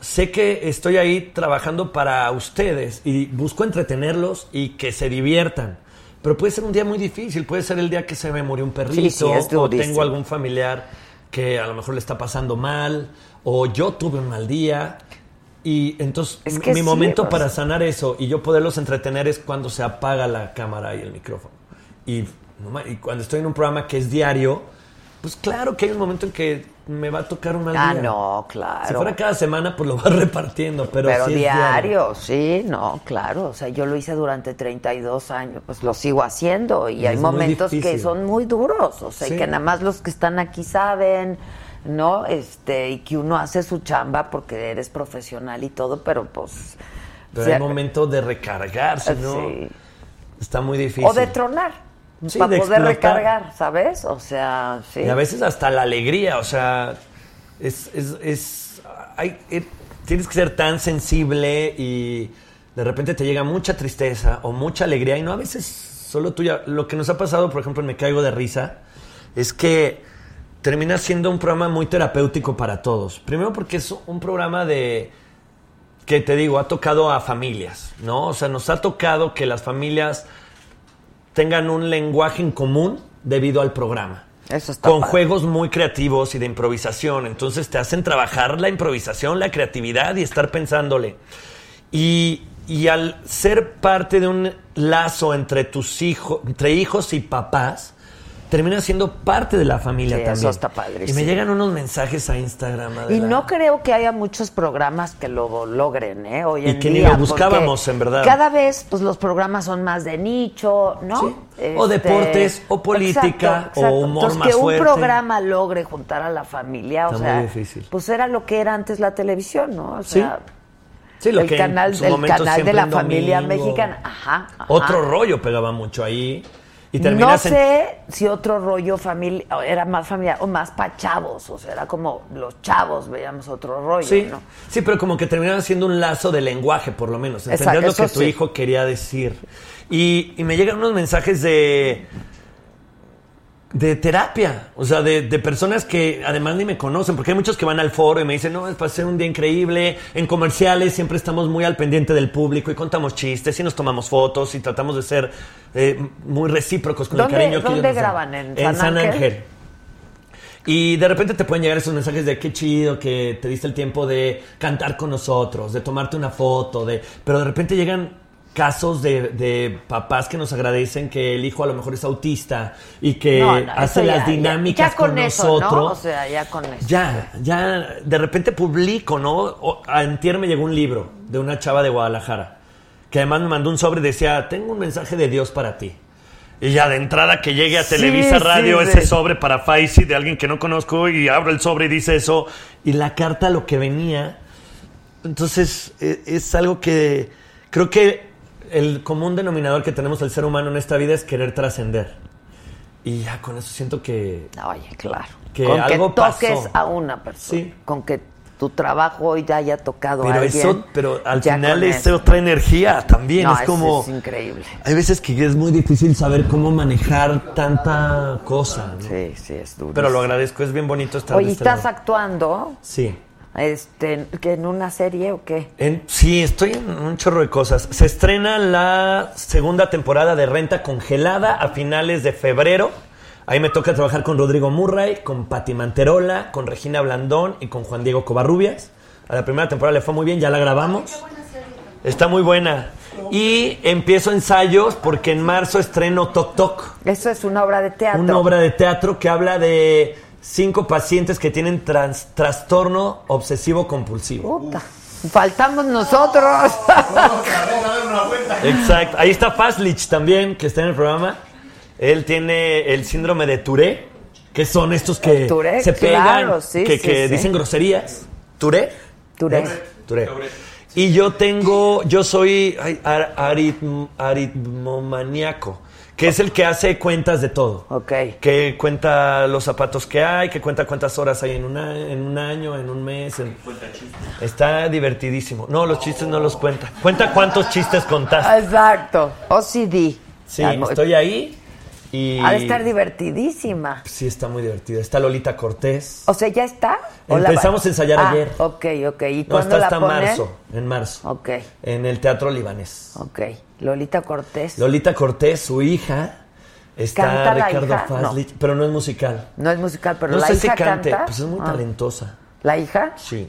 sé que estoy ahí trabajando para ustedes y busco entretenerlos y que se diviertan. Pero puede ser un día muy difícil, puede ser el día que se me murió un perrito Sí, sí, es o tengo algún familiar que a lo mejor le está pasando mal o yo tuve un mal día. Y entonces Es que mi sí, momento para sanar eso y yo poderlos entretener es cuando se apaga la cámara y el micrófono. Y, y cuando estoy en un programa que es diario, pues claro que hay un momento en que me va a tocar un mal Ah, día. no, claro. Si fuera cada semana, pues lo vas repartiendo, pero, Pero, sí es diario, sí, no, claro. O sea, yo lo hice durante 32 años, pues lo sigo haciendo y Es hay momentos que son muy duros, o sea, y que nada más los que están aquí saben, ¿no? Este, y que uno hace su chamba porque eres profesional y todo, pero pues... Pero o sea, hay momento de recargarse, ¿no? sí. Está muy difícil. O de tronar, Sí, para de poder recargar, ¿sabes? O sea, sí. Y a veces hasta la alegría, o sea, es, es, es- hay- eh, tienes que ser tan sensible y de repente te llega mucha tristeza o mucha alegría y no a veces solo tuya. Lo que nos ha pasado, por ejemplo, en Me Caigo de Risa, es que termina siendo un programa muy terapéutico para todos. Primero porque es un programa de que te digo, ha tocado a familias, ¿no? O sea, nos ha tocado que las familias tengan un lenguaje en común debido al programa. Eso está Con padre. juegos muy creativos y de improvisación. Entonces te hacen trabajar la improvisación, la creatividad y estar pensándole. Y, y al ser parte de un lazo entre tus hijos, entre hijos y papás, terminas siendo parte de la familia Sí, eso también. está Y padrísimo. me llegan unos mensajes a Instagram. Y Adela. no creo que haya muchos programas que lo logren, ¿eh? Hoy Y en que ni día, lo buscábamos, en verdad. Cada vez, pues los programas son más de nicho, ¿no? Sí. O deportes, o política, o humor Entonces, más que un fuerte. programa logre juntar a la familia, o Está sea, muy difícil. pues era lo que era antes la televisión, ¿no? O sea, Sí, lo el que canal, el canal de la familia mexicana. Ajá, ajá. Otro rollo pegaba mucho ahí. Y no en- sé si otro rollo familia era más familiar o más para chavos, o sea, era como los chavos veíamos otro rollo, Sí, ¿no? sí, pero como que terminaban siendo un lazo de lenguaje, por lo menos. Exacto, lo que tu sí. hijo quería decir. Y, y me llegan unos mensajes de. De terapia. O sea, de, de personas que además ni me conocen, porque hay muchos que van al foro y me dicen, no, es pasé un día increíble. En comerciales siempre estamos muy al pendiente del público y contamos chistes y nos tomamos fotos y tratamos de ser eh, muy recíprocos con el ¿Dónde- cariño que ellos dónde nos dan. graban? ¿En En San San Ángel? Ángel. Y de repente te pueden llegar esos mensajes de qué chido que te diste el tiempo de cantar con nosotros, de tomarte una foto, de pero de repente llegan casos de, de papás que nos agradecen que el hijo a lo mejor es autista y que No, no, hace ya- las ya- dinámicas ya con, con eso, nosotros. ¿no? O sea, ya con eso. Ya, ya, de repente publico, ¿no? O- Antier me llegó un libro de una chava de Guadalajara, que además me mandó un sobre y decía, tengo un mensaje de Dios para ti. Y ya de entrada que llegue a Televisa sí, Radio sí. ese sobre para Faisy de alguien que no conozco y abro el sobre y dice eso. Y la carta lo que venía. Entonces e- es algo que creo que el común denominador que tenemos el ser humano en esta vida es querer trascender. Y ya con eso siento que... Oye, claro. Que con algo que toques pasó. a una persona. Sí. Con que tu trabajo hoy te haya tocado a Pero alguien. eso, pero al final es eso. otra energía también. No, es es- como. es increíble. Hay veces que es muy difícil saber cómo manejar tanta cosa. ¿no? Sí, sí, es duro. Pero lo agradezco, es bien bonito estar Oye, de este ¿estás lado. actuando Sí. Este, que en una serie o qué? En- sí, estoy en un chorro de cosas. Se estrena la segunda temporada de Renta Congelada a finales de febrero. Ahí me toca trabajar con Rodrigo Murray, con Pati Manterola, con Regina Blandón y con Juan Diego Covarrubias. A la primera temporada le fue muy bien, ya la grabamos. Está muy buena. Y empiezo ensayos porque en marzo estreno Tok Tok. Eso es una obra de teatro. Una obra de teatro que habla de cinco pacientes que tienen trans- trastorno obsesivo compulsivo. Puta. Faltamos nosotros. Exacto. Ahí está Faslich también, que está en el programa. Él tiene el síndrome de Tourette, que son estos que se pegan, claro, sí, que, sí, que sí. dicen groserías. ¿Tourette? Tourette. Tourette. Y yo tengo, yo soy ay, ar- aritm- aritmomaniaco, que es el que hace cuentas de todo. Ok. Que cuenta los zapatos que hay, que cuenta cuántas horas hay en, una, en un año, en un mes. en- Está divertidísimo. No, los chistes no los cuenta. Cuenta cuántos chistes contaste. Exacto. OCD. Sí, estoy ahí y... Ha de estar divertidísima. Sí, está muy divertida. Está Lolita Cortés. O sea, ¿ya está? ¿O la Empezamos a ensayar Ah, ayer. Ok, ok. ¿Y No, está la hasta ponen? marzo. En marzo. Ok, En el Teatro Libanés. ok. Lolita Cortés. Lolita Cortés, su hija. Está ¿Canta la Ricardo hija? Faslich, pero no es musical. No es musical, pero no la sé hija si cante, canta. pues es muy Ah. talentosa. ¿La hija? Sí.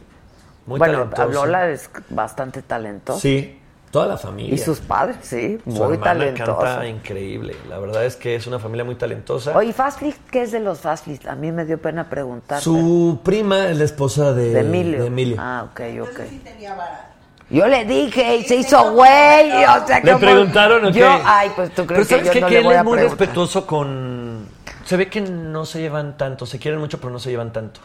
Muy bueno, talentosa. Lola es bastante talentosa. Sí, toda la familia. Y sus padres, sí, Su muy talentosos. canta increíble. La verdad es que es una familia muy talentosa. Oye, Fastflix, ¿qué es de los Fastflix? A mí me dio pena preguntar. Su prima es la esposa de, De Emilio. de Emilio. Ah, ok, ok. Yo le dije y se hizo güey. O sea, ¿Le como- preguntaron o? Yo, ay, pues tú Pero crees que ¿sabes yo no que le él voy es a muy preguntar. respetuoso con... Se ve que no se llevan tanto. Se quieren mucho, pero no se llevan tanto.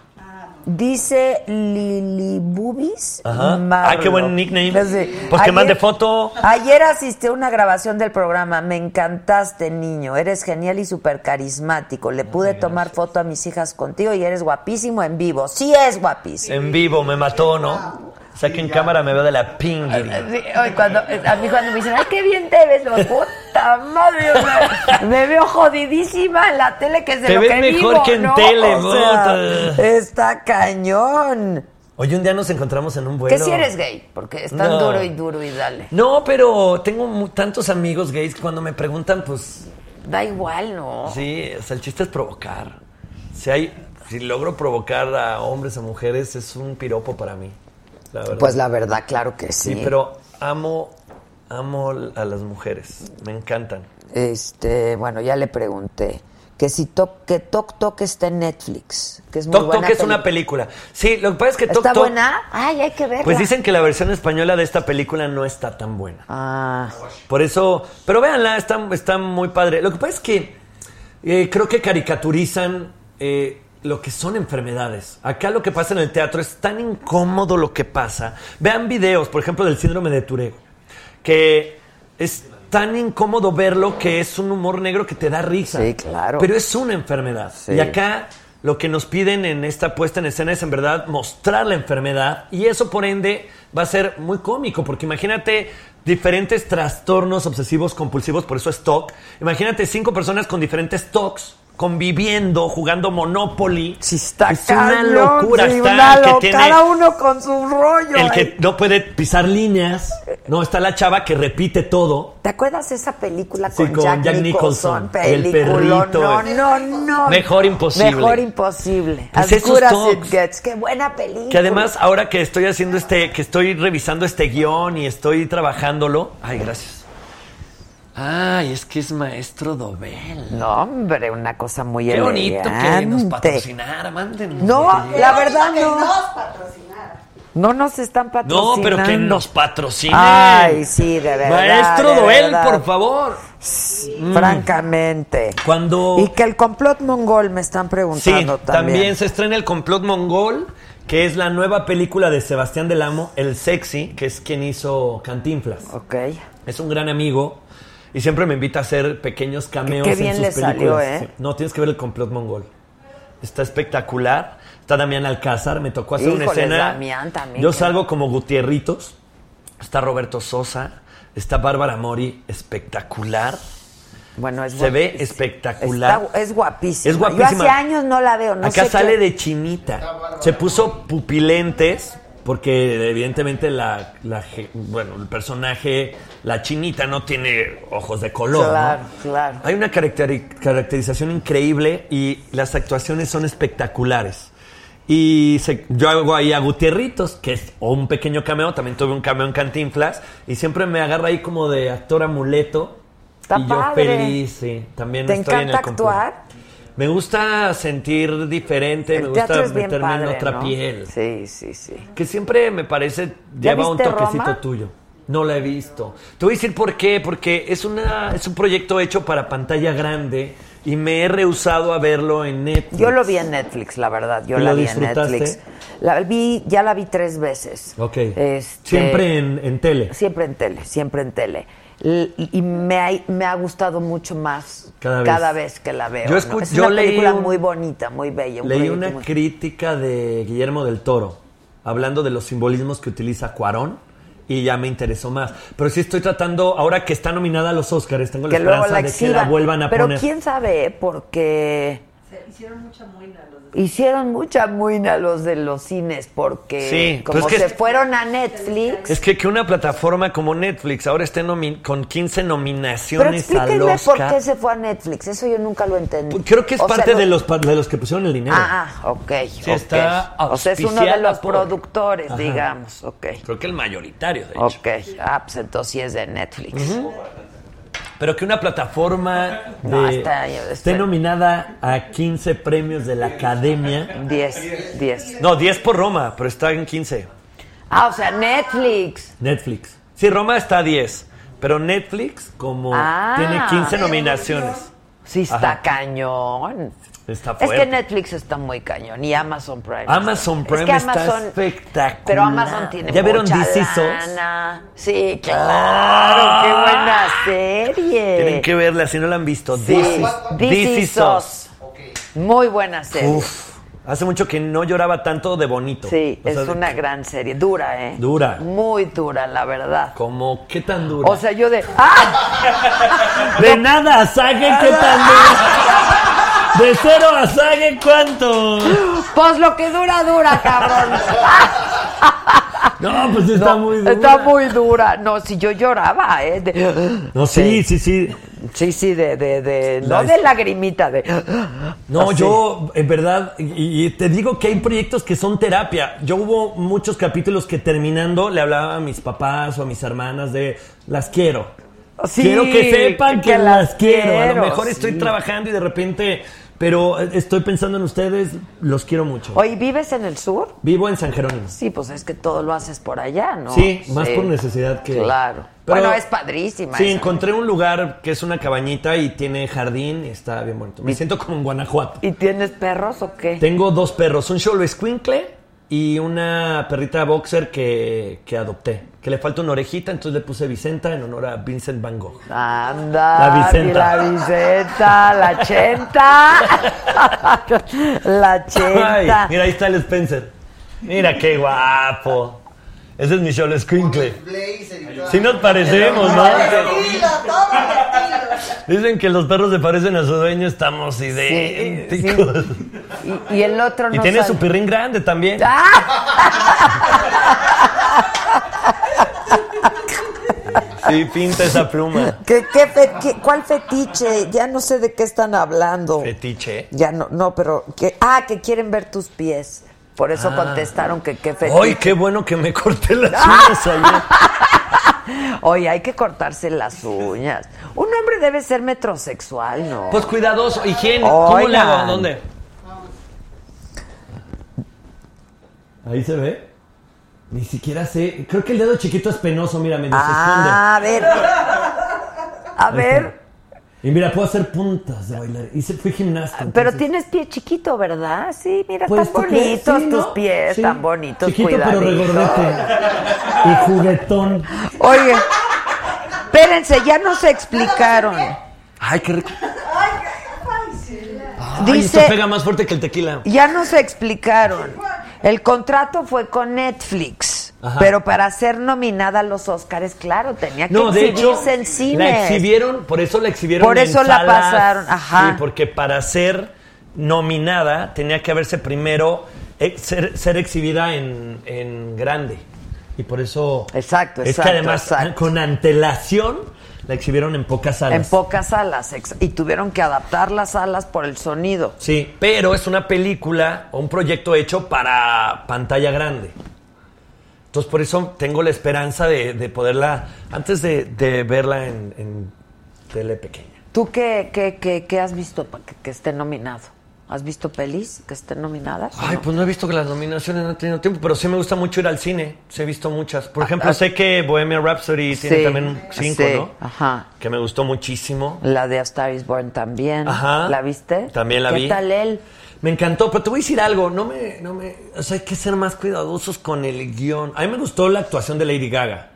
Dice Lili Bubis. Ajá. Marlo. Ah, qué buen nickname. Pues que Ayer- mande foto. Ayer asistí a una grabación del programa. Me encantaste, niño. Eres genial y súper carismático. Le pude tomar foto a mis hijas contigo y eres guapísimo en vivo. Sí es guapísimo. En vivo me mató, ¿no? O sea que en cámara me veo de la pingui. Sí, hoy cuando, a mí cuando me dicen, ay, qué bien te ves, puta madre, me, me veo jodidísima en la tele, que es de Te lo ves que mejor vivo, que en ¿no? tele, O sea, está cañón. Oye, un día nos encontramos en un vuelo. Que si eres gay, porque están No. duro y duro y dale. No, pero tengo tantos amigos gays que cuando me preguntan, pues Da igual, ¿no? sí, o sea, el chiste es provocar. Si hay, si logro provocar a hombres o mujeres, es un piropo para mí. La verdad. Pues la verdad, claro que sí. Sí, pero amo, amo a las mujeres. Me encantan. Este, bueno, ya le pregunté. Que si Tok, que Tok Tok está en Netflix. Que es muy Tok buena Tok es una película. Sí, lo que pasa es que Tok ¿Está Tok. buena? Ay, hay que verla. Pues dicen que la versión española de esta película no está tan buena. Ah. Por eso, pero véanla, está, está muy padre. Lo que pasa es que eh, creo que caricaturizan eh, lo que son enfermedades. Acá lo que pasa en el teatro es tan incómodo lo que pasa. Vean videos, por ejemplo, del síndrome de Tourette, que es tan incómodo verlo que es un humor negro que te da risa. Sí, claro. Pero es una enfermedad. Sí. Y acá lo que nos piden en esta puesta en escena es en verdad mostrar la enfermedad y eso por ende va a ser muy cómico porque imagínate diferentes trastornos obsesivos compulsivos, por eso es TOC. Imagínate cinco personas con diferentes TOCs conviviendo, jugando Monopoly. Está es una locura. sí, está una el que lo- tiene- Cada uno con su rollo. el que no puede pisar líneas. No, está la chava que repite todo. ¿Te acuerdas de esa película Sí, con, con Jack, Jack Nicholson? Nicholson, el perrito. No, no, no. Mejor imposible. Mejor imposible. Pues as good as it gets. Qué buena película. Que además, ahora que estoy haciendo este, que estoy revisando este guion y estoy trabajándolo. Ay, gracias. Ay, es que es maestro Dobel. No, hombre, una cosa muy Qué bonito que nos patrocinara, mándenos. No, la verdad Que no. nos patrocinara. No nos están No, patrocinando. pero que nos patrocinen. Ay, sí, de verdad. Maestro de Dobel, verdad. por favor. Francamente. Cuando. Y que el complot mongol me están Sí, preguntando también. también. se estrena El Complot Mongol, que es la nueva película de Sebastián Del Amo, El Sexy, que es quien hizo Cantinflas. Ok. Es un gran amigo y siempre me invita a hacer pequeños cameos qué bien en sus le películas. salió, ¿eh? No, tienes que ver El Complot Mongol. Está espectacular. Está Damián Alcázar, me tocó hacer una escena. Damián también, Yo qué- salgo como Gutierritos. Está Roberto Sosa. Está Bárbara Mori, espectacular. Bueno, es Se ve espectacular. Está- es guapísima. Es guapísima. Yo hace años no la veo. No Acá sé sale qué- de chinita. Se puso pupilentes porque evidentemente la, bueno, el personaje, la chinita no tiene ojos de color. ¿no? Claro, claro. Hay una caracteri- caracterización increíble y las actuaciones son espectaculares. Y se- yo hago ahí a Gutierritos, que es o un pequeño cameo, también tuve un cameo en Cantinflas, y siempre me agarra ahí como de actor amuleto. Está y yo feliz, sí. También ¿Te estoy en el actuar? Me gusta sentir diferente, El me gusta meterme padre, en otra ¿no? piel. Sí, sí, sí. Que siempre me parece ¿Ya lleva un toquecito Roma? tuyo. No la he visto. Te voy a decir por qué, porque es una es un proyecto hecho para pantalla grande y me he rehusado a verlo en Netflix. Yo lo vi en Netflix, la verdad. Yo ¿Y la lo vi en? Netflix. La vi, ya la vi tres veces. Ok. Este, Siempre en, en tele. Siempre en tele, siempre en tele. L- Y me ha, me ha gustado mucho más Cada vez. vez que la veo. Yo ¿no? Es yo una leí película un- muy bonita, muy bella. un Leí una muy- crítica de Guillermo del Toro, hablando de los simbolismos que utiliza Cuarón, y ya me interesó más. Pero sí estoy tratando, ahora que está nominada a los Oscars, tengo la que esperanza la de que la vuelvan a Pero poner. quién sabe, porque Hicieron mucha muina los hicieron mucha muina los de los cines, porque Sí, como pues es que se es- fueron a Netflix. Es que que una plataforma como Netflix ahora esté con 15 nominaciones Pero explíquenme al por qué se fue a Netflix. Eso yo nunca lo entendí. Creo que es O sea, parte lo- de, los, pa- de los que pusieron el dinero. Ah, ah, ok. Sí, ok. está O sea, es uno de los por- productores, Ajá. digamos. Ok. Creo que el mayoritario, de hecho. Ok. Ah, pues entonces sí es de Netflix. Pero que una plataforma de, No, está- está- esté nominada a 15 premios de la Academia. 10, 10. No, 10 por Roma, pero está en 15. Ah, o sea, Netflix. Netflix. Sí, Roma está a 10, pero Netflix como Ah. tiene 15 nominaciones. Sí, está Ajá. cañón. Está Es que Netflix está muy cañón y Amazon Prime. Amazon Es Prime que está Amazon- espectacular. Pero Amazon tiene ¿Ya vieron Us? lana. Sí, claro, qué buena serie. Tienen que verla si no la han visto. Sí. Is Us. Muy buena serie. Uf, hace mucho que no lloraba tanto de bonito. Sí, O es una gran serie. Dura, ¿eh? Dura. Muy dura, la verdad. Como, ¿qué tan dura? O sea, yo de. ¡Ah! de nada Sage, ¿qué tan dura? De cero a Sage, ¿cuánto? Pues lo que dura, dura, cabrón. No, pues está muy dura. Está muy dura. No, si yo lloraba, ¿eh? De- No, sí, sí, sí. Sí, sí, de, de, de, La no de lagrimita, de... No, Así. yo, en verdad, y, y te digo que hay proyectos que son terapia. Yo hubo muchos capítulos que terminando le hablaba a mis papás o a mis hermanas de las quiero. Sí, quiero que sepan que, que las las quiero. A lo mejor estoy trabajando y de repente, pero eh, estoy pensando en ustedes, los quiero mucho. Oye, ¿vives en el sur? Vivo en San Jerónimo. Sí, pues es que todo lo haces por allá, ¿no? Sí, más por necesidad que. Claro. Pero- bueno, es padrísima. Sí, esa. encontré un lugar que es una cabañita y tiene jardín y está bien bonito. Me siento como en Guanajuato. ¿Y tienes perros o qué? Tengo dos perros, un Sholo Squinkle y una perrita boxer que, que adopté. Que le falta una orejita, entonces le puse Vicenta en honor a Vincent Van Gogh. Anda, La Vicenta. La Vicenta, la Chenta. la Ay, Chenta. mira, ahí está el Spencer. Mira qué guapo. Ese es mi Sholo Squinkle. Blazer y todo. Sí nos parecemos, ¿no? Dicen que los perros se parecen a su dueño, estamos idénticos. Y, y el otro no Y tiene sabe- su pirrín grande también. Sí, pinta esa pluma. ¿Qué, qué fe- qué- ¿Cuál fetiche? Ya no sé de qué están hablando. Fetiche. Ya no, no, pero que ah, que quieren ver tus pies. Por eso Ah. contestaron que qué fetiche. ¡Ay, qué bueno que me corté las uñas ayer! Oye, hay que cortarse las uñas. Un hombre debe ser metrosexual, ¿no? Pues cuidadoso, higiene. ¿Cómo le hago? ¿Dónde? Ahí se ve. Ni siquiera sé. Creo que el dedo chiquito es penoso, mira, medio Ah, a ver. A ver. Y mira, puedo hacer puntas de bailar. Hice, fui gimnasta. Pero entonces- tienes pie chiquito, ¿verdad? Sí, mira, Pues, están ¿tú crees? bonitos Sí, tus ¿no? pies, Sí. tan bonitos, Chiquito pero regordete. Y juguetón. Oye, espérense, ya no se explicaron. Ay, qué rico. Ay, qué fácil. Ay, Dice- esto pega más fuerte que el tequila. Ya no se explicaron. El contrato fue con Netflix, Ajá. pero para ser nominada a los Oscars, claro, tenía que No, de hecho, exhibirse en cines. la exhibieron, por eso la exhibieron Por en eso la salas. pasaron, ajá. Sí, porque para ser nominada tenía que haberse primero ex- ser, ser exhibida en, en grande. Y por eso Exacto, es exacto, que además exacto. con antelación la exhibieron en pocas salas. En pocas salas, y tuvieron que adaptar las salas por el sonido. Sí, pero es una película o un proyecto hecho para pantalla grande. Entonces, por eso tengo la esperanza de, de poderla, antes de, de verla en, en tele pequeña. ¿Tú qué, qué, qué, qué has visto para que, que esté nominado? ¿Has visto pelis que estén nominadas? Ay, pues no he visto que las nominaciones no he tenido tiempo, pero sí me gusta mucho ir al cine. Sí he visto muchas. Por ejemplo, sé que Bohemian Rhapsody tiene Sí, también cinco, sí, ¿no? Ajá. Que me gustó muchísimo. La de A Star is Born también. Ajá. ¿La viste? También la ¿Qué vi. tal él? Me encantó, pero te voy a decir algo, no me, no me, o sea, hay que ser más cuidadosos con el guion. A mí me gustó la actuación de Lady Gaga.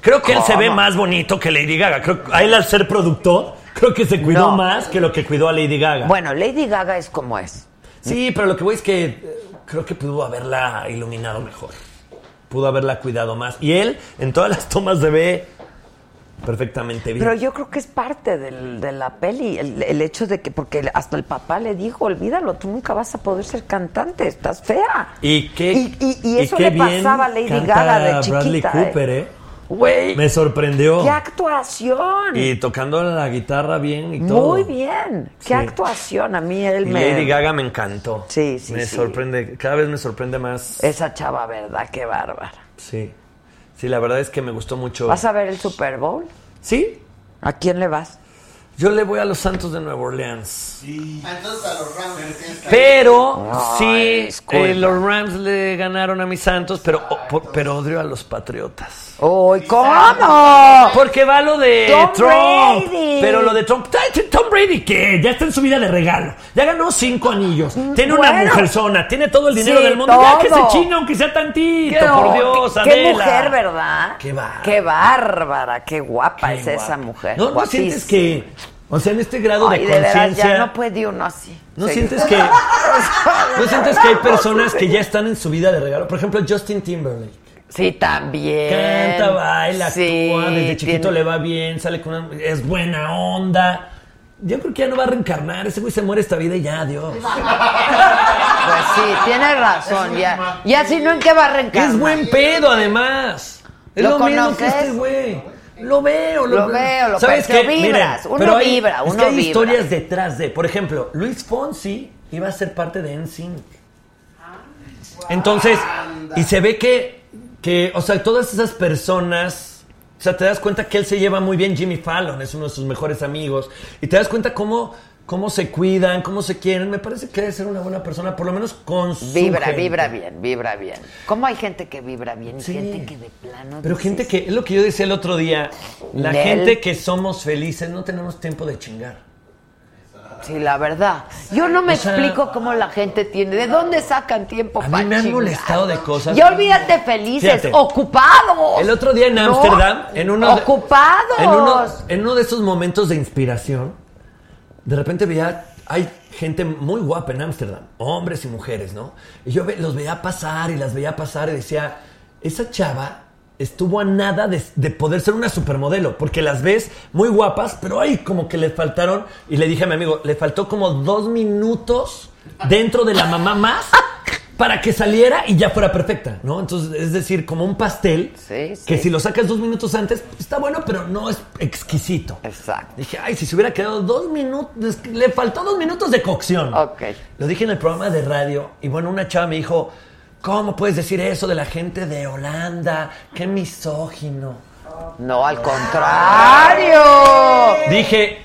Creo que él se ve más bonito que Lady Gaga. Creo que a él al ser productor, creo que se cuidó No. más que lo que cuidó a Lady Gaga. Bueno, Lady Gaga es como es. Sí, pero lo que voy es que eh, creo que pudo haberla iluminado mejor. Pudo haberla cuidado más. Y él, en todas las tomas se ve perfectamente bien. Pero yo creo que es parte del- de la peli, el, el hecho de que, porque hasta el papá le dijo, olvídalo, tú nunca vas a poder ser cantante, estás fea. Y qué, Y- y- y eso qué le pasaba a Lady Gaga de Bradley chiquita, Cooper, ¿eh? Güey, Me sorprendió. qué actuación. Y tocando la guitarra bien y todo. Muy bien, qué Sí. actuación. A mí él Y me... Lady Gaga me encantó. Sí, sí, Me sí. sorprende, cada vez me sorprende más. Esa chava, ¿verdad? Qué bárbara. Sí. Sí, la verdad es que me gustó mucho. ¿Vas a ver el Super Bowl? Sí. ¿A quién le vas? Yo le voy a los Santos de Nueva Orleans. Entonces a los Rams les tienes que- Pero sí, eh, los Rams le ganaron a mis Santos, pero, oh, por- pero odio a los Patriotas. ¡Uy, cómo! Porque va lo de Tom Trump. Brady. Pero lo de Trump. Tom Brady, ¿qué? Ya está en su vida de regalo. Ya ganó cinco anillos. Tiene una Bueno. mujerzona. Tiene todo el dinero Sí, del mundo. Ya que se todo. chinga, aunque sea tantito. Qué- por Dios, qué, qué mujer, ¿verdad? Qué bárbara. Qué bárbara, qué guapa Qué es esa mujer. No, no sientes que. O sea, en este grado Ay, de de conciencia. ya no puede uno así. ¿No sientes que no sientes que hay personas que ya están en su vida de regalo? Por ejemplo, Justin Timberlake. Sí, también. Canta, baila, Sí, actúa, desde chiquito tiene- le va bien, sale con una, es buena onda. Yo creo que ya no va a reencarnar, ese güey se muere esta vida y ya, adiós. Pues sí, tienes razón. Ya, ya si no, ¿en qué va a reencarnar? Es buen pedo, además. Es ¿Lo lo, mismo que este güey. Lo veo, lo, Lo veo, lo ¿Sabes qué? vibras, Miren, uno pero hay- vibra, es uno que hay vibra. historias detrás de. Por ejemplo, Luis Fonsi iba a ser parte de NSYNC. Entonces, y se ve que, que, o sea, todas esas personas, o sea, te das cuenta que él se lleva muy bien, Jimmy Fallon es uno de sus mejores amigos, y te das cuenta cómo, cómo se cuidan, cómo se quieren. Me parece que debe ser una buena persona, por lo menos con su Vibra, gente. vibra bien, vibra bien. ¿Cómo hay gente que vibra bien y Sí. gente que de plano Pero dices, gente que, es lo que yo decía el otro día, la gente que somos felices no tenemos tiempo de chingar. Sí, la verdad. Yo no me O sea- explico cómo la gente tiene. ¿De dónde sacan tiempo A mí para me han molestado de cosas. Ya olvídate felices, Fíjate. ocupados. El otro día en ¿No? Ámsterdam, en uno de- Ocupados. en uno, en uno de esos momentos de inspiración, de repente veía, hay gente muy guapa en Ámsterdam, hombres y mujeres, ¿no? Y yo los veía pasar y las veía pasar y decía, esa chava estuvo a nada de, de poder ser una supermodelo, porque las ves muy guapas, pero ay, como que le faltaron, y le dije a mi amigo, le faltó como dos minutos dentro de la mamá más para que saliera y ya fuera perfecta, ¿no? Entonces, es decir, como un pastel Sí, sí. que si lo sacas dos minutos antes, está bueno, pero no es exquisito. Exacto. Dije, ay, si se hubiera quedado dos minutos, le faltó dos minutos de cocción. Ok. Lo dije en el programa de radio y bueno, una chava me dijo, ¿cómo puedes decir eso de la gente de Holanda? Qué misógino. No, al contrario. Dije,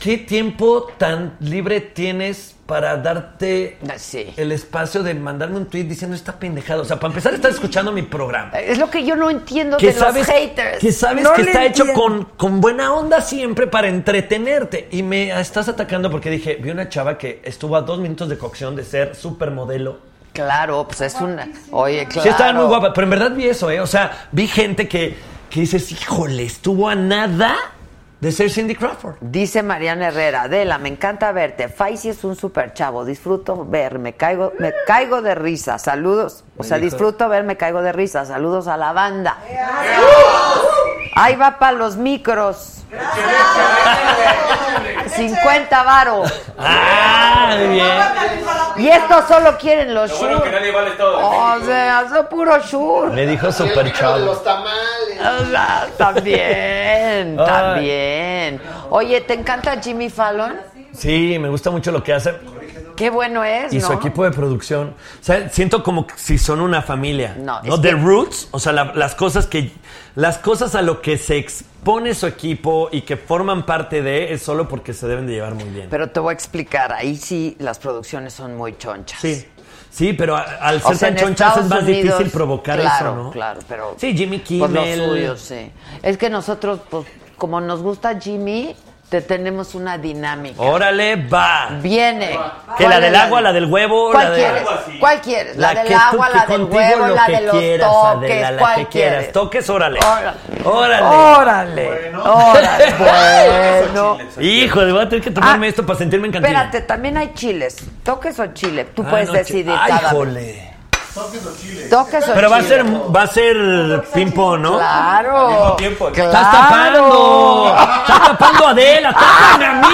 ¿qué tiempo tan libre tienes para darte Sí. el espacio de mandarme un tweet diciendo esta pendejada? O sea, para empezar, estás escuchando mi programa. Es lo que yo no entiendo que de sabes, los haters. que, sabes No que está hecho con buena onda siempre para entretenerte. Y me estás atacando porque dije, vi una chava que estuvo a dos minutos de cocción de ser supermodelo. Claro, pues es una. Oye, claro. Sí, estaba muy guapa, pero en verdad vi eso, ¿eh? O sea, vi gente que, que dices, híjole, estuvo a nada de ser Cindy Crawford. Dice Mariana Herrera, Adela, me encanta verte. Faisy es un super chavo, disfruto ver, me caigo, me caigo de risa. Saludos. O sea, disfruto ver, me caigo de risa. Saludos a la banda. Ahí va para los micros. 50 varos. Ah, muy bien. Y estos solo quieren los Lo bueno shur. que nadie vale todo. O sea, son puro shur. Me dijo super chavo. los tamales. O sea, también, Ay. Oye, ¿te encanta Jimmy Fallon? Sí, me gusta mucho lo que hace. Qué bueno es, y ¿no? su equipo de producción. O sea, siento como si son una familia. No, ¿no? The que- Roots, o sea, la- las cosas que. Las cosas a lo que se expone su equipo y que forman parte de es solo porque se deben de llevar muy bien. Pero te voy a explicar, ahí sí las producciones son muy chonchas. Sí. Sí, pero a- al O ser sea, tan chonchas es más Unidos, difícil provocar claro, eso, ¿no? Claro, pero. Sí, Jimmy Kimmel. lo suyo, sí. Es que nosotros, pues, como nos gusta Jimmy, te tenemos una dinámica. Órale, va. Viene. Que ¿Cuál la del agua, la del huevo, ¿Cuál la de. quieres? ¿Cuál quieres? La, La del tú- agua, la del huevo, lo la que de los quieras, toques, Adela, la ¿cuál que quieras. quieres? Toques, órale. Órale. Órale. Órale. Órale. Bueno. Hijo, voy a tener que tomarme esto para sentirme en cantina. Espérate, también hay chiles. ¿Toques o chile? Tú Ah, puedes no, decidir Ay, cada vez. Toques o chile. Toques o Pero va a ser, va a ser ping-pong, ¿no? Claro. Al mismo tiempo. Claro. ¡Estás tapando! ¡Estás tapando a Adela! ¡Tápame a mí!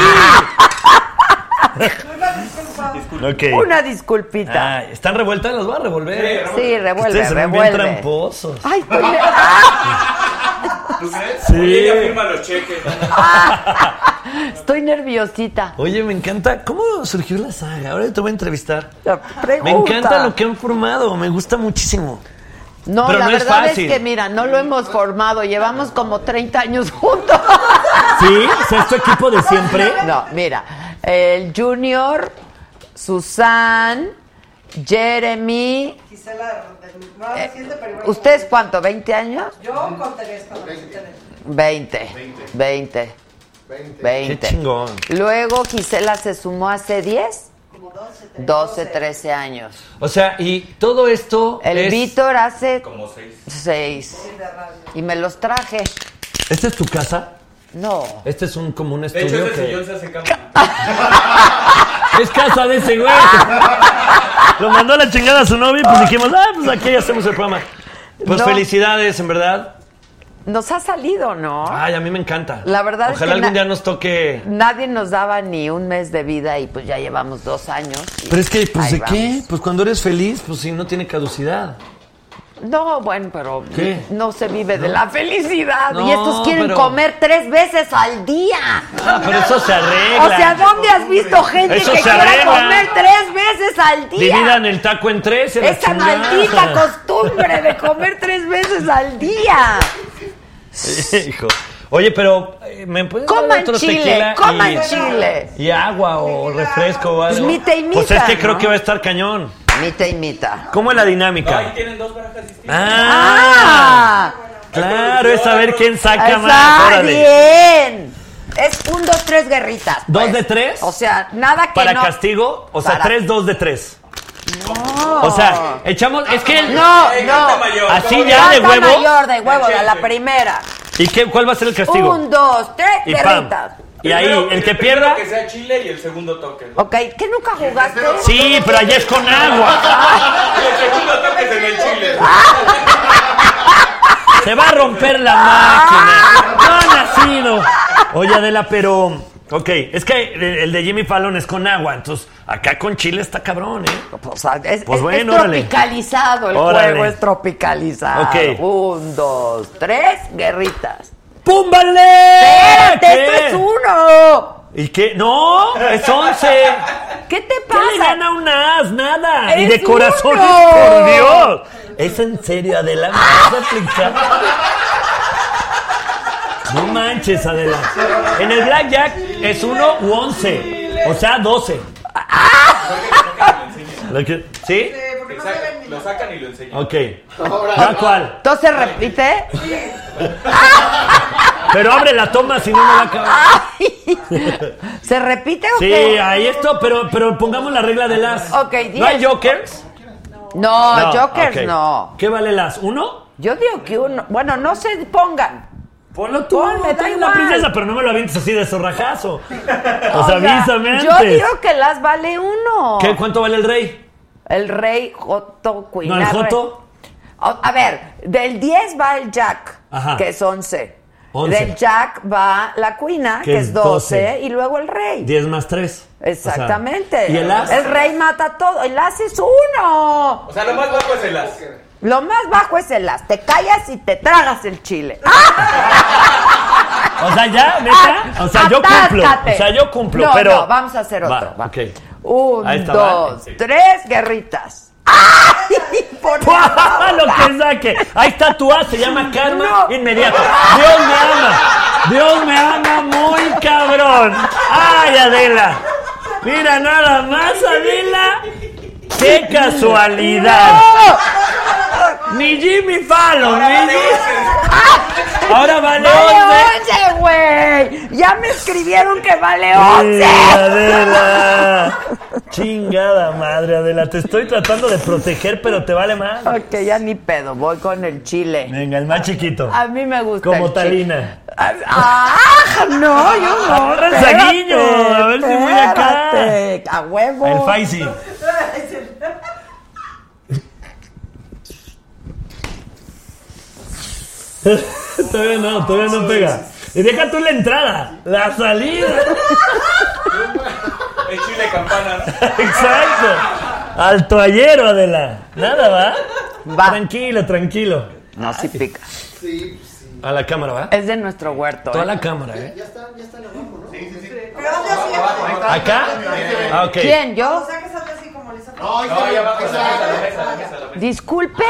Una disculpita. Ay, ¿Están revueltas? Las voy a revolver. Sí, revuelve, Ustedes se ven bien revuelve. tramposos. Ay, estoy ne- ¿Tú crees? Sí. Oye, ella firma los cheques. Estoy nerviosita. Oye, me encanta. ¿Cómo surgió la saga? Ahora te voy a entrevistar. Me encanta lo que han formado. Me gusta muchísimo. No, Pero la no es verdad es, fácil. que mira, no lo hemos formado, llevamos como 30 años juntos. ¿Sí? O sea, ¿es tu equipo de siempre? No, mira, el Junior, Susan, Jeremy, Gisela, no eh, reciente, pero ¿ustedes cuánto? ¿20 años? Yo con Teresa, con Teresa. 20. 20. 20. Qué chingón. Luego Gisela se sumó hace 10, 12, 13 años. O sea, y todo esto El es... Víctor hace Como seis. 6. Y me los traje. ¿Esta es tu casa? No. Este es un como un De hecho, estudio ese que... sillón se hace cama. Es casa de ese güey. Lo mandó a la chingada a su novio y pues dijimos, ah, pues aquí hacemos el programa. Pues No. felicidades, en verdad. Nos ha salido, ¿no? Ay, a mí me encanta. La verdad es Ojalá que algún día nos toque... Nadie nos daba ni un mes de vida y pues ya llevamos dos años. Pero es que, pues, ¿de qué? Pues cuando eres feliz, pues sí, no tiene caducidad. No, bueno, pero ¿Qué? no se vive de la felicidad. No, y estos quieren pero- comer tres veces al día. Ah, pero eso se arregla. O sea, ¿dónde has visto gente Eso que quiera arregla. comer tres veces al día? Dividan el taco en tres Esa maldita costumbre de comer tres veces al día. Hijo. Oye, pero ¿eh, ¿me puedes dar Coman otro chile, tequila coman y, chile. y agua o refresco o algo? Pues mita y Pues es que creo ¿no? que va a estar cañón. Mita y mita. ¿Cómo es la No, ahí dinámica? tienen dos barajas distintas. Ah, ¡Ah! claro, es saber quién saca Está más. Órale. bien. Es un, dos, tres guerritas. ¿Dos pues. de tres? O sea, nada que Para no... castigo, o sea, Para- tres, dos de tres. O sea, echamos, es que... No, Eh, no. mayor. Así ¿Cómo ya de huevo. mayor de huevo, de la primera. ¿Y qué, cuál va a ser el castigo? Un, dos, tres, y pam. Y ahí, Primero- el que pierda... que sea chile y el segundo toque. Ok, ¿qué nunca jugaste? Sí, pero allá es con agua. Y el segundo toque es en el chile. Se va a romper la máquina. No ha nacido. Oye, Adela, pero. Ok, es que el de Jimmy Fallon es con agua, entonces acá con chile está cabrón, ¿eh? O sea, es, Pues es- bueno, es órale. tropicalizado el Órale. juego, es tropicalizado. Ok. Un, dos, tres, guerritas. ¡Púmbale! ¡Espérate, ¿Qué? esto es uno! ¿Y qué? ¡No! ¡Es once! ¿Qué te ¿Qué le pasa? gana un as? Nada. y ¡Es de corazones, uno! por Dios. ¿Es en serio, Adela? ¿Me vas a aplicar? No manches, Adela. En el blackjack es uno u once. O sea, doce. Lo ¿Sí? Exacto. Lo sacan y lo enseñan. Ok. ¿Ya cuál? Entonces repite. Pero abre la toma, si no, no va a acabar. ¿Se repite o Sí, qué? ahí esto, pero, pero pongamos la regla de las. Ok, ¿No hay jokers? No, Jokers ok. no. ¿Qué vale las? ¿Uno? Yo digo que uno. Bueno, no se pongan. Ponlo tú, Ponle, da trae la igual. princesa, pero no me lo avientes así de zorrajazo. O sea, avísame antes. Yo digo que las vale uno. ¿Qué, ¿Cuánto vale el rey? El rey Joto Queen. ¿No el Joto? O- A ver, del 10 va el Jack, Ajá. que es 11. Once. Del Jack va la Cuina, Que que, es es 12, 12. y luego el rey. 10 más 3. Exactamente. ¿Y el as? El rey mata todo. El as es uno. O sea, lo más bajo es el as. Lo más bajo es el as. Te callas y te tragas el chile. O sea, ya, neta. O sea, yo cumplo. Atáscate. O sea, yo cumplo, No, pero. no, vamos a hacer otro. Va, va. ok. Un, dos, ¿vale? tres, guerritas. ¡Ay! Por. Lo que saque. Ahí está tu A, se llama karma No. inmediato. Dios me ama. Dios me ama muy cabrón. ¡Ay, Adela! Mira nada más, Adela. ¡Qué casualidad! Ni Jimmy Fallon, ni Jimmy- Ahora vale ¡Vale 11. 11, güey! Ya me escribieron que vale Sí, 11. Adela. Chingada madre, Adela. Te estoy tratando de proteger, pero te vale más. Ok, ya ni pedo, voy con el chile. Venga, el más chiquito. A mí me gusta Como el chile. Talina. ¡Ah! No, yo no. Agarra el saguiño, a ver si voy acá. A huevo. El Faisy. todavía no, todavía no pega. Y deja tú la entrada, la salida. El chile campana. Exacto. Al toallero, Adela. Nada, ¿va? Tranquilo, tranquilo. No, sí pica. Sí, sí. A la cámara, ¿va? Es de nuestro huerto. Toda ¿eh? la cámara, ¿eh? Ya está, ya está abajo, ¿no? Sí, sí, sí. Pero hazle así, abajo. ¿Acá? Ah, ok. ¿Quién? ¿Yo? No, la. Disculpen.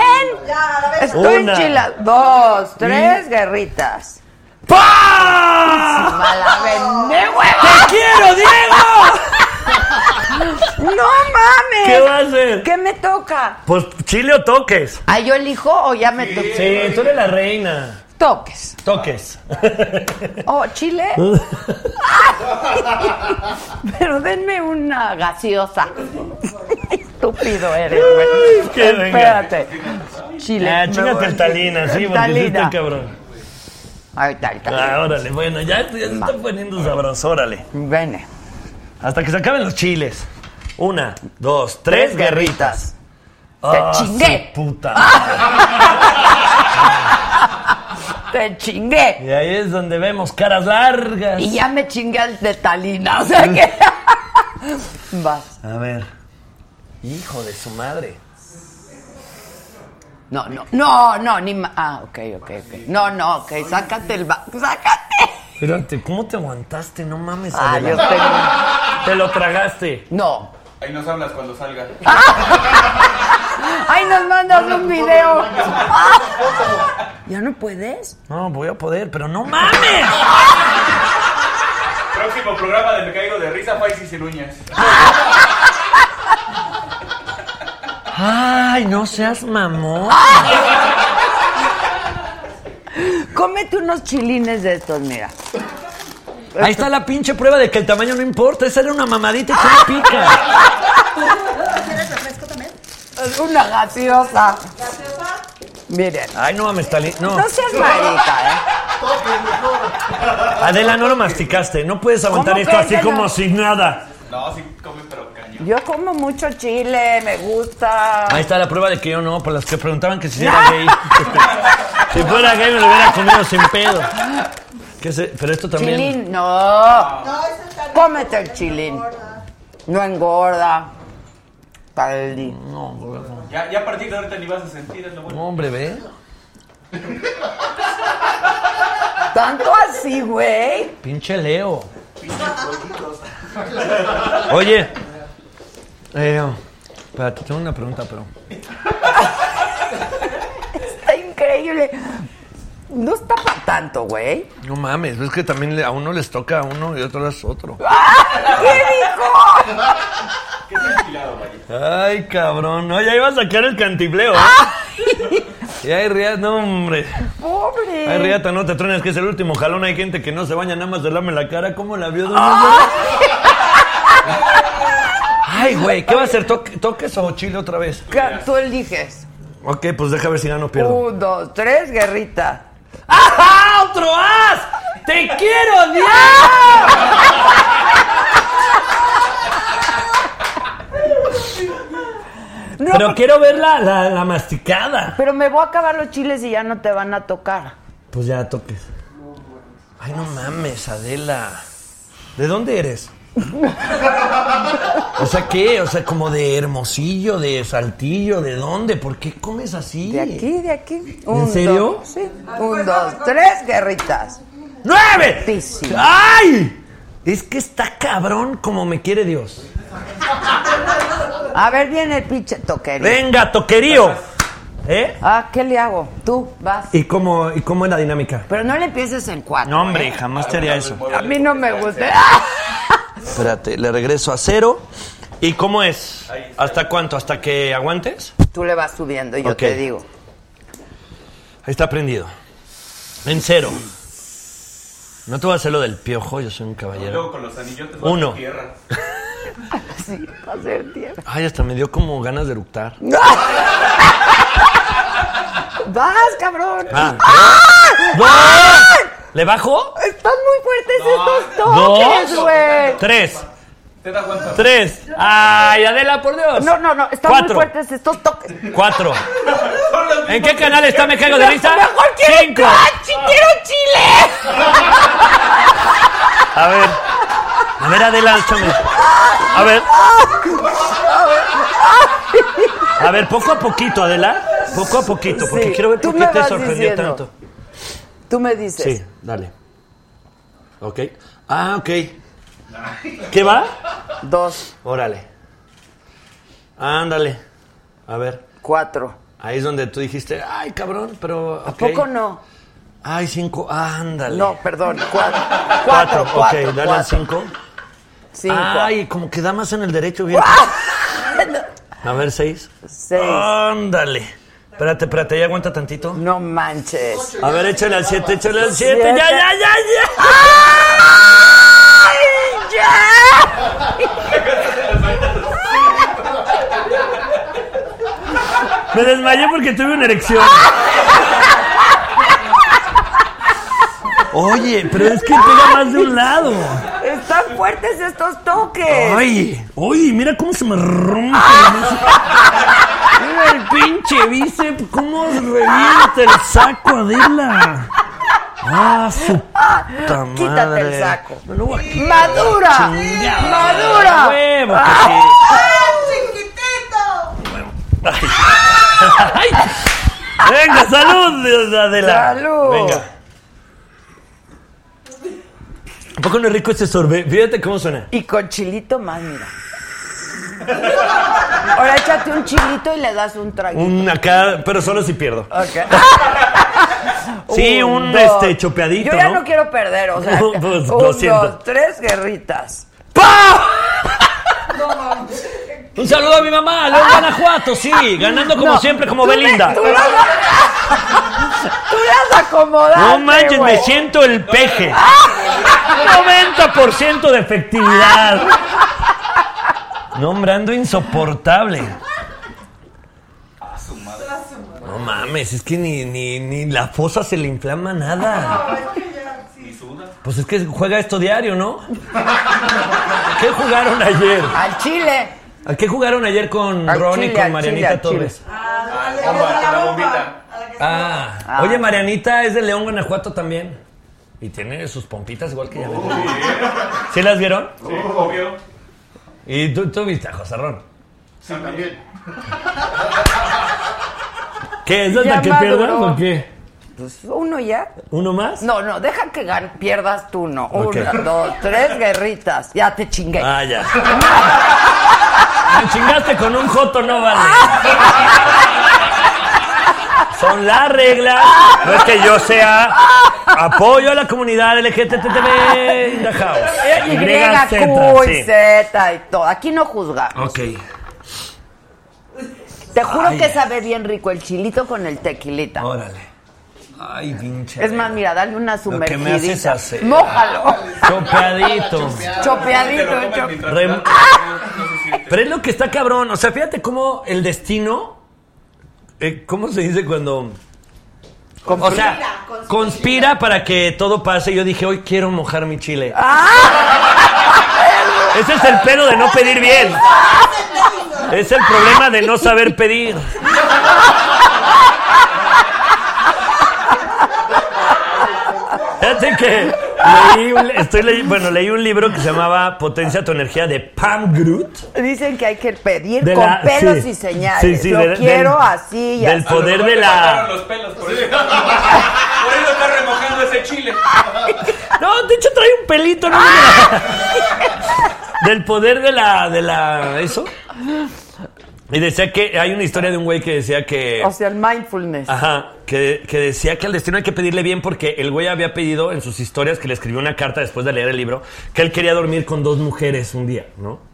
Ya, a la vez. Estoy Una. enchilada. Dos, tres, guerritas. ¡Pah! ¡Mala vende, huevo! ¡Te quiero, Diego! ¡No mames! ¿Qué va a hacer? ¿Qué me toca? Pues chile o toques. ¿Ah, yo elijo o ya me toca? Sí, tú eres la reina. Toques. Toques. Oh, chile. Pero denme una gaseosa. Estúpido eres, güey. Que venga. Espérate. Chile. Ah, chingate el Talina, sí, porque está cabrón. Ahí está, ahí está. Ah, órale, bueno, ya, ya se está poniendo sabroso, órale. Vene. Hasta que se acaben los chiles. Una, dos, tres, Tres guerritas. Te Ah, chingué. su puta. Te chingué. Y ahí es donde vemos caras largas. Y ya me chingué al de Talina. O sea que. Vas. A ver. Hijo de su madre. No, no, no, no, ni ma- Ah, ok, ok, ok. No, no, ok, sácate el ba... ¡Sácate! Espérate, ¿cómo te aguantaste? No mames, Ah, yo tengo... Te lo tragaste. No. Ahí nos hablas cuando salga. ¡Ay, nos mandas un video! ¿Ya no puedes? No, voy a poder, pero no mames. Próximo programa de Me Caigo de Risa, Faisy sin uñas. Ay, no seas mamón. Cómete unos chilines de estos, mira. Ahí está la pinche prueba de que el tamaño no importa. Esa era una mamadita que no pica. ¿Quieres refresco también? Una gaseosa. Miren. Ay, no mames, Tali. No. No seas marica, ¿eh? Adela, no lo masticaste. No puedes aguantar ¿Cómo esto así como no? sin nada. No, sí come pero cañón. Yo como mucho chile, me gusta. Ahí está la prueba de que yo no, por las que preguntaban que si era gay. si fuera gay me lo hubiera comido sin pedo. ¿Qué sé? Pero esto también. Chilín, no. No, está Cómete el chilín. No engorda. Taldi. No, güey. Ya, ya a partir de ahorita ni vas a sentir, es lo bueno. No, hombre, ve. Tanto así, güey. Pinche Leo. Oye. Eh, espérate, tengo una pregunta, pero. Está increíble. No está para tanto, güey. No mames, es que también a uno les toca a uno y a otro es otro. ¿Qué dijo? ¿Qué vaya? Ay, cabrón. No, ya iba a sacar el cantibleo. ¿eh? Y hay riata, no, hombre. Pobre. Ay, riata, no te truenes, que es el último jalón. Hay gente que no se baña, nada más se lame la cara. ¿Cómo la vio? Ay, güey, ¿qué va a hacer? ¿Toque- ¿Toques o chile otra vez? ¿Qué Tú eliges. Ok, pues deja ver si gano o pierdo. Un, dos, tres, guerrita. ¡Ajá! ¡Otro as! ¡Te quiero, Dios! No, Pero quiero ver la, la, la masticada. Pero me voy a acabar los chiles y ya no te van a tocar. Pues ya toques. Ay, no mames, Adela. ¿De dónde eres? O sea, ¿qué? O sea, como de Hermosillo, de Saltillo, ¿de dónde? ¿Por qué comes así? De aquí, de aquí. ¿En serio? dos, sí. Un, dos, tres, guerritas. ¡Nueve! ¡Ay! Es que está cabrón como me quiere Dios. A ver, viene el pinche toquerío. Venga, toquerío. ¿Eh? Ah, ¿qué le hago? Tú, vas. ¿Y cómo, ¿Y cómo es la dinámica? Pero no le empieces en cuatro. No, hombre, ¿eh? jamás te haría eso. A mí no me gusta. Espérate, le regreso a cero. ¿Y cómo es? ¿Hasta cuánto? ¿Hasta que aguantes? Tú le vas subiendo y yo te digo. Ahí está prendido. En cero. No te voy a hacer lo del piojo, yo soy un caballero. Luego con los anillotes Uno. bajo tierra. Sí, va a ser tierra. Ay, hasta me dio como ganas de eructar. Vas, cabrón. Ah. ¡Ah! ¡Dos! ¿Le bajo? Están muy fuertes estos toques, güey. Tres. Te da cuenta. Tres. Ay, Adela, por Dios. No, no, no, están Cuatro. muy fuertes estos toques. Cuatro. ¿En qué canal está Me Caigo de Risa? Mejor quiero Cinco. cachi, quiero chile. A ver. A ver, Adela, échame. A ver. A ver, poco a poquito, Adela. Poco a poquito, porque Sí, quiero ver tú por me qué te vas sorprendió diciendo. tanto. Tú me dices. Sí, dale. Ok. Ah, ok. ¿Qué va? Dos, Órale. Ándale. A ver. cuatro. Ahí es donde tú dijiste, ay, cabrón, pero. ¿A poco no? Ay, cinco. Ándale. No, perdón, cuatro. Cuatro. Cuatro, cuatro, ok, dale al cinco. Cinco. Ay, como que da más en el derecho, bien. A ver, seis. Seis. Ándale. Espérate, espérate, ya aguanta tantito. No manches. A ver, échale al siete, échale al siete. Siete. Ya, ya, ya, ya. ¡Ay, Me desmayé porque tuve una erección. Oye, pero es que pega más de un lado. ya! Están fuertes estos toques. Ay, oye, mira cómo se me rompe. Mira el pinche bíceps, cómo revienta el saco, Adela. Ah, su puta madre. Quítate el saco. Me lo voy a quitar. ¡Madura! Chingada. ¡Madura! Huevo que sí. Ay. Venga, salud, Adela. Salud. Venga. ¿A poco no es rico este sorbet? Fíjate cómo suena. Y con chilito más, mira. Ahora échate un chilito y le das un traguito. Un acá, pero solo si pierdo. Ok. Sí, un, dos. este chopeadito, Yo ya ¿no? no quiero perder, o sea, un, dos, tres guerritas. Un saludo a mi mamá, León Guanajuato, sí, ganando como No, siempre, como tú me- Belinda. tú las- Tú las acomodaste, No manches, me siento el peje. 90% de efectividad. No, hombre, ando insoportable. No mames, es que ni, ni, ni la fosa se le inflama nada. Ni suda. Pues es que juega esto diario, ¿no? ¿Qué jugaron ayer? Al chile. ¿A qué jugaron ayer con Al Ron y chile, con al Marianita chile, al Torres? Ah, bomba, la bombita. Ah, Ah. oye, Marianita es de León, Guanajuato también. Y tiene sus pompitas igual que ella. ¿Sí las vieron? Sí, obvio. Y tú, tú viste a José Ron. Sí, también. ¿Qué? ¿Es hasta Ya que maduró. pierdas o qué? Pues uno ya. ¿Uno más? No, no, deja que gan- pierdas tú, no. Ok. Una, dos, tres guerritas. Ya te chingué. Ah, ya. Me chingaste con un joto, no vale. Son las reglas. No es que yo sea apoyo a la comunidad LGTB in the house. Y, Z, Q, sí. Z y todo. Aquí no juzgamos. Ok. Te juro Ay. que sabe bien rico el chilito con el tequilita. Órale. Ay, pinche. Es más, mira, dale una Lo que me haces sumergidita. hacer. Mójalo. Chopeadito. Chopeadito. Rem- siente. Pero es lo que está cabrón. O sea, fíjate cómo el destino. eh, ¿Cómo se dice cuando.? O sea, conspira para que todo pase. Yo dije, hoy quiero mojar mi chile. Ese es el pedo de no pedir bien. Es el problema de no saber pedir. Fíjate que leí un, estoy bueno, leí un libro que se llamaba Potencia tu energía de Pam Groot. Dicen que hay que pedir De con la- pelos sí. y señales. Sí, sí, Lo quiero del- así y del así. poder de la- faltaron los pelos, por eso. Por eso está remojando ese chile. No, de hecho trae un pelito. No, del poder de la, de la, eso. Y decía que hay una historia de un güey que decía que... O sea, el mindfulness. Ajá, que, que decía que al destino hay que pedirle bien porque el güey había pedido en sus historias que le escribió una carta después de leer el libro que él quería dormir con dos mujeres un día, ¿no?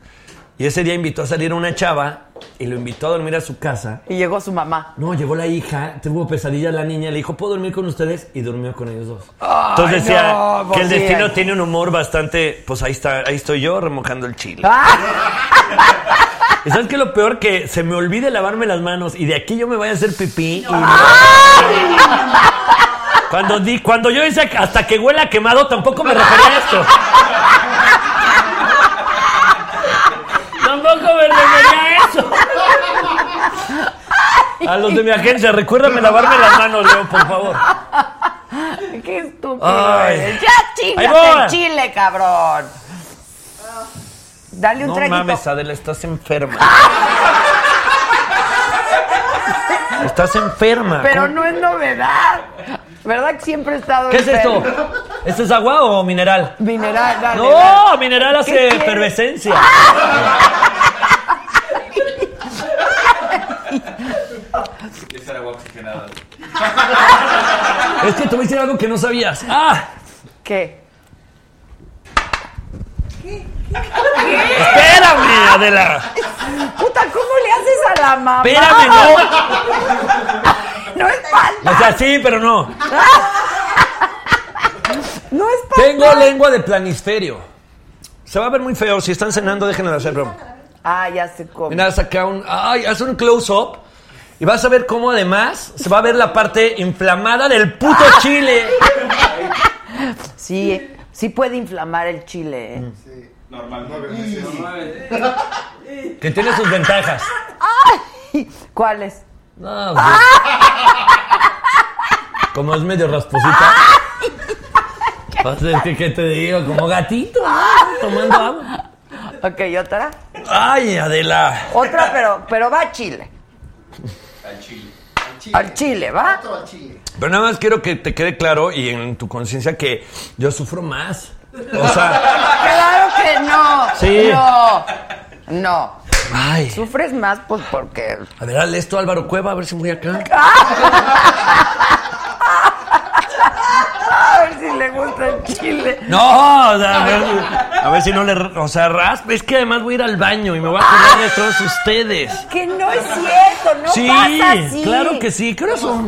Y ese día invitó a salir a una chava y lo invitó a dormir a su casa. Y llegó su mamá. No, llegó la hija, tuvo pesadilla la niña, le dijo, ¿puedo dormir con ustedes? Y durmió con ellos dos. Ay, Entonces decía no, que el pues destino tiene un humor bastante, pues ahí está, ahí estoy yo remojando el chile. Ah. ¿Y sabes qué es lo peor? Que se me olvide lavarme las manos y de aquí yo me vaya a hacer pipí. y Cuando, di, cuando yo que hasta que huela quemado, tampoco me refería a esto. tampoco me refería a eso. A los de mi agencia, recuérdame lavarme las manos, Leo, por favor. Qué estúpido Ay. eres. Ya voy. el chile, cabrón. Dale un No traguito. mames, Adela, estás enferma. Estás enferma. Pero ¿Cómo? no es novedad. ¿Verdad que siempre he estado ¿Qué es esto? ¿Esto es agua o mineral? Mineral, dale. No, dale. mineral ¿Qué hace efervescencia. Esa era agua oxigenada. Es que te voy a decir algo que no sabías. ¡Ah! ¿Qué? ¡Espérame, Adela! Puta, ¿cómo le haces a la mamá? ¡Espérame, no! No es falta. O sea, sí, pero no. No es falta. Tengo lengua de planisferio. Se va a ver muy feo. Si están cenando, déjenlo hacer, bro. Ah, ya sé cómo. Mira, saca un. ¡Ay! Haz un close-up. Y vas a ver cómo además se va a ver la parte inflamada del puto chile. Sí, sí puede inflamar el chile. ¿eh? Normal. Que tiene sus ventajas. Ay, ¿Cuáles? No, pues, Como es medio rasposita. Pues es que, ¿qué te digo? Como gatito, ¿no? Tomando agua. Ok, ¿otra? Ay, Adela. Otra, pero, pero va a Chile. Al chile. Al Chile, ¿va? Otro al chile. Pero nada más quiero que te quede claro y en tu conciencia que yo sufro más. O sea, Claro que no. Sí. No. No. ay. Sufres más, pues porque. A ver, hazle esto a Álvaro Cueva, a ver si voy acá. A ver si le gusta el chile. No, o sea, a ver, a ver si no le. O sea, raspa. Es que además voy a ir al baño y me voy a acordar de todos ustedes. Que no es cierto, no sí, pasa así. claro que sí. ¿Qué horas son?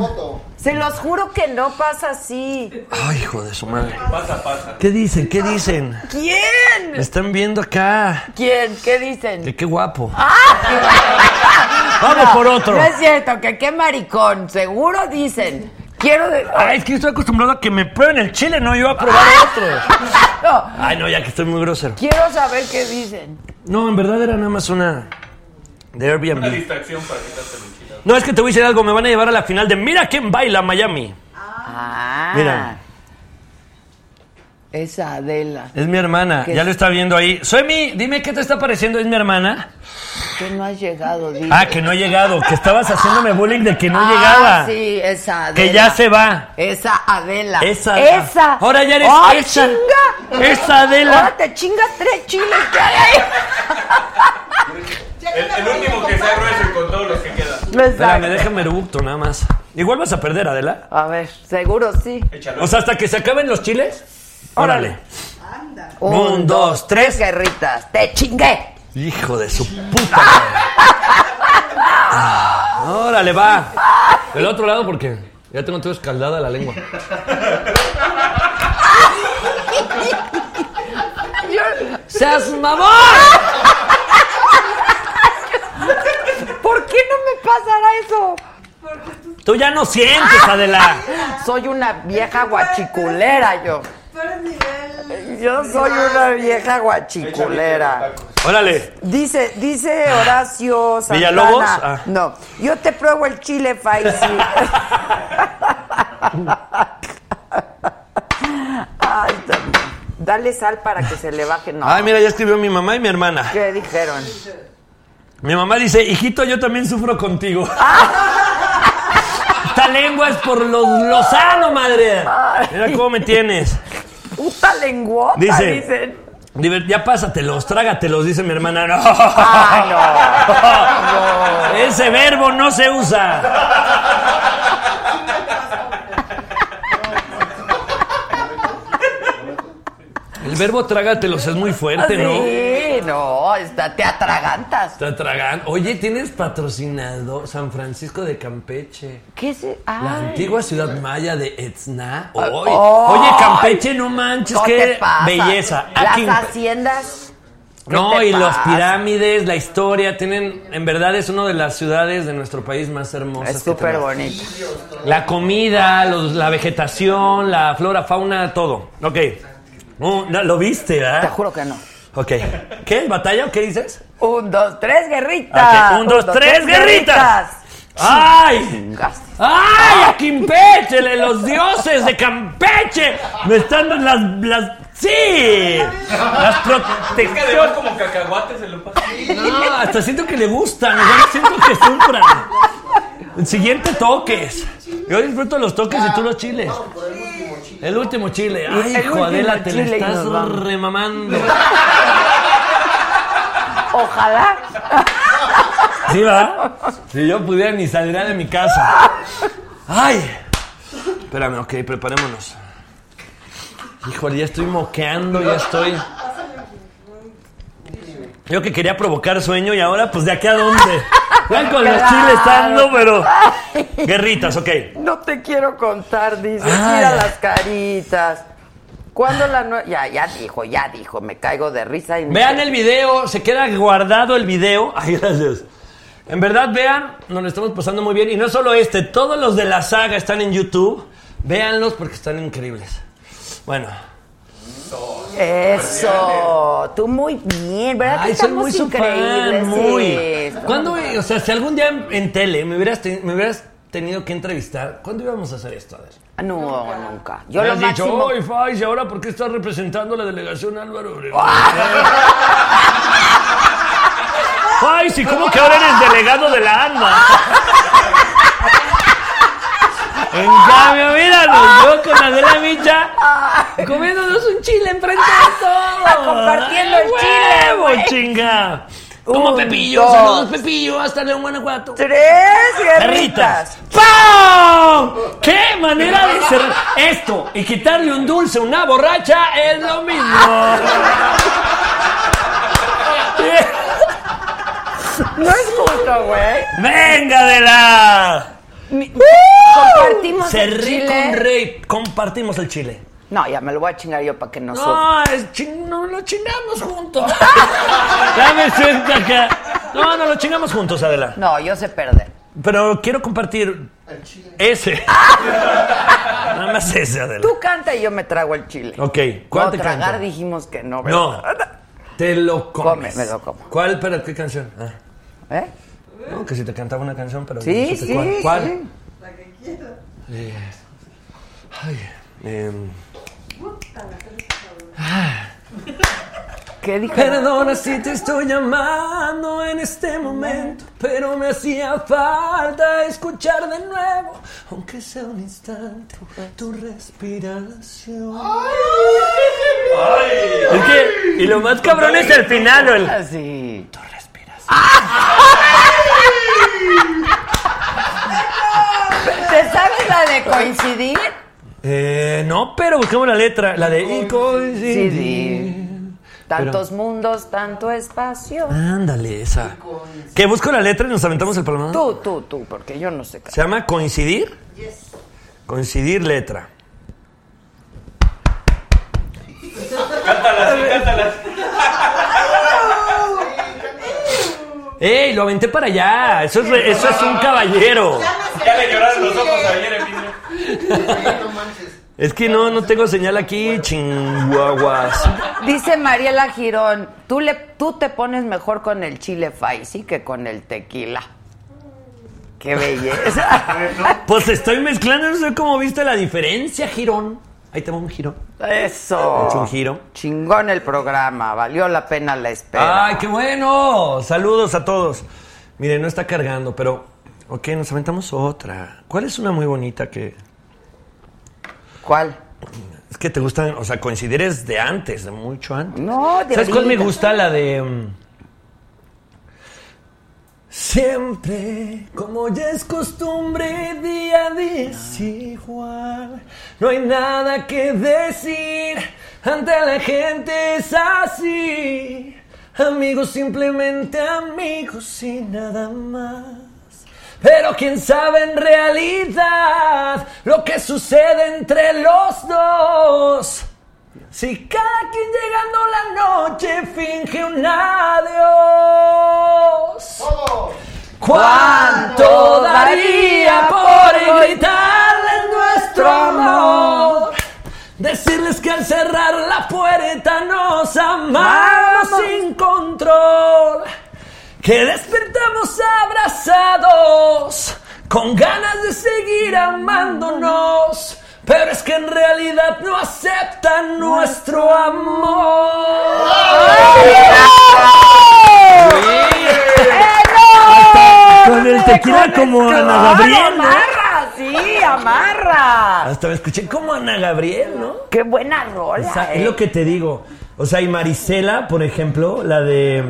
Se los juro que no pasa así. Ay, hijo de su madre. Pasa, pasa. ¿Qué dicen? ¿Qué dicen? Me ¿Quién? están viendo acá. ¿Quién? ¿Qué dicen? Que qué guapo. Vamos por otro. No es cierto, que qué maricón. Seguro dicen. Quiero de... Ay, es que yo estoy acostumbrado a que me prueben el chile, no yo a probar otros. No, Ay, no, ya que estoy muy grosero. quiero saber qué dicen. No, en verdad era nada más una de Una Airbnb. distracción para quitarte el. No, es que te voy a decir algo, me van a llevar a la final de Mira quién baila Miami. Ah. Mira. Esa Adela. Es mi hermana, ¿Qué ya es? lo está viendo ahí. Soy mi, dime qué te está pareciendo, es mi hermana. Que no has llegado, dile. Ah, que no he llegado, que estabas haciéndome bullying de que no Ah, llegaba. sí, esa Adela. Que ya se va. Esa Adela. Esa. Esa. Ahora ya eres ¡Ay, esa. chinga! Esa Adela. Ahora te chingas tres chiles que hay ahí. El, el último que sea grueso y con todos los que quedan. Espérame, déjame eructo nada más. Igual vas a perder, Adela. A ver, seguro sí. Échalo. O sea, hasta que se acaben los chiles. Órale. Un, Un, dos, tres. guerritas. Te chingué. Hijo de su puta. madre. Ah, Órale, va. Del otro lado porque ya tengo todo escaldada la lengua. ¡Seas mamón! ¿Por qué no me pasará eso? Tú ya no sientes, Adela. Soy una vieja guachiculera yo. Yo soy una vieja guachiculera. Órale. Dice, dice Horacio Santana. ¿Villalobos? Ah. No, yo te pruebo el chile Faisy. Ay, dale sal para que se le baje. No. Ay, mira, ya escribió mi mamá y mi hermana. ¿Qué dijeron? Mi mamá dice, hijito, yo también sufro contigo. Esta lengua es por los lozano, madre. Mira cómo me tienes. Puta lenguota, Dice, dicen. Ya pásatelos, trágatelos, dice mi hermana. No. Ah, Ese verbo no se usa. El verbo trágatelos es muy fuerte, ¿no? Sí, no, está, te atragantas. Te atragan. Oye, tienes patrocinado San Francisco de Campeche. ¿Qué es? e-? La Ay. antigua ciudad maya de Etzna. Ay. Oye, Campeche, no manches, ¿Cómo qué belleza. Las Aquí- haciendas. ¿qué no, y las pirámides, la historia, tienen, en verdad es una de las ciudades de nuestro país más hermosas. Es súper bonito. La comida, los- la vegetación, la flora, fauna, todo. Ok. No, ¿Lo viste, verdad? Te juro que no. Ok. ¿Qué? ¿Batalla o qué dices? Un, dos, tres, guerritas. Ok, un, dos, tres, guerritas. ¡Ay! Chingaste. ¡Ay, a Campeche! le- ¡Los dioses de Campeche! Me están las... las ¡Sí! Las Es que además protecciones... como cacahuates se lo pasa. No, hasta siento que le gustan. Ya siento que sufran. El siguiente toques. Yo disfruto los toques y tú los chiles. El último chile. Ay, El hijo Adela, te y estás remamando. Ojalá. ¿Sí, va? Si yo pudiera ni saldría de mi casa. ¡Ay! Espérame, ok, preparémonos. Híjole, ya estoy moqueando, ya estoy. Yo que quería provocar sueño y ahora, pues de aquí a dónde. Ya con los chiles ando, pero. Guerritas, ok. No te quiero contar, dices. Ay. Mira las caritas. ¿Cuándo la nue- Ya, ya dijo, ya dijo. Me caigo de risa y me- Vean el video, se queda guardado el video. Ay, gracias. En verdad, vean, nos lo estamos pasando muy bien. Y no solo este, todos los de la saga están en YouTube. Véanlos porque están increíbles. Bueno. Eso. Tú muy bien, ¿verdad? que Ay, soy muy increíbles. muy. Sí, ¿Cuándo, o sea, si algún día en, en tele me hubieras, te- me hubieras tenido que entrevistar, ¿cuándo íbamos a hacer esto? A ver. No, nunca. Yo me lo has dicho. ¡ay, Fais! ¿Y ahora por qué estás representando a la delegación Álvaro Obregón? ¡Fais! ¿Y cómo que ahora eres delegado de la ANMA? En cambio, míranos, yo con Adela Micha comiéndonos un chile enfrente de todos. Compartiendo el ¡Ay, chile, chinga! Como Pepillo, dos. saludos Pepillo, hasta León, Guanajuato. Tres Perritas. guerritas. ¡Pam! ¡Qué manera de ser esto! Y quitarle un dulce a una borracha es lo mismo. No es justo, güey. ¡Venga de la! Compartimos Se el chile. con rey. Compartimos el chile. No, ya me lo voy a chingar yo para que no sufra. No, es no lo chingamos juntos. Dame suelta acá. No, no lo chingamos juntos, Adela. No, yo sé perder. Pero quiero compartir ese. Nada más ese, Adela. Tú canta y yo me trago el chile. Ok, ¿cuál no, te tragar canta? dijimos que no, No. ¿verdad? Te lo comes. Come, me lo como. ¿Cuál? Pero, ¿qué canción? Ah. ¿Eh? No, que si te cantaba una canción, pero Sí, no supe sí, cuál. ¿Cuál? sí. Eh, ay, em, ¿Qué dijo? Perdona si te estoy llamando en este momento, pero me hacía falta escuchar de nuevo, aunque sea un instante, tu respiración. Es que, y lo más cabrón es el final, o el... Así. Tu respiración. ¿Te sabes la de coincidir? Eh, no, pero buscamos la letra, la de coincidir. Tantos mundos, tanto espacio. Ándale, esa. ¿Qué? ¿Busco la letra y nos aventamos el programa? Tú, tú, tú, porque yo no sé. ¿Se llama coincidir? Coincidir letra. Cántalas, sí, cántalas. ¡Ey! Lo aventé para allá. Eso es, re- eso es un caballero. Ya le lloraron los ojos ayer en vidrio. Es que no, no tengo señal aquí, chinguaguas. Dice Mariela Girón, tú, le, tú te pones mejor con el chile faisy que con el tequila. Qué belleza. Pues estoy mezclando, no sé cómo viste la diferencia, Girón. Ahí tengo un giro. Eso. Es un giro. Chingón el programa, valió la pena la espera. ¡Ay, qué bueno! Saludos a todos. Miren, no está cargando, pero... Ok, nos aventamos otra. ¿Cuál es una muy bonita que... ¿Cuál? Es que te gustan, o sea, coincidir de antes, de mucho antes. No, de ¿Sabes cuál me gusta? La de. Siempre, como ya es costumbre, día a día es igual. No hay nada que decir, ante la gente es así. Amigos, simplemente amigos y nada más. Pero quién sabe en realidad lo que sucede entre los dos. Si cada quien llegando la noche finge un adiós. ¿Cuánto daría por gritarles nuestro amor? Decirles que al cerrar la puerta nos amamos sin control. Que despertamos abrazados, con ganas de seguir amándonos. Pero es que en realidad no aceptan nuestro amor. Con el tequila como Ana Gabriel, ¿no? Amarra, sí, amarra. Hasta me escuché como Ana Gabriel, ¿no? Qué buena rola. O sea, eh. es lo que te digo. O sea, y Marisela, por ejemplo, la de.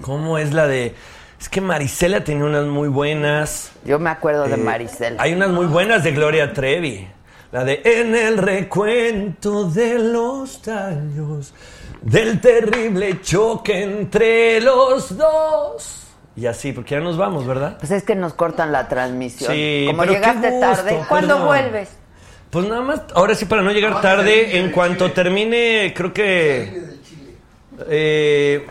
¿Cómo es la de.? Es que Marisela tenía unas muy buenas. Yo me acuerdo de Eh, Marisela. Hay unas muy buenas de Gloria Trevi. La de En el recuento de los daños del terrible choque entre los dos. Y así, porque ya nos vamos, ¿verdad? Pues es que nos cortan la transmisión. Sí, Como pero qué llegaste gusto, tarde, ¿cuándo perdón. vuelves? Pues nada más, ahora sí, para no llegar tarde, en cuanto termine, creo que. eh,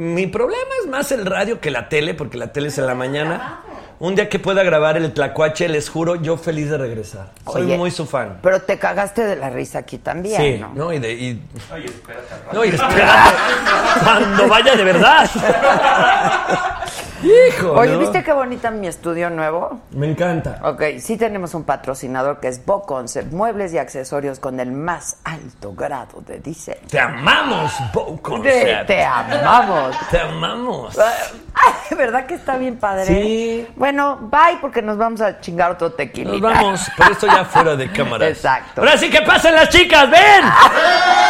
mi problema es más el radio que la tele, porque la tele es en la mañana. Un día que pueda grabar el Tlacuache, les juro, yo feliz de regresar. Soy Oye, muy su fan. Pero te cagaste de la risa aquí también, Sí, ¿no? ¿no? Y de. y- Ay, espérate. no, y espérate, cuando vaya de verdad. Hijo. Oye, ¿no? ¿viste qué bonita mi estudio nuevo? Me encanta. Ok, sí tenemos un patrocinador que es Bo Concept, muebles y accesorios con el más alto grado de diseño. Te amamos, Bo Te, Concept. te amamos. Te amamos. Ay, ¿verdad que está bien padre? Sí. Bueno, bye porque nos vamos a chingar otro tequila. Nos vamos, pero esto ya fuera de cámara. Exacto. Ahora sí que pasen las chicas, ven.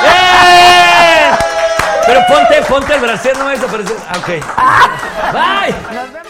¡Eh! Pero ponte, ponte el brasier, no es aparecer. Ah, ok. Bye.